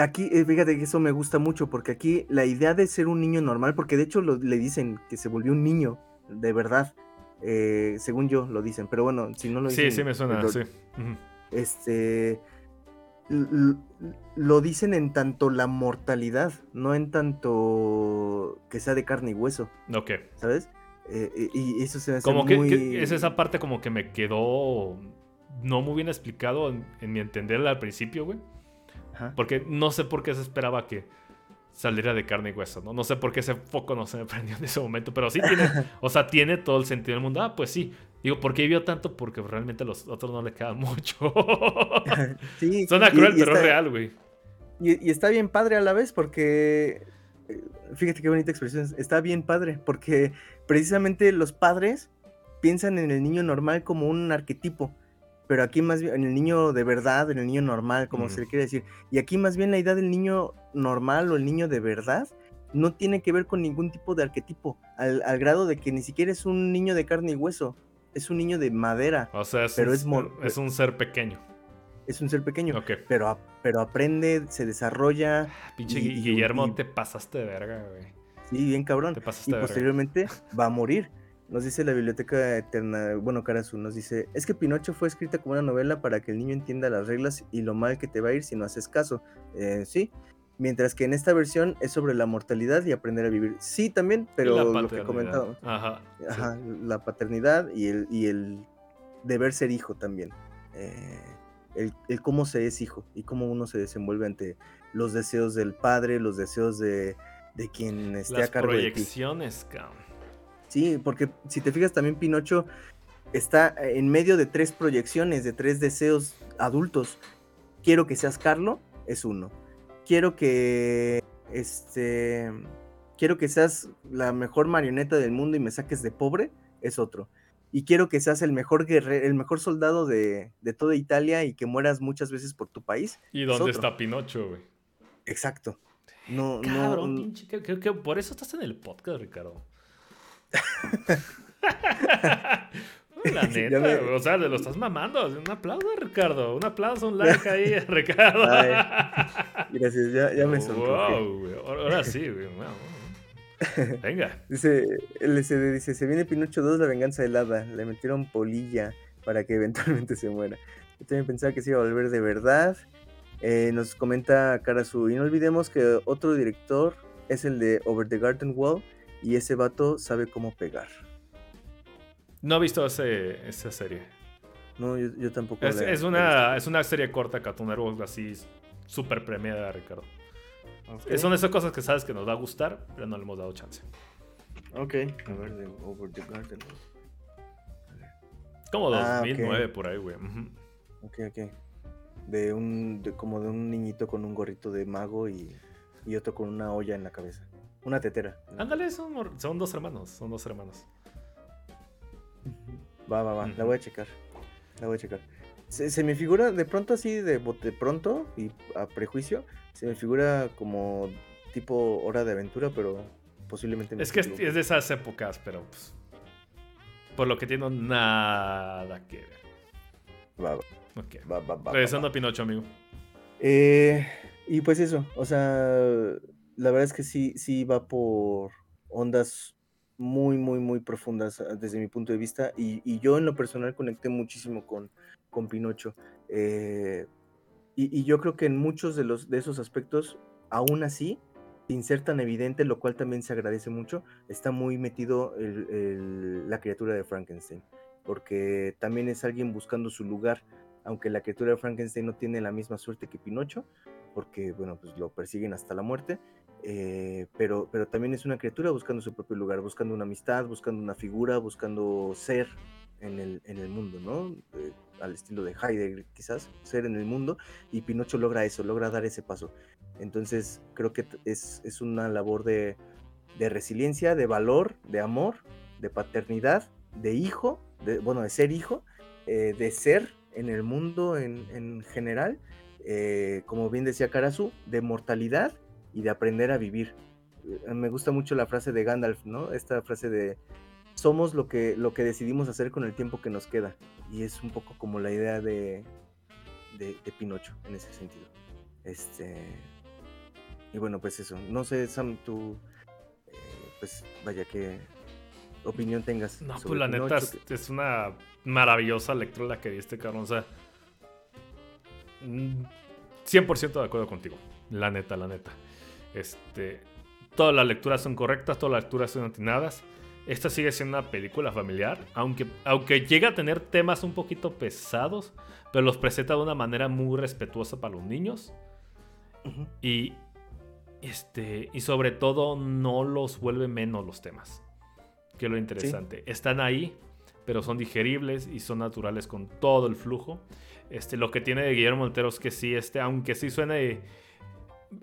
S2: Aquí, eh, fíjate que eso me gusta mucho, porque aquí la idea de ser un niño normal, porque de hecho le dicen que se volvió un niño, de verdad, eh, según yo lo dicen, pero bueno, si no lo dicen.
S1: Sí, sí me suena, sí.
S2: Este. Lo dicen en tanto la mortalidad, no en tanto que sea de carne y hueso.
S1: Ok.
S2: ¿Sabes? Eh, y eso se me hace
S1: como que, es esa parte como que me quedó no muy bien explicado en, en mi entender al principio, güey. Porque no sé por qué se esperaba que saliera de carne y hueso, ¿no? No sé por qué ese foco no se me [LAUGHS] prendió en ese momento, pero sí tiene, o sea, tiene todo el sentido del mundo. Ah, pues sí. Digo, ¿por qué vio tanto? Porque realmente a los otros no le quedan mucho. [LAUGHS] sí. [LAUGHS] Suena cruel, pero es real, güey.
S2: Y, está bien padre a la vez porque, eh, fíjate qué bonita expresión, está bien padre porque precisamente los padres piensan en el niño normal como un arquetipo pero aquí más bien en el niño de verdad, en el niño normal, como se le quiere decir. Y aquí más bien la idea del niño normal o el niño de verdad no tiene que ver con ningún tipo de arquetipo, al, grado de que ni siquiera es un niño de carne y hueso, es un niño de madera.
S1: O sea, es, pero un, es, es un ser pequeño.
S2: Es un ser pequeño, pero, pero aprende, se desarrolla.
S1: Ah, pinche Guillermo, te pasaste de verga, güey.
S2: Sí, bien cabrón. Te pasaste y posteriormente va a morir. Nos dice la Biblioteca Eterna, bueno, Karasu, nos dice, es que Pinocho fue escrita como una novela para que el niño entienda las reglas y lo mal que te va a ir si no haces caso. Eh, sí, mientras que en esta versión es sobre la mortalidad y aprender a vivir. Sí, también, pero lo que comentaba. Ajá. Ajá La paternidad y el, y el deber ser hijo también. Eh, el, cómo se es hijo y cómo uno se desenvuelve ante los deseos del padre, los deseos de, de quien esté a cargo de ti. Sí, porque si te fijas también Pinocho está en medio de tres proyecciones, de tres deseos adultos. Quiero que seas Carlo, es uno. Quiero que este quiero que seas la mejor marioneta del mundo y me saques de pobre, es otro. Y quiero que seas el mejor guerrero, el mejor soldado de, toda Italia y que mueras muchas veces por tu país.
S1: ¿Y dónde está Pinocho, güey?
S2: Exacto. No,
S1: Cabrón, pinche, creo que por eso estás en el podcast, Ricardo. La [LAUGHS] neta, o sea, lo estás mamando. Un aplauso, Ricardo. Un aplauso, un like ahí, [LAUGHS] Ricardo.
S2: gracias, ya, ya me
S1: sonrojo. Ahora sí, güey. [LAUGHS] Venga.
S2: Dice, LCD dice, se viene Pinocho 2, la venganza helada. Le metieron polilla para que eventualmente se muera. Yo también pensaba que se iba a volver de verdad. Eh, nos comenta Karasu, y no olvidemos que otro director es el de Over the Garden Wall, y ese vato sabe cómo pegar.
S1: No he visto esa serie.
S2: No, yo, tampoco.
S1: Es, una, es una serie corta, Cartoon Network, así súper premiada, Ricardo. Son esas cosas que sabes que nos va a gustar, pero no le hemos dado chance.
S2: Ok, a ver, de Over the Garden.
S1: Como 2009 ah, por ahí, güey.
S2: Ok, ok. De un, como de un niñito con un gorrito de mago y, y otro con una olla en la cabeza. Una tetera.
S1: Ándale, son, son dos hermanos. Son dos hermanos.
S2: Va, va, va. La voy a checar. La voy a checar. Se, me figura de pronto así, de, de pronto y a prejuicio, se me figura como tipo hora de aventura, pero posiblemente
S1: Es que es, de esas épocas, pero pues, por lo que tiene nada que ver.
S2: Va, va.
S1: Okay. Va, va, va, Regresando a Pinocho, amigo.
S2: Eh, y pues eso, o sea, la verdad es que sí, sí va por ondas muy, muy, muy profundas ah, desde mi punto de vista. Y, yo en lo personal conecté muchísimo con, con Pinocho. Eh, y, yo creo que en muchos de, los, de esos aspectos, aún así, sin ser tan evidente, lo cual también se agradece mucho, está muy metido la criatura de Frankenstein. Porque también es alguien buscando su lugar. Aunque la criatura de Frankenstein no tiene la misma suerte que Pinocho, porque bueno, pues lo persiguen hasta la muerte eh, pero, pero también es una criatura buscando su propio lugar, buscando una amistad, buscando una figura, buscando ser en el, en el mundo, ¿no? Eh, al estilo de Heidegger, quizás, ser en el mundo, y Pinocho logra eso, logra dar ese paso. Entonces, creo que es, es una labor de, de, resiliencia, de valor, de amor, de paternidad, de hijo, de, bueno, de ser hijo, eh, de ser en el mundo en, general, eh, como bien decía Karasu, de mortalidad y de aprender a vivir. Eh, me gusta mucho la frase de Gandalf, ¿no? Esta frase de somos lo que, lo que decidimos hacer con el tiempo que nos queda. Y es un poco como la idea de, de, Pinocho en ese sentido. Este. Y bueno, pues eso. No sé, Sam, tú. pues vaya que opinión tengas.
S1: No, pues la neta es, una maravillosa lectura la que diste, cabrón. O sea, 100% mm, de acuerdo contigo. La neta, la neta. Este, todas las lecturas son correctas, todas las lecturas son atinadas. Esta sigue siendo una película familiar, aunque, aunque llega a tener temas un poquito pesados, pero los presenta de una manera muy respetuosa para los niños. Y, este, y sobre todo no los vuelve menos los temas que es lo interesante. Están ahí, pero son digeribles y son naturales con todo el flujo. Este, lo que tiene de Guillermo Montero es que sí, este, aunque sí suene...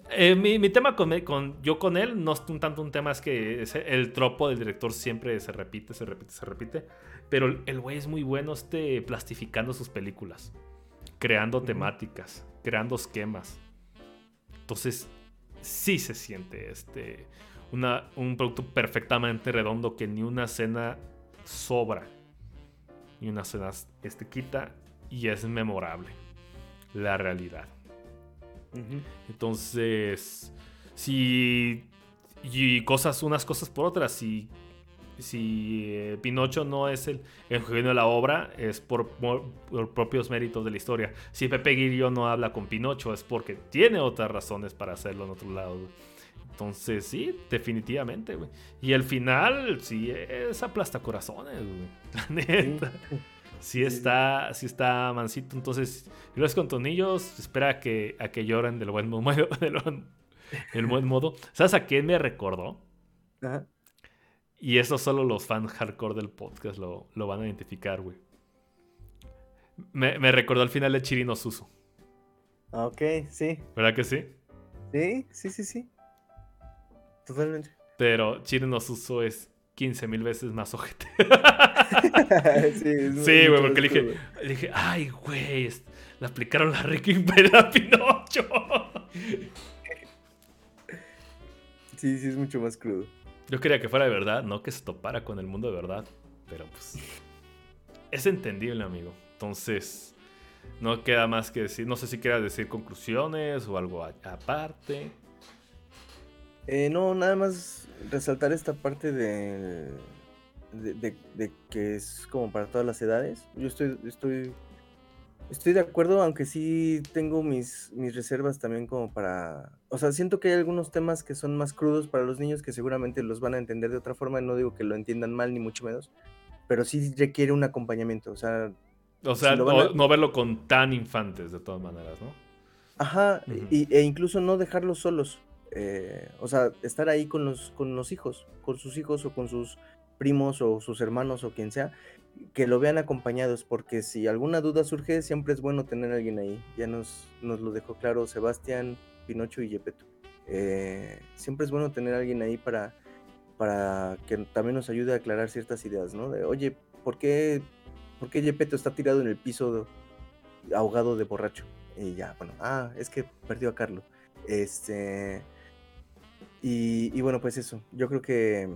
S1: Eh, mi, mi, tema con, con, yo con él no es un tanto un tema, es que el tropo del director siempre se repite, se repite, se repite. Pero el güey es muy bueno este, plastificando sus películas, creando temáticas, creando esquemas. Entonces, sí se siente este, un producto perfectamente redondo que ni una cena sobra. Ni una cena este, quita y es memorable. La realidad. Entonces, si. Y cosas, unas cosas por otras. Si, si eh, Pinocho no es el, el genio de la obra, es por, por, propios méritos de la historia. Si Pepe Guirio no habla con Pinocho, es porque tiene otras razones para hacerlo en otro lado. Entonces, sí, definitivamente, güey. Y el final, sí, es aplasta corazones, güey. [LAUGHS] La neta. Sí, está, sí está mansito. Entonces, si lo ves con tonillos, espera a que, a que lloren del buen modo. [LAUGHS] Del, buen modo. ¿Sabes a quién me recordó? Ajá. Y eso solo los fans hardcore del podcast lo, lo van a identificar, güey. Me, me, recordó al final de Chirino Suso.
S2: Ok, sí.
S1: ¿Verdad que sí?
S2: Sí, sí, sí, sí. Totalmente.
S1: Pero Chile nos usó es 15 mil veces más ojete. [LAUGHS] [LAUGHS] sí, güey, porque le dije, le dije, ay, güey, le aplicaron la Ricky a Pinocho. [LAUGHS]
S2: sí, sí, es mucho más crudo.
S1: Yo quería que fuera de verdad, no que se topara con el mundo de verdad. Pero pues. Es entendible, amigo. Entonces. No queda más que decir. No sé si quieras decir conclusiones o algo aparte.
S2: Eh, no, nada más resaltar esta parte de, de, que es como para todas las edades. Yo estoy, estoy, estoy de acuerdo, aunque sí tengo mis, mis reservas también como para... O sea, siento que hay algunos temas que son más crudos para los niños que seguramente los van a entender de otra forma. No digo que lo entiendan mal, ni mucho menos. Pero sí requiere un acompañamiento. O sea...
S1: O sea, no, verlo con tan infantes de todas maneras, ¿no?
S2: Ajá, e incluso no dejarlos solos. Eh, o sea, estar ahí con los, con los hijos, con sus hijos o con sus primos o sus hermanos o quien sea, que lo vean acompañados, porque si alguna duda surge, siempre es bueno tener alguien ahí. Ya nos, nos lo dejó claro Sebastián, Pinocho y Yepeto. Eh, siempre es bueno tener alguien ahí para, para que también nos ayude a aclarar ciertas ideas, ¿no? De, oye, ¿por qué, ¿por qué Yepeto está tirado en el piso ahogado de borracho? Y ya, bueno, ah, es que perdió a Carlos. Este, y, bueno, pues eso, yo creo que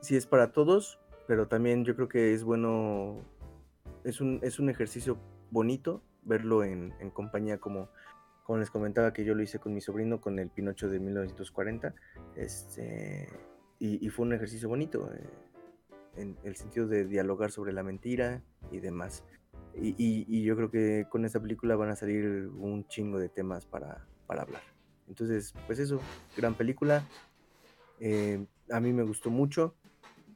S2: sí es para todos, pero también yo creo que es bueno, es un, es un ejercicio bonito verlo en, compañía como, como les comentaba que yo lo hice con mi sobrino con el Pinocho de 1940, este, y, fue un ejercicio bonito eh, en el sentido de dialogar sobre la mentira y demás. Y, y, yo creo que con esta película van a salir un chingo de temas para, para hablar. Entonces, pues eso, gran película. Eh, a mí me gustó mucho.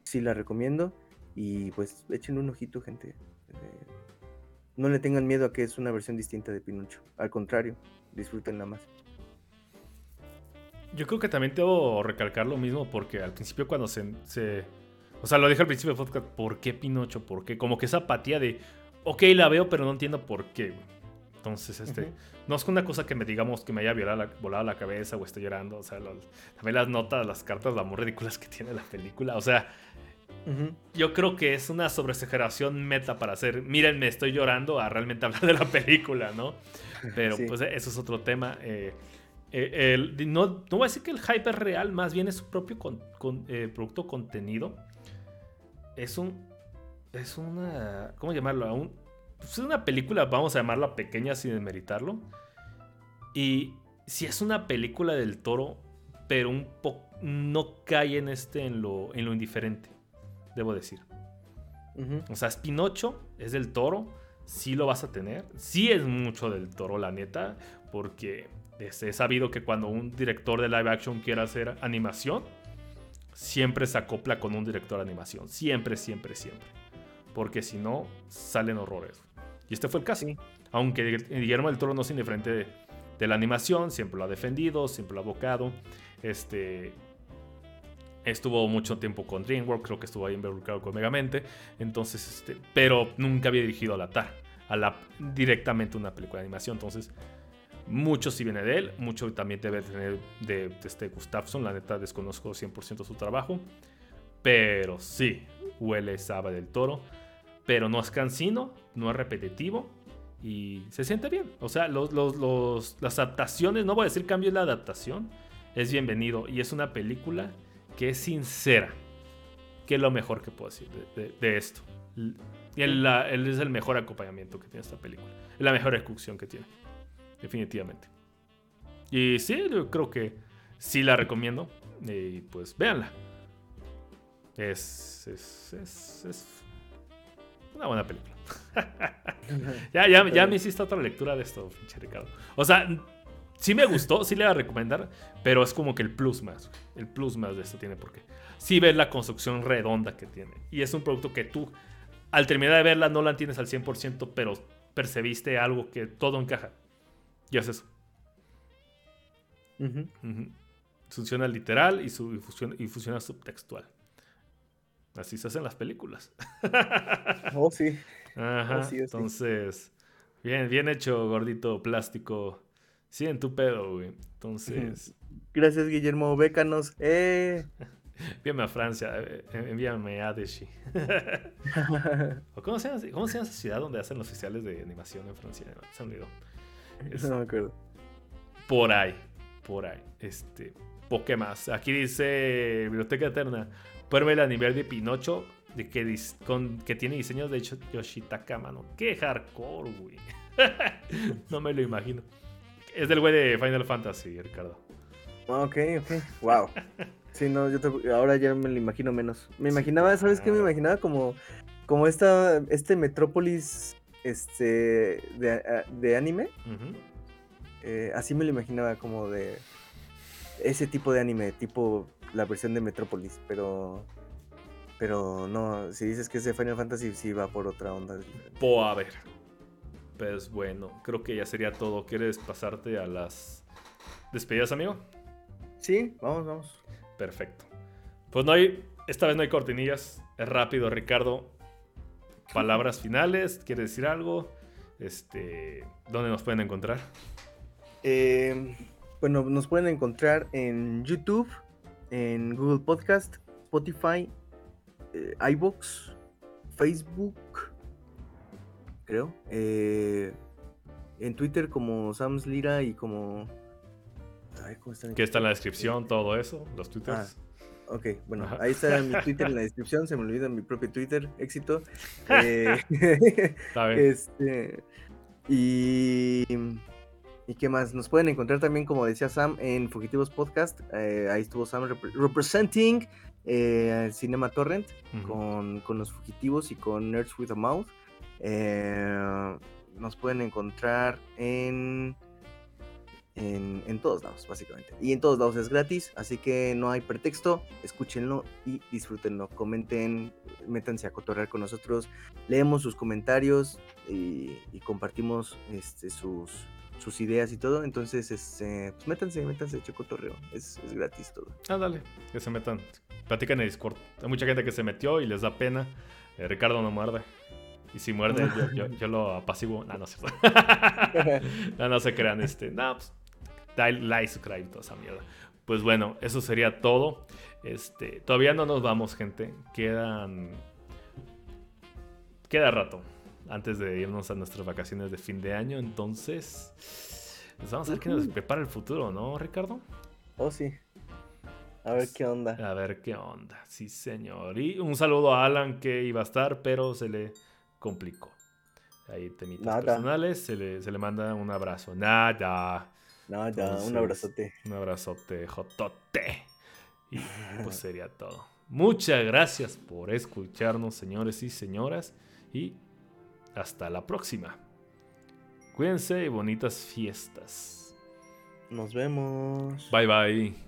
S2: Sí la recomiendo. Y pues echen un ojito, gente. Eh, no le tengan miedo a que es una versión distinta de Pinocho. Al contrario, disfrútenla más.
S1: Yo creo que también debo recalcar lo mismo porque al principio cuando se... o sea, lo dije al principio del podcast, ¿por qué Pinocho? ¿Por qué? Como que esa apatía de, ok, la veo, pero no entiendo por qué. Entonces, este, no es una cosa que me digamos que me haya la, volado la cabeza o estoy llorando. O sea, también las notas, las cartas, las muy ridículas que tiene la película. O sea, yo creo que es una sobreexageración meta para hacer, miren, me estoy llorando a realmente hablar de la película, ¿no? Pero pues eso es otro tema. Eh, eh, no, no, voy a decir que el hype es real, más bien es su propio con, eh, producto contenido. Es un. Es una. ¿Cómo llamarlo? Un, pues, es una película, vamos a llamarla pequeña sin desmeritarlo. Y si es una película del toro, pero un poco. No cae en este, en lo, en lo indiferente, debo decir. O sea, es Pinocho, es del toro, sí lo vas a tener. Sí es mucho del toro, la neta, porque he sabido que cuando un director de live action quiere hacer animación, siempre se acopla con un director de animación. Siempre, siempre, siempre. Porque si no, salen horrores. Y este fue el caso. Aunque Guillermo del Toro no es indiferente de, de, la animación, siempre lo ha defendido, siempre lo ha abocado. Este, estuvo mucho tiempo con DreamWorks, creo que estuvo ahí involucrado con Megamente. Entonces, este, pero nunca había dirigido a la TAR, a la, directamente una película de animación. Entonces, mucho sí viene de él, mucho también debe tener de, este Gustafsson. La neta desconozco 100% su trabajo. Pero sí, huele Saba del Toro. Pero no es cansino, no es repetitivo. Y se siente bien. O sea, las adaptaciones, no voy a decir cambio en la adaptación, es bienvenido. Y es una película que es sincera. Que es lo mejor que puedo decir de, esto. Él, es el mejor acompañamiento que tiene esta película. Es la mejor ejecución que tiene definitivamente. Y sí, yo creo que sí la recomiendo. Y pues véanla. Es, es, es, una buena película. [LAUGHS] ya, ya, ya me hiciste otra lectura de esto, Ricardo. O sea, sí me gustó, sí le voy a recomendar, pero es como que el plus más. El plus más de esto tiene porque sí ves la construcción redonda que tiene. Y es un producto que tú, al terminar de verla, no la entiendes al 100%, pero percibiste algo que todo encaja. Y es eso. Funciona literal y, su, y, funciona, subtextual. Así se hacen las películas. [LAUGHS]
S2: oh, sí.
S1: Ajá. Oh, entonces, bien, bien hecho, gordito plástico. Sí, en tu pedo, güey. Entonces.
S2: Gracias, Guillermo. Bécanos. Eh. [LAUGHS]
S1: Envíame a Francia, eh, envíame a Deshi. [LAUGHS] ¿Cómo se, llama, ¿Cómo se llama esa ciudad donde hacen los oficiales de animación en Francia? Se me olvidó
S2: no me acuerdo.
S1: Por ahí, por ahí. Este, ¿qué más? Aquí dice Biblioteca Eterna. Ver a nivel de Pinocho de que, con, que tiene diseños de Yoshitaka, mano. Qué hardcore, güey. [LAUGHS] no me lo imagino. Es del güey de Final Fantasy, Ricardo.
S2: Ok, ok. Wow. Sí, no, yo ahora ya me lo imagino menos. Me imaginaba, ¿sabes qué? Me imaginaba como, como esta, este Metrópolis este, de, de anime. Eh, así me lo imaginaba como de ese tipo de anime, tipo la versión de Metrópolis, pero pero no, si dices que es de Final Fantasy, sí va por otra onda.
S1: Po, a ver. Pues bueno, creo que ya sería todo. ¿Quieres pasarte a las despedidas, amigo?
S2: Sí, vamos, vamos.
S1: Perfecto. Pues no hay, esta vez no hay cortinillas. Es rápido, Ricardo palabras finales, ¿quiere decir algo? Este, ¿Dónde nos pueden encontrar?
S2: Eh, bueno, nos pueden encontrar en YouTube, en Google Podcast, Spotify, eh, iBox, Facebook, creo. Eh, en Twitter como Sams Lira y como...
S1: ¿cómo Que está en la descripción todo eso, los twitters.
S2: Ah, Ok, bueno, ahí está mi Twitter en la [LAUGHS] descripción, se me olvida mi propio Twitter, éxito. [LAUGHS] Eh, [LAUGHS] este, y, y qué más, nos pueden encontrar también, como decía Sam, en Fugitivos Podcast. Eh, ahí estuvo Sam representing eh, Cinema Torrent con, con, los fugitivos y con Nerds with a Mouth. nos pueden encontrar en en, todos lados, básicamente. Y en todos lados es gratis, así que no hay pretexto, escúchenlo y disfrútenlo. Comenten, métanse a cotorrear con nosotros, leemos sus comentarios y, compartimos este, sus, sus ideas y todo. Entonces, este, pues métanse, métanse, hecho cotorreo, es, es gratis todo.
S1: Ah, dale, que se metan. Platican en Discord. Hay mucha gente que se metió y les da pena. Eh, Ricardo no muerde. Y si muerde, yo, [LAUGHS] lo apaciguo. No, no es cierto. [LAUGHS] [LAUGHS] no, no se crean. Este. No, pues, dale like, subscribe, toda esa mierda. Pues bueno, eso sería todo. Este, todavía no nos vamos, gente. Quedan. Queda rato antes de irnos a nuestras vacaciones de fin de año. Entonces, pues vamos a ver qué nos prepara el futuro, ¿no, Ricardo?
S2: Oh, sí. A ver qué onda.
S1: A ver qué onda, sí, señor. Y un saludo a Alan que iba a estar, pero se le complicó. Ahí temitas personales, se le, se le manda un abrazo. Nada.
S2: Nada, un abrazote.
S1: Un abrazote, jotote. Y pues sería todo. Muchas gracias por escucharnos, señores y señoras. Y hasta la próxima. Cuídense y bonitas fiestas.
S2: Nos vemos.
S1: Bye bye.